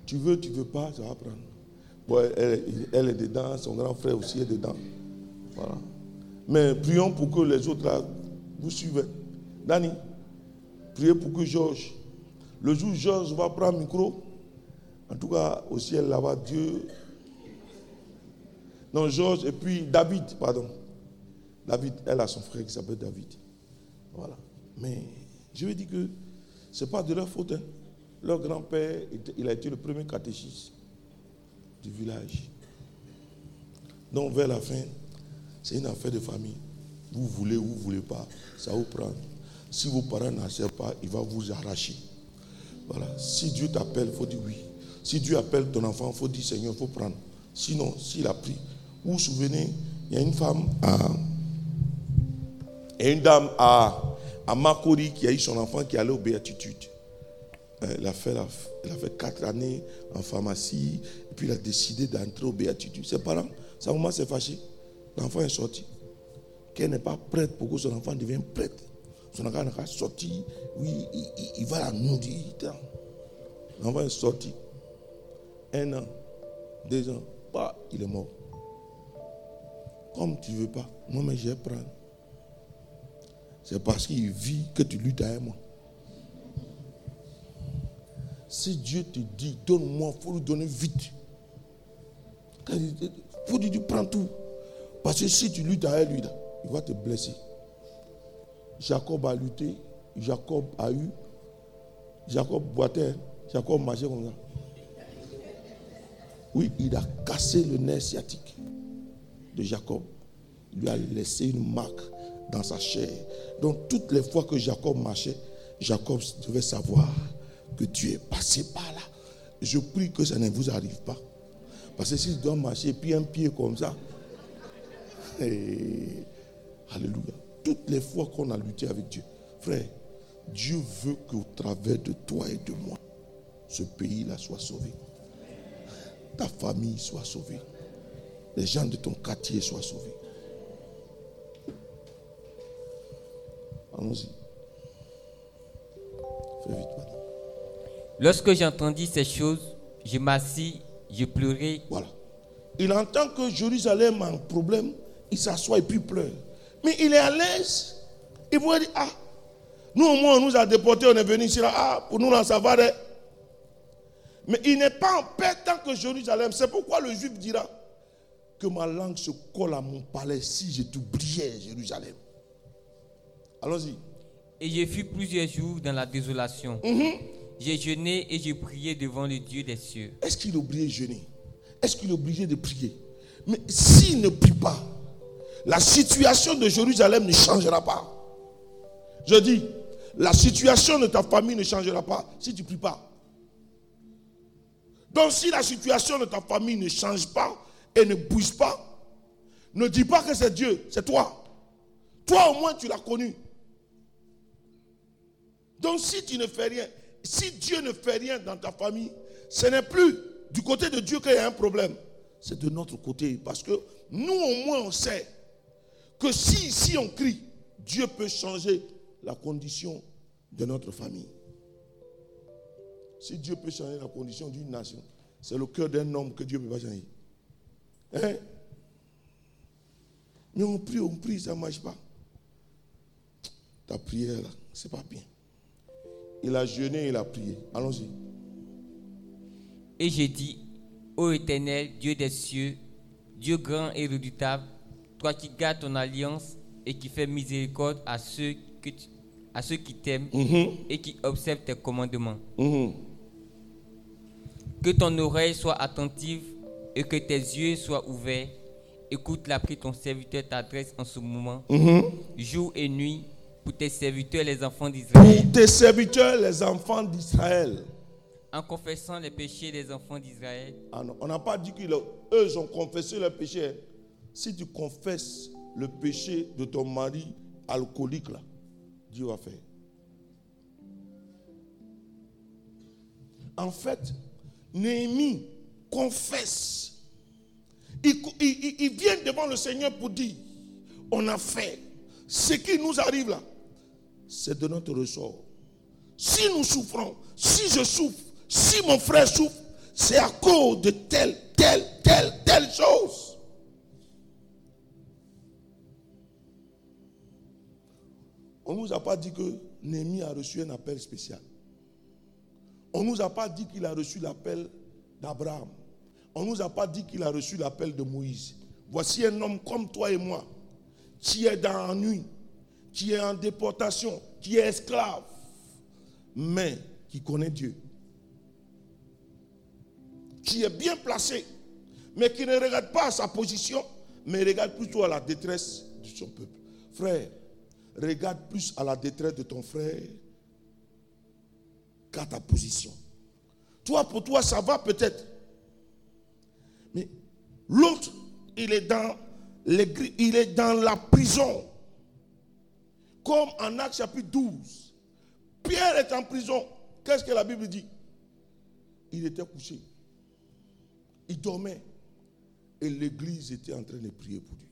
Tu veux, tu veux pas, ça va prendre. Bon, elle, est dedans, son grand frère aussi est dedans. Voilà. Mais prions pour que les autres là, vous suivent. Dani, priez pour que Georges, le jour où Georges va prendre le micro, en tout cas au ciel là-bas, Dieu non, Georges et puis David, pardon. David, elle a son frère qui s'appelle David. Voilà. Mais je veux dire que ce n'est pas de leur faute. Hein. Leur grand-père, il a été le premier catéchiste du village. Donc vers la fin, c'est une affaire de famille. Vous voulez ou vous ne voulez pas, ça vous prend. Si vos parents n'acceptent pas, il va vous arracher. Voilà. Si Dieu t'appelle, il faut dire oui. Si Dieu appelle ton enfant, il faut dire Seigneur, il faut prendre. Sinon, s'il a pris. Vous vous souvenez, il y a une femme à. une dame à, à Makori qui a eu son enfant qui allait aux béatitudes. Elle a, fait, elle quatre années en pharmacie, et puis elle a décidé d'entrer aux béatitudes. Ses parents, sa maman s'est fâchée. L'enfant est sorti. Qu'elle n'est pas prête pour que son enfant devienne prêtre. Son enfant est sorti. Oui, il, va la nourrir. L'enfant est sorti. Un an, deux ans, pas, il est mort. Comme tu ne veux pas, moi, mais je vais prendre. C'est parce qu'il vit que tu luttes avec moi. Si Dieu te dit, donne-moi, il faut lui donner vite. Il faut lui dire, prends tout. Parce que si tu luttes avec lui, il va te blesser. Jacob a lutté, Jacob a eu, Jacob boitait, Jacob marchait comme ça. Oui, il a cassé le nerf sciatique de Jacob. Lui a laissé une marque dans sa chair. Donc toutes les fois que Jacob marchait, Jacob devait savoir que tu es passé par là. Je prie que ça ne vous arrive pas. Parce que si tu dois marcher, puis un pied comme ça, [laughs] Alléluia. Toutes les fois qu'on a lutté avec Dieu, frère, Dieu veut qu'au travers de toi et de moi, ce pays-là soit sauvé. Ta famille soit sauvée. Les gens de ton quartier soient sauvés. Allons-y. Fais vite, madame. Lorsque j'entendis ces choses, je m'assis, je pleurais. Voilà. Il entend que Jérusalem a un problème, il s'assoit et puis pleure. Mais il est à l'aise. Il pourrait dire, ah, nous au moins on nous a déportés, on est venu ici, là, ah, pour nous là, ça va. Mais il n'est pas en paix tant que Jérusalem. C'est pourquoi le juif dira que ma langue se colle à mon palais si je t'oubliais, Jérusalem. Allons-y. Et j'ai fus plusieurs jours dans la désolation. Mhm. J'ai jeûné et j'ai prié devant le Dieu des cieux. Est-ce qu'il est obligé de jeûner? Est-ce qu'il est obligé de prier? Mais s'il ne prie pas, la situation de Jérusalem ne changera pas. Je dis, la situation de ta famille ne changera pas si tu ne pries pas. Donc si la situation de ta famille ne change pas et ne bouge pas, ne dis pas que c'est Dieu, c'est toi. Toi au moins tu l'as connu. Donc si tu ne fais rien, si Dieu ne fait rien dans ta famille, ce n'est plus du côté de Dieu qu'il y a un problème. C'est de notre côté. Parce que nous au moins on sait que si, si on crie, Dieu peut changer la condition de notre famille. Si Dieu peut changer la condition d'une nation, c'est le cœur d'un homme que Dieu peut pas changer. Hein? Mais on prie, on prie, ça ne marche pas. Ta prière, là, c'est pas bien. Il a jeûné, il a prié. Allons-y. Et j'ai dit, ô éternel, Dieu des cieux, Dieu grand et redoutable, toi qui gardes ton alliance et qui fais miséricorde à ceux, que à ceux qui t'aiment mhm. et qui observent tes commandements. Mhm. Que ton oreille soit attentive et que tes yeux soient ouverts. Écoute la prière ton serviteur t'adresse en ce moment, mhm. jour et nuit, pour tes serviteurs, les enfants d'Israël. Pour tes serviteurs, les enfants d'Israël. En confessant les péchés des enfants d'Israël. Ah on n'a pas dit qu'eux ont confessé leurs péchés. Si tu confesses le péché de ton mari alcoolique, là, Dieu va faire. En fait, Néhémie confesse. Il, il, vient devant le Seigneur pour dire, on a fait ce qui nous arrive là c'est de notre ressort. Si nous souffrons, si je souffre, si mon frère souffre, c'est à cause de telle, telle, telle, telle chose. On ne nous a pas dit que Némi a reçu un appel spécial. On ne nous a pas dit qu'il a reçu l'appel d'Abraham. On ne nous a pas dit qu'il a reçu l'appel de Moïse. Voici un homme comme toi et moi, qui est dans l'ennui, qui est en déportation, qui est esclave, mais qui connaît Dieu, qui est bien placé, mais qui ne regarde pas sa position, mais regarde plutôt à la détresse de son peuple. Frère, regarde plus à la détresse de ton frère qu'à ta position. Toi, pour toi, ça va peut-être. Mais l'autre, il est dans il est dans la prison. Comme en Acte chapitre 12. Pierre est en prison. Qu'est-ce que la Bible dit? Il était couché. Il dormait. Et l'église était en train de prier pour lui.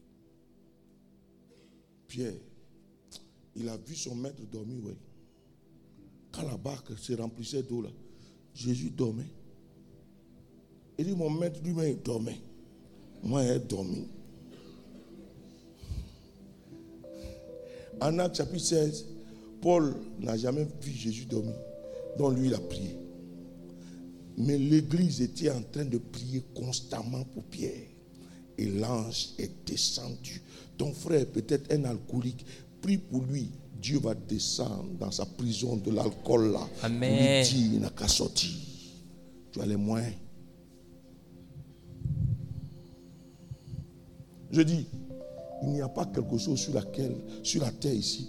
Pierre, il a vu son maître dormir. Quand la barque se remplissait d'eau, là, Jésus dormait. Il dit, mon maître lui-même dormait. Moi, il dormi. En Acte chapitre 16, Paul n'a jamais vu Jésus dormir. Donc lui, il a prié. Mais l'église était en train de prier constamment pour Pierre. Et l'ange est descendu. Ton frère peut-être un alcoolique. Prie pour lui. Dieu va descendre dans sa prison de l'alcool là. Amen. il n'a qu'à sortir. Tu as les moyens. Je dis, il n'y a pas quelque chose sur laquelle, sur la terre ici,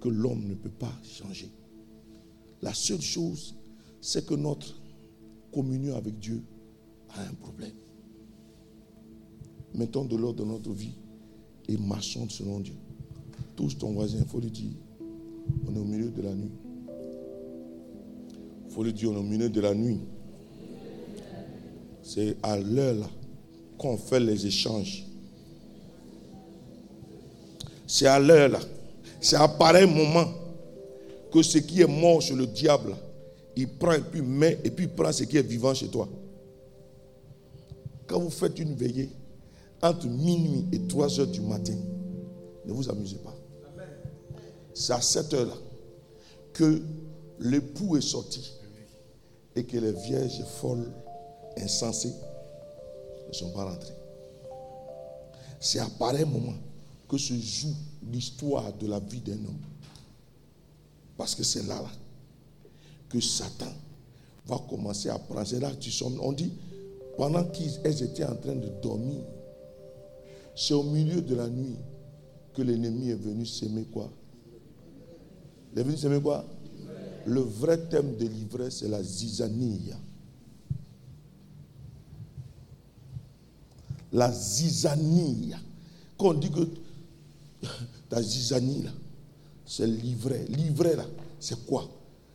que l'homme ne peut pas changer. La seule chose, c'est que notre communion avec Dieu a un problème. Mettons de l'ordre dans notre vie et marchons selon Dieu. Touche ton voisin, il faut lui dire, on est au milieu de la nuit. Il faut lui dire, on est au milieu de la nuit. C'est à l'heure là qu'on fait les échanges. C'est à l'heure là. C'est à pareil moment que ce qui est mort sur le diable, il prend et puis met et puis prend ce qui est vivant chez toi. Quand vous faites une veillée entre minuit et 3 heures du matin, ne vous amusez pas. C'est à cette heure-là que l'époux est sorti et que les vierges folles, insensées, ne sont pas rentrées. C'est à pareil moment que se joue l'histoire de la vie d'un homme. Parce que c'est là, que Satan va commencer à prendre. C'est là que tu sommes. On dit, pendant qu'elles étaient en train de dormir, c'est au milieu de la nuit que l'ennemi est venu s'aimer quoi? Il est venu s'aimer quoi? Le vrai thème de l'ivresse, c'est la zizanie. La zizanie. Quand on dit que [laughs] ta zizanie, là, c'est l'ivraie. L'ivraie, là, c'est quoi?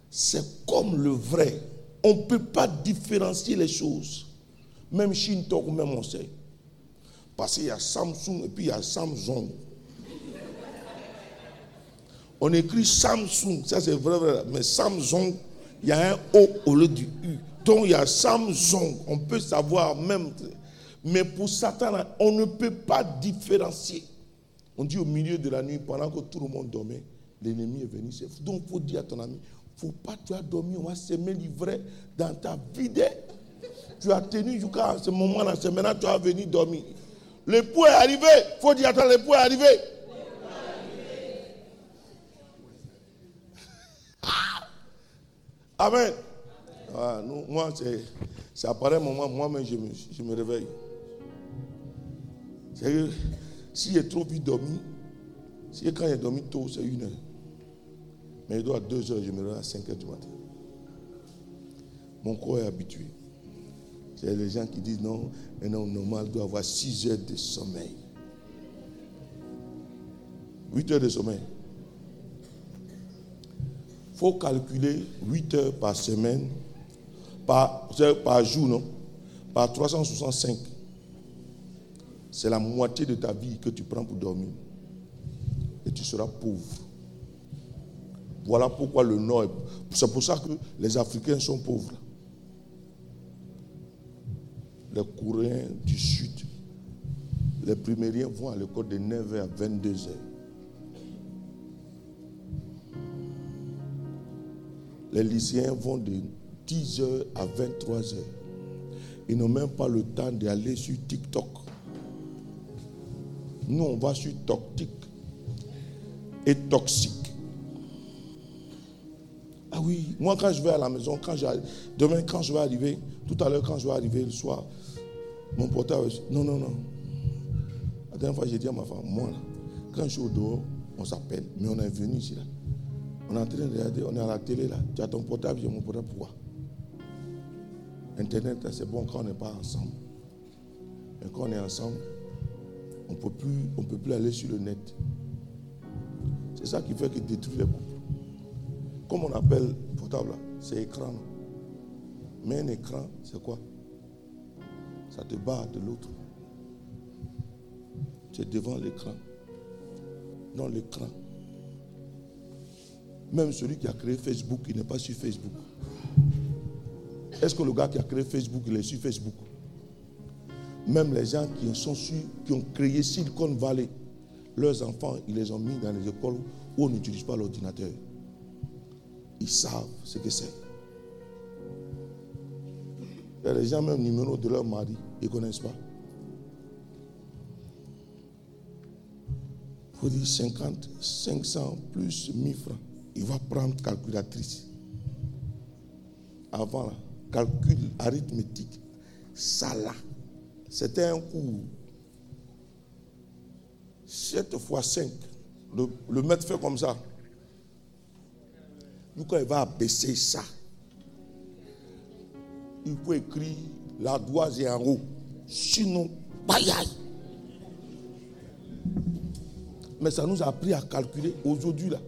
C'est comme le vrai. On ne peut pas différencier les choses. Même Shinto, même on sait. Parce qu'il y a Samsung et puis il y a Samsung. On écrit Samsung, ça c'est vrai, vrai, mais Samsung, il y a un O au lieu du U. Donc il y a Samsung, on peut savoir même. Mais pour Satan, on ne peut pas différencier. On dit au milieu de la nuit, pendant que tout le monde dormait, l'ennemi est venu. Donc il faut dire à ton ami, il ne faut pas, tu as dormi, on va s'aimer livrer dans ta vie. Tu as tenu jusqu'à ce moment-là, c'est maintenant tu as venu dormir. L'époux est arrivé, il faut dire, attends, l'époux est arrivé. Ah! Amen. Ah, moi, c'est à pareil moment, moi-même, je me, je me réveille. S'il est trop vite dormi, si quand est dormi tôt, c'est une heure. Mais il doit à deux heures, je me réveille à 5 heures du matin. Mon corps est habitué. C'est les gens qui disent non, un homme normal doit avoir 6 heures de sommeil. 8 heures de sommeil. Il faut calculer 8 heures par semaine, par, par jour, non? Par 365 c'est la moitié de ta vie que tu prends pour dormir. Et tu seras pauvre. Voilà pourquoi le Nord, c'est pour ça que les Africains sont pauvres. Les Coréens du Sud, les primériens vont à l'école de 9h à 22h. Les lycéens vont de 10h à 23h. Ils n'ont même pas le temps d'aller sur TikTok nous, on va sur toxique et toxique. Ah oui, moi quand je vais à la maison, quand demain quand je vais arriver, tout à l'heure quand je vais arriver le soir, mon portable, non, non, non. La dernière fois, j'ai dit à ma femme, moi, quand je suis au dehors, on s'appelle, mais on est venu ici là. On est en train de regarder, on est à la télé là. Tu as ton portable, j'ai mon portable, pourquoi? Internet, c'est bon quand on n'est pas ensemble. Mais quand on est ensemble, on on peut plus aller sur le net. C'est ça qui fait qu'il détruit les couples. Comme on appelle portable, c'est écran. Mais un écran, c'est quoi? Ça te bat de l'autre. Tu es devant l'écran. Dans l'écran. Même celui qui a créé Facebook, il n'est pas sur Facebook. Est-ce que le gars qui a créé Facebook, il est sur Facebook? Même les gens qui, qui ont créé Silicon Valley, leurs enfants, ils les ont mis dans les écoles où on n'utilise pas l'ordinateur. Ils savent ce que c'est. Il y a gens, même numéro de leur mari, ils ne connaissent pas. Il faut dire 50, 500 plus 1000 francs. Il va prendre calculatrice. Avant, calcul arithmétique. Ça là, c'était un cours. 7 fois 5. Le, maître fait comme ça. Nous, quand il va baisser ça, il peut écrire la doise est en haut. Sinon, bye Mais ça nous a appris à calculer aujourd'hui là.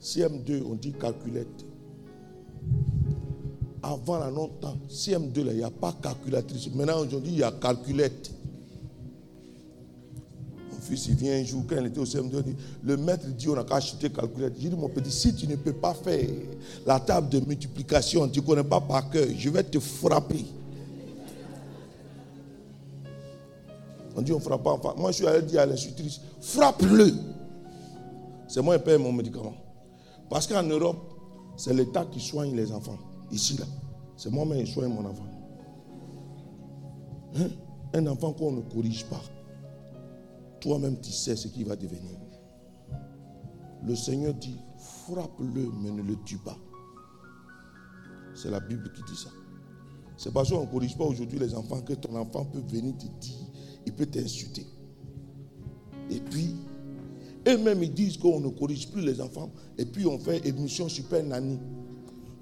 CM2, on dit calculette. Avant la longtemps, CM2 là, il n'y a pas calculatrice. Maintenant aujourd'hui, il y a calculette fils, il vient un jour, quand il était au CM2, le maître dit on n'a qu'à acheter calculateur. J'ai dit, mon petit, si tu ne peux pas faire la table de multiplication, tu ne connais pas par cœur, je vais te frapper. On dit on ne frappe pas. Moi, je suis allé dire à l'institutrice, frappe-le. C'est moi qui paye mon médicament. Parce qu'en Europe, c'est l'État qui soigne les enfants. Ici, là, c'est moi-même qui soigne mon enfant. Hein? Un enfant qu'on ne corrige pas. Toi-même, tu sais ce qu'il va devenir. Le Seigneur dit, frappe-le, mais ne le tue pas. C'est la Bible qui dit ça. C'est parce qu'on ne corrige pas aujourd'hui les enfants que ton enfant peut venir te dire, il peut t'insulter. Et puis, eux-mêmes, ils disent qu'on ne corrige plus les enfants. Et puis, on fait émission Super Nanny.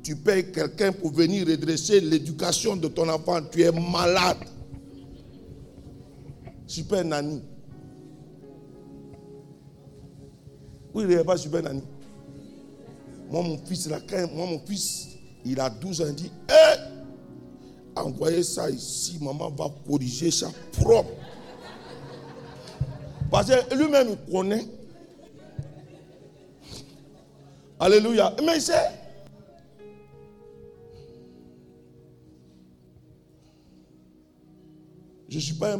Tu payes quelqu'un pour venir redresser l'éducation de ton enfant. Tu es malade. Super Nanny. Oui, il n'est pas super Nani. Moi, mon fils, moi, mon fils, il a 12 ans, il dit Hé Envoyez ça ici, maman va corriger ça propre. Parce que lui-même, il connaît. Alléluia. Mais c'est. Je ne suis, pas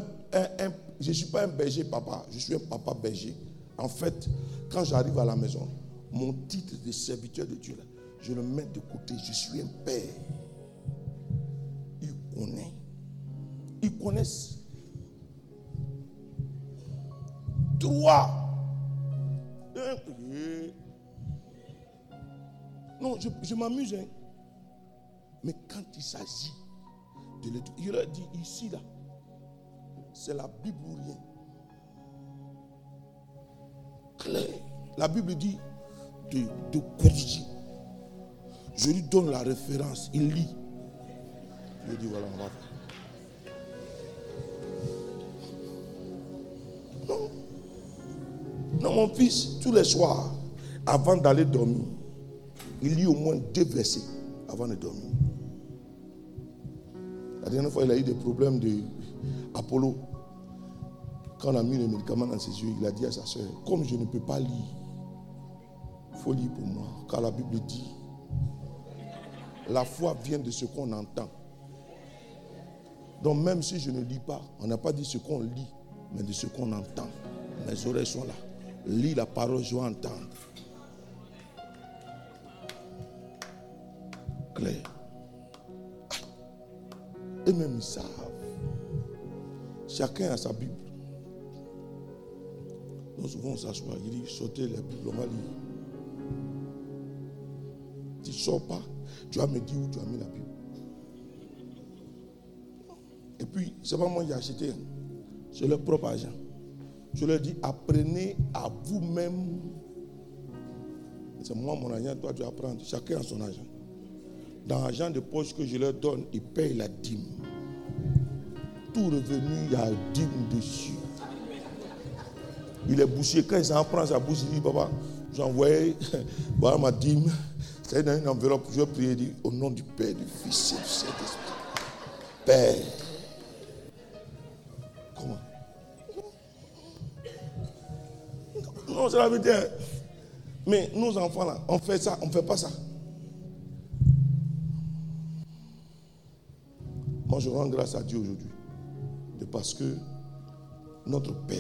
je suis pas un berger papa, je suis un papa berger. En fait, quand j'arrive à la maison, mon titre de serviteur de Dieu, je le mets de côté. Je suis un père. Ils connaissent. Ils connaissent. Trois. Non, je, m'amuse. Hein. Mais quand il s'agit de l'éducation, il a dit ici, là, c'est la Bible ou rien. La Bible dit de, corriger. Je lui donne la référence. Il lit. Je dis voilà, on va faire. Non. Non, mon fils, tous les soirs, avant d'aller dormir, il lit au moins deux versets avant de dormir. La dernière fois, il a eu des problèmes de Apollo. Quand on a mis le médicament dans ses yeux, il a dit à sa soeur, comme je ne peux pas lire, il faut lire pour moi. Car la Bible dit, la foi vient de ce qu'on entend. Donc même si je ne lis pas, on n'a pas dit ce qu'on lit, mais de ce qu'on entend. Mes oreilles sont là. Lis la parole, je vais entendre. Claire. Et même ils savent. Chacun a sa Bible. Nous souvent on s'assoit, il dit sautez va lire. Tu ne sors pas, tu vas me dire où tu as mis la Bible. Et puis, ce n'est pas moi qui ai acheté, c'est leur propre argent. Je leur dis, apprenez à vous-même. C'est moi mon argent, toi tu apprends. Chacun a son argent. Dans l'argent de poche que je leur donne, ils payent la dîme. Tout revenu, il y a dîme dessus. Il est bouché. Quand il en prend sa bouche, il dit, papa, j'ai envoyé, [laughs] voilà ma dîme. C'est dans une enveloppe. Je vais prier, dit, au nom du Père, du Fils et du Saint-Esprit. Père. Comment? Non, c'est la vérité. Mais nos enfants là, on fait ça, on ne fait pas ça. Moi, je rends grâce à Dieu aujourd'hui. Parce que notre Père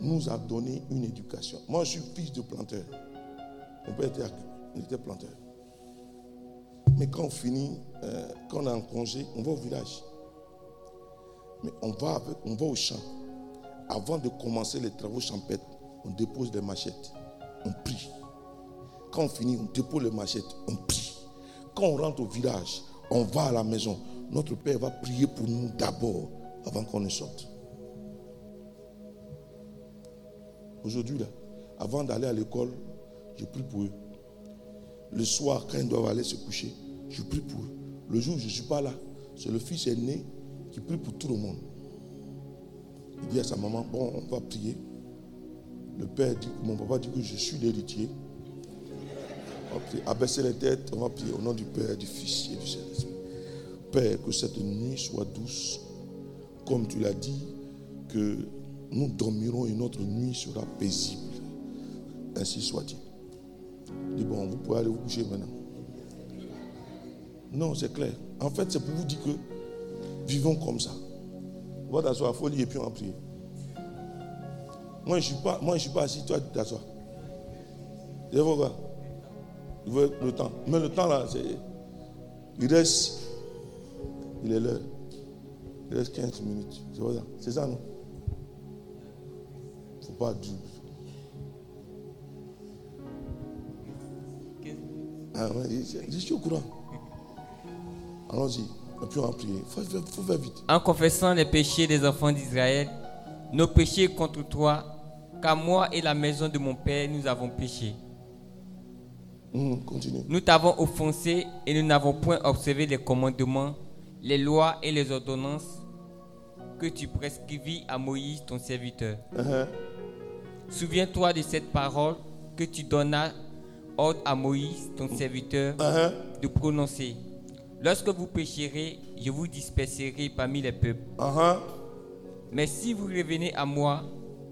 nous a donné une éducation. Moi, je suis fils de planteur. Mon père était, planteur. Mais quand on finit, euh, quand on est en congé, on va au village. Mais on va, on va au champ. Avant de commencer les travaux champêtres, on dépose des machettes. On prie. Quand on finit, on dépose les machettes. On prie. Quand on rentre au village, on va à la maison. Notre Père va prier pour nous d'abord avant qu'on ne sorte. Aujourd'hui, là, avant d'aller à l'école, je prie pour eux. Le soir, quand ils doivent aller se coucher, je prie pour eux. Le jour où je ne suis pas là, c'est le fils aîné qui prie pour tout le monde. Il dit à sa maman, bon, on va prier. Le père dit, mon papa dit que je suis l'héritier. On va prier. Abaisser les têtes, on va prier au nom du Père, du Fils et du Saint-Esprit. Père, que cette nuit soit douce, comme tu l'as dit, que nous dormirons et notre nuit sera paisible. Ainsi soit-il. Dis bon, vous pouvez aller vous coucher maintenant. Non, c'est clair. En fait, c'est pour vous dire que vivons comme ça. Va t'asseoir, folie et puis on va prier. Moi, je ne suis, pas, assis, toi, tu t'assois. C'est pourquoi Il veut le temps. Mais le temps là, c'est. Il reste. Il est l'heure. Il reste 15 minutes. C'est ça, non? Pas dire. Ah, je suis au courant. Allons-y. Et puis on va prier. Il faut, faire vite. En confessant les péchés des enfants d'Israël, nos péchés contre toi, car moi et la maison de mon Père, nous avons péché. Hum, continue. Nous t'avons offensé et nous n'avons point observé les commandements, les lois et les ordonnances que tu prescrivis à Moïse, ton serviteur. Uh-huh. Souviens-toi de cette parole que tu donnas ordre à Moïse, ton serviteur, uh-huh. de prononcer. Lorsque vous pécherez, je vous disperserai parmi les peuples. Uh-huh. Mais si vous revenez à moi,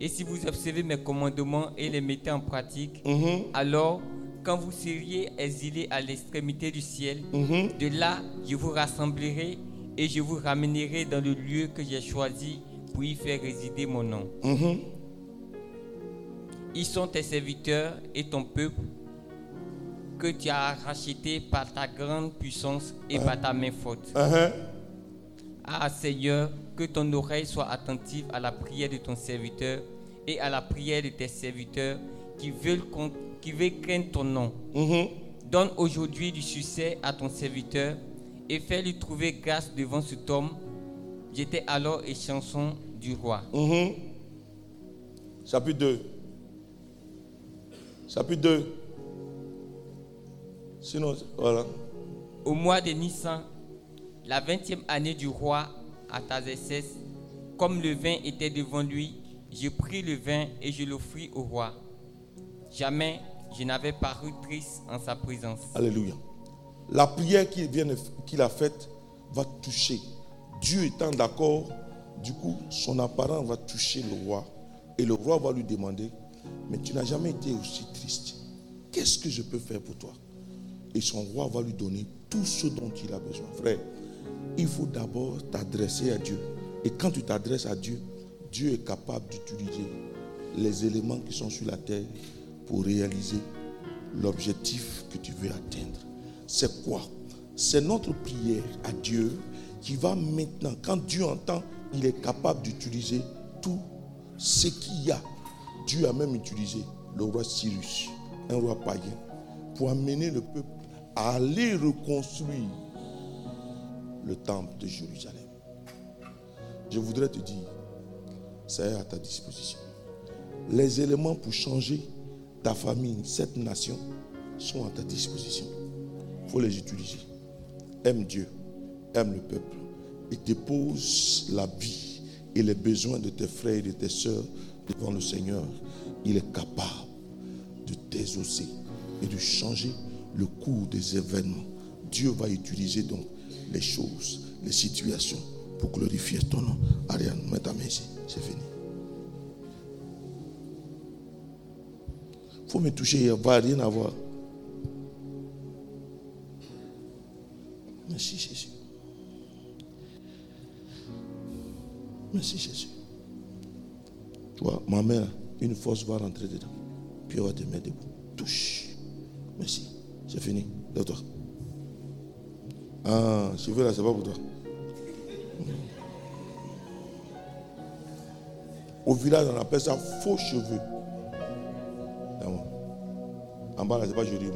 et si vous observez mes commandements et les mettez en pratique, uh-huh. alors, quand vous seriez exilés à l'extrémité du ciel, de là, je vous rassemblerai et je vous ramènerai dans le lieu que j'ai choisi pour y faire résider mon nom. Ils sont tes serviteurs et ton peuple que tu as racheté par ta grande puissance et par ta main forte. Uh-huh. Ah Seigneur, que ton oreille soit attentive à la prière de ton serviteur et à la prière de tes serviteurs qui veulent, qui veulent craindre ton nom. Uh-huh. Donne aujourd'hui du succès à ton serviteur et fais-lui trouver grâce devant cet homme. J'étais alors et chanson du roi. Uh-huh. Chapitre 2. Chapitre 2. Sinon, voilà. Au mois de Nissan, la vingtième année du roi Atazesès, comme le vin était devant lui, je pris le vin et je l'offris au roi. Jamais je n'avais paru triste en sa présence. Alléluia. La prière qu'il a faite va toucher. Dieu étant d'accord, du coup, son apparent va toucher le roi. Et le roi va lui demander, mais tu n'as jamais été aussi triste. Qu'est-ce que je peux faire pour toi? Et son roi va lui donner tout ce dont il a besoin. Frère, il faut d'abord t'adresser à Dieu. Et quand tu t'adresses à Dieu, Dieu est capable d'utiliser les éléments qui sont sur la terre pour réaliser l'objectif que tu veux atteindre. C'est quoi? C'est notre prière à Dieu qui va maintenant, quand Dieu entend, il est capable d'utiliser tout ce qu'il y a. Dieu a même utilisé le roi Cyrus, un roi païen, pour amener le peuple aller reconstruire le temple de Jérusalem. Je voudrais te dire, ça est à ta disposition. Les éléments pour changer ta famille, cette nation, sont à ta disposition. Il faut les utiliser. Aime Dieu, aime le peuple et dépose la vie et les besoins de tes frères et de tes soeurs devant le Seigneur. Il est capable de désosser et de changer le cours des événements. Dieu va utiliser donc les choses, les situations pour glorifier ton nom. Ariane, mets ta main ici, c'est fini. faut me toucher, il n'y a rien à voir. Merci Jésus. Merci Jésus. Ma mère, une force va rentrer dedans. Puis elle va te mettre debout. Touche. Merci. C'est fini. De toi. Ah, cheveux là, c'est pas pour toi. Au village, on appelle ça faux cheveux. En bas là, c'est pas joli.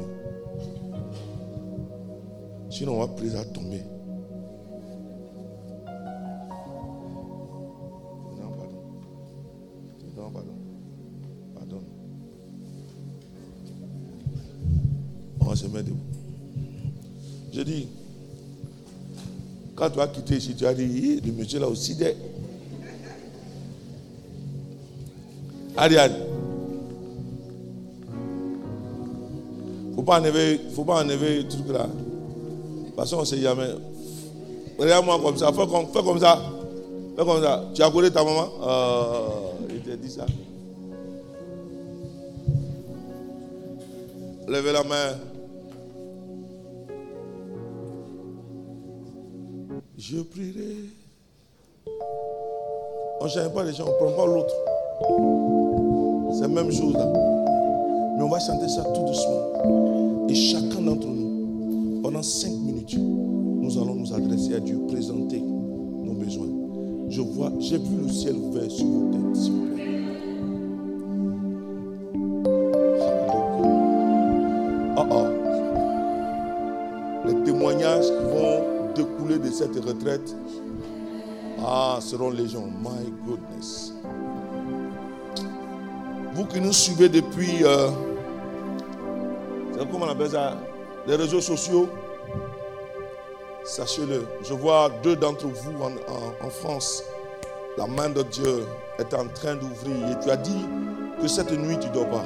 Sinon, on va prise à tomber. Quand tu as quitté ici, tu as dit, le monsieur là aussi des. Ariane. Faut pas enlever, faut pas enlever le truc là. De toute façon, on ne sait jamais. Regarde-moi comme ça. Fais comme, fais comme ça. Fais comme ça. Tu as collé ta maman? Euh, Il t'a dit ça. Levez la main. Je prierai. On ne change pas les gens, on ne prend pas l'autre. C'est la même chose là. Mais on va chanter ça tout doucement. Et chacun d'entre nous, pendant cinq minutes, nous allons nous adresser à Dieu, présenter nos besoins. Je vois, j'ai vu le ciel ouvert sur vos têtes, s'il vous plaît. Cette retraite ah, seront légion. My goodness. Vous qui nous suivez depuis, euh, comment on appelle ça, les réseaux sociaux, Sachez-le, je vois deux d'entre vous en, France. La main de Dieu est en train d'ouvrir. Et tu as dit que cette nuit, tu ne dors pas.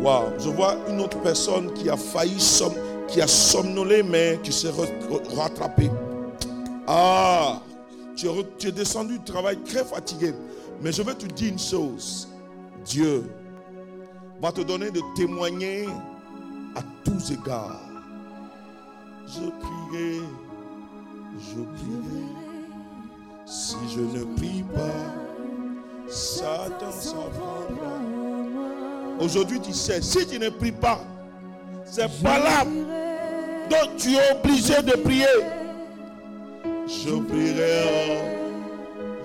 Waouh, je vois une autre personne qui a failli, qui a somnolé, mais qui s'est rattrapée. Ah, tu es, descendu du travail très fatigué. Mais je veux te dire une chose. Dieu va te donner de témoigner à tous égards je prierai, je prierai. Si je ne prie pas, Satan s'en prendra. Aujourd'hui, tu sais, si tu ne pries pas, c'est pas là. Donc tu es obligé de prier. Je prierai,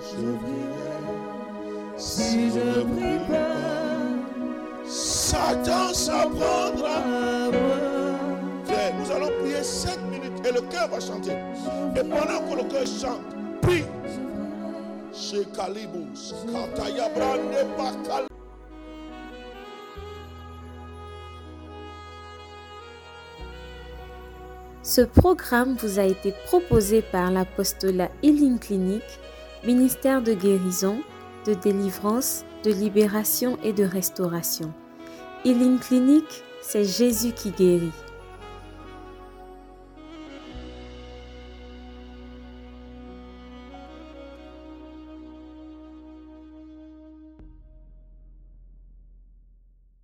je prierai. Si je prie pas, Satan s'en prendra nous allons prier 7 minutes et le cœur va chanter. Et pendant que le cœur chante, prie. Ce programme vous a été proposé par l'apostolat Healing Clinic, ministère de guérison, de délivrance, de libération et de restauration. Healing Clinic, c'est Jésus qui guérit.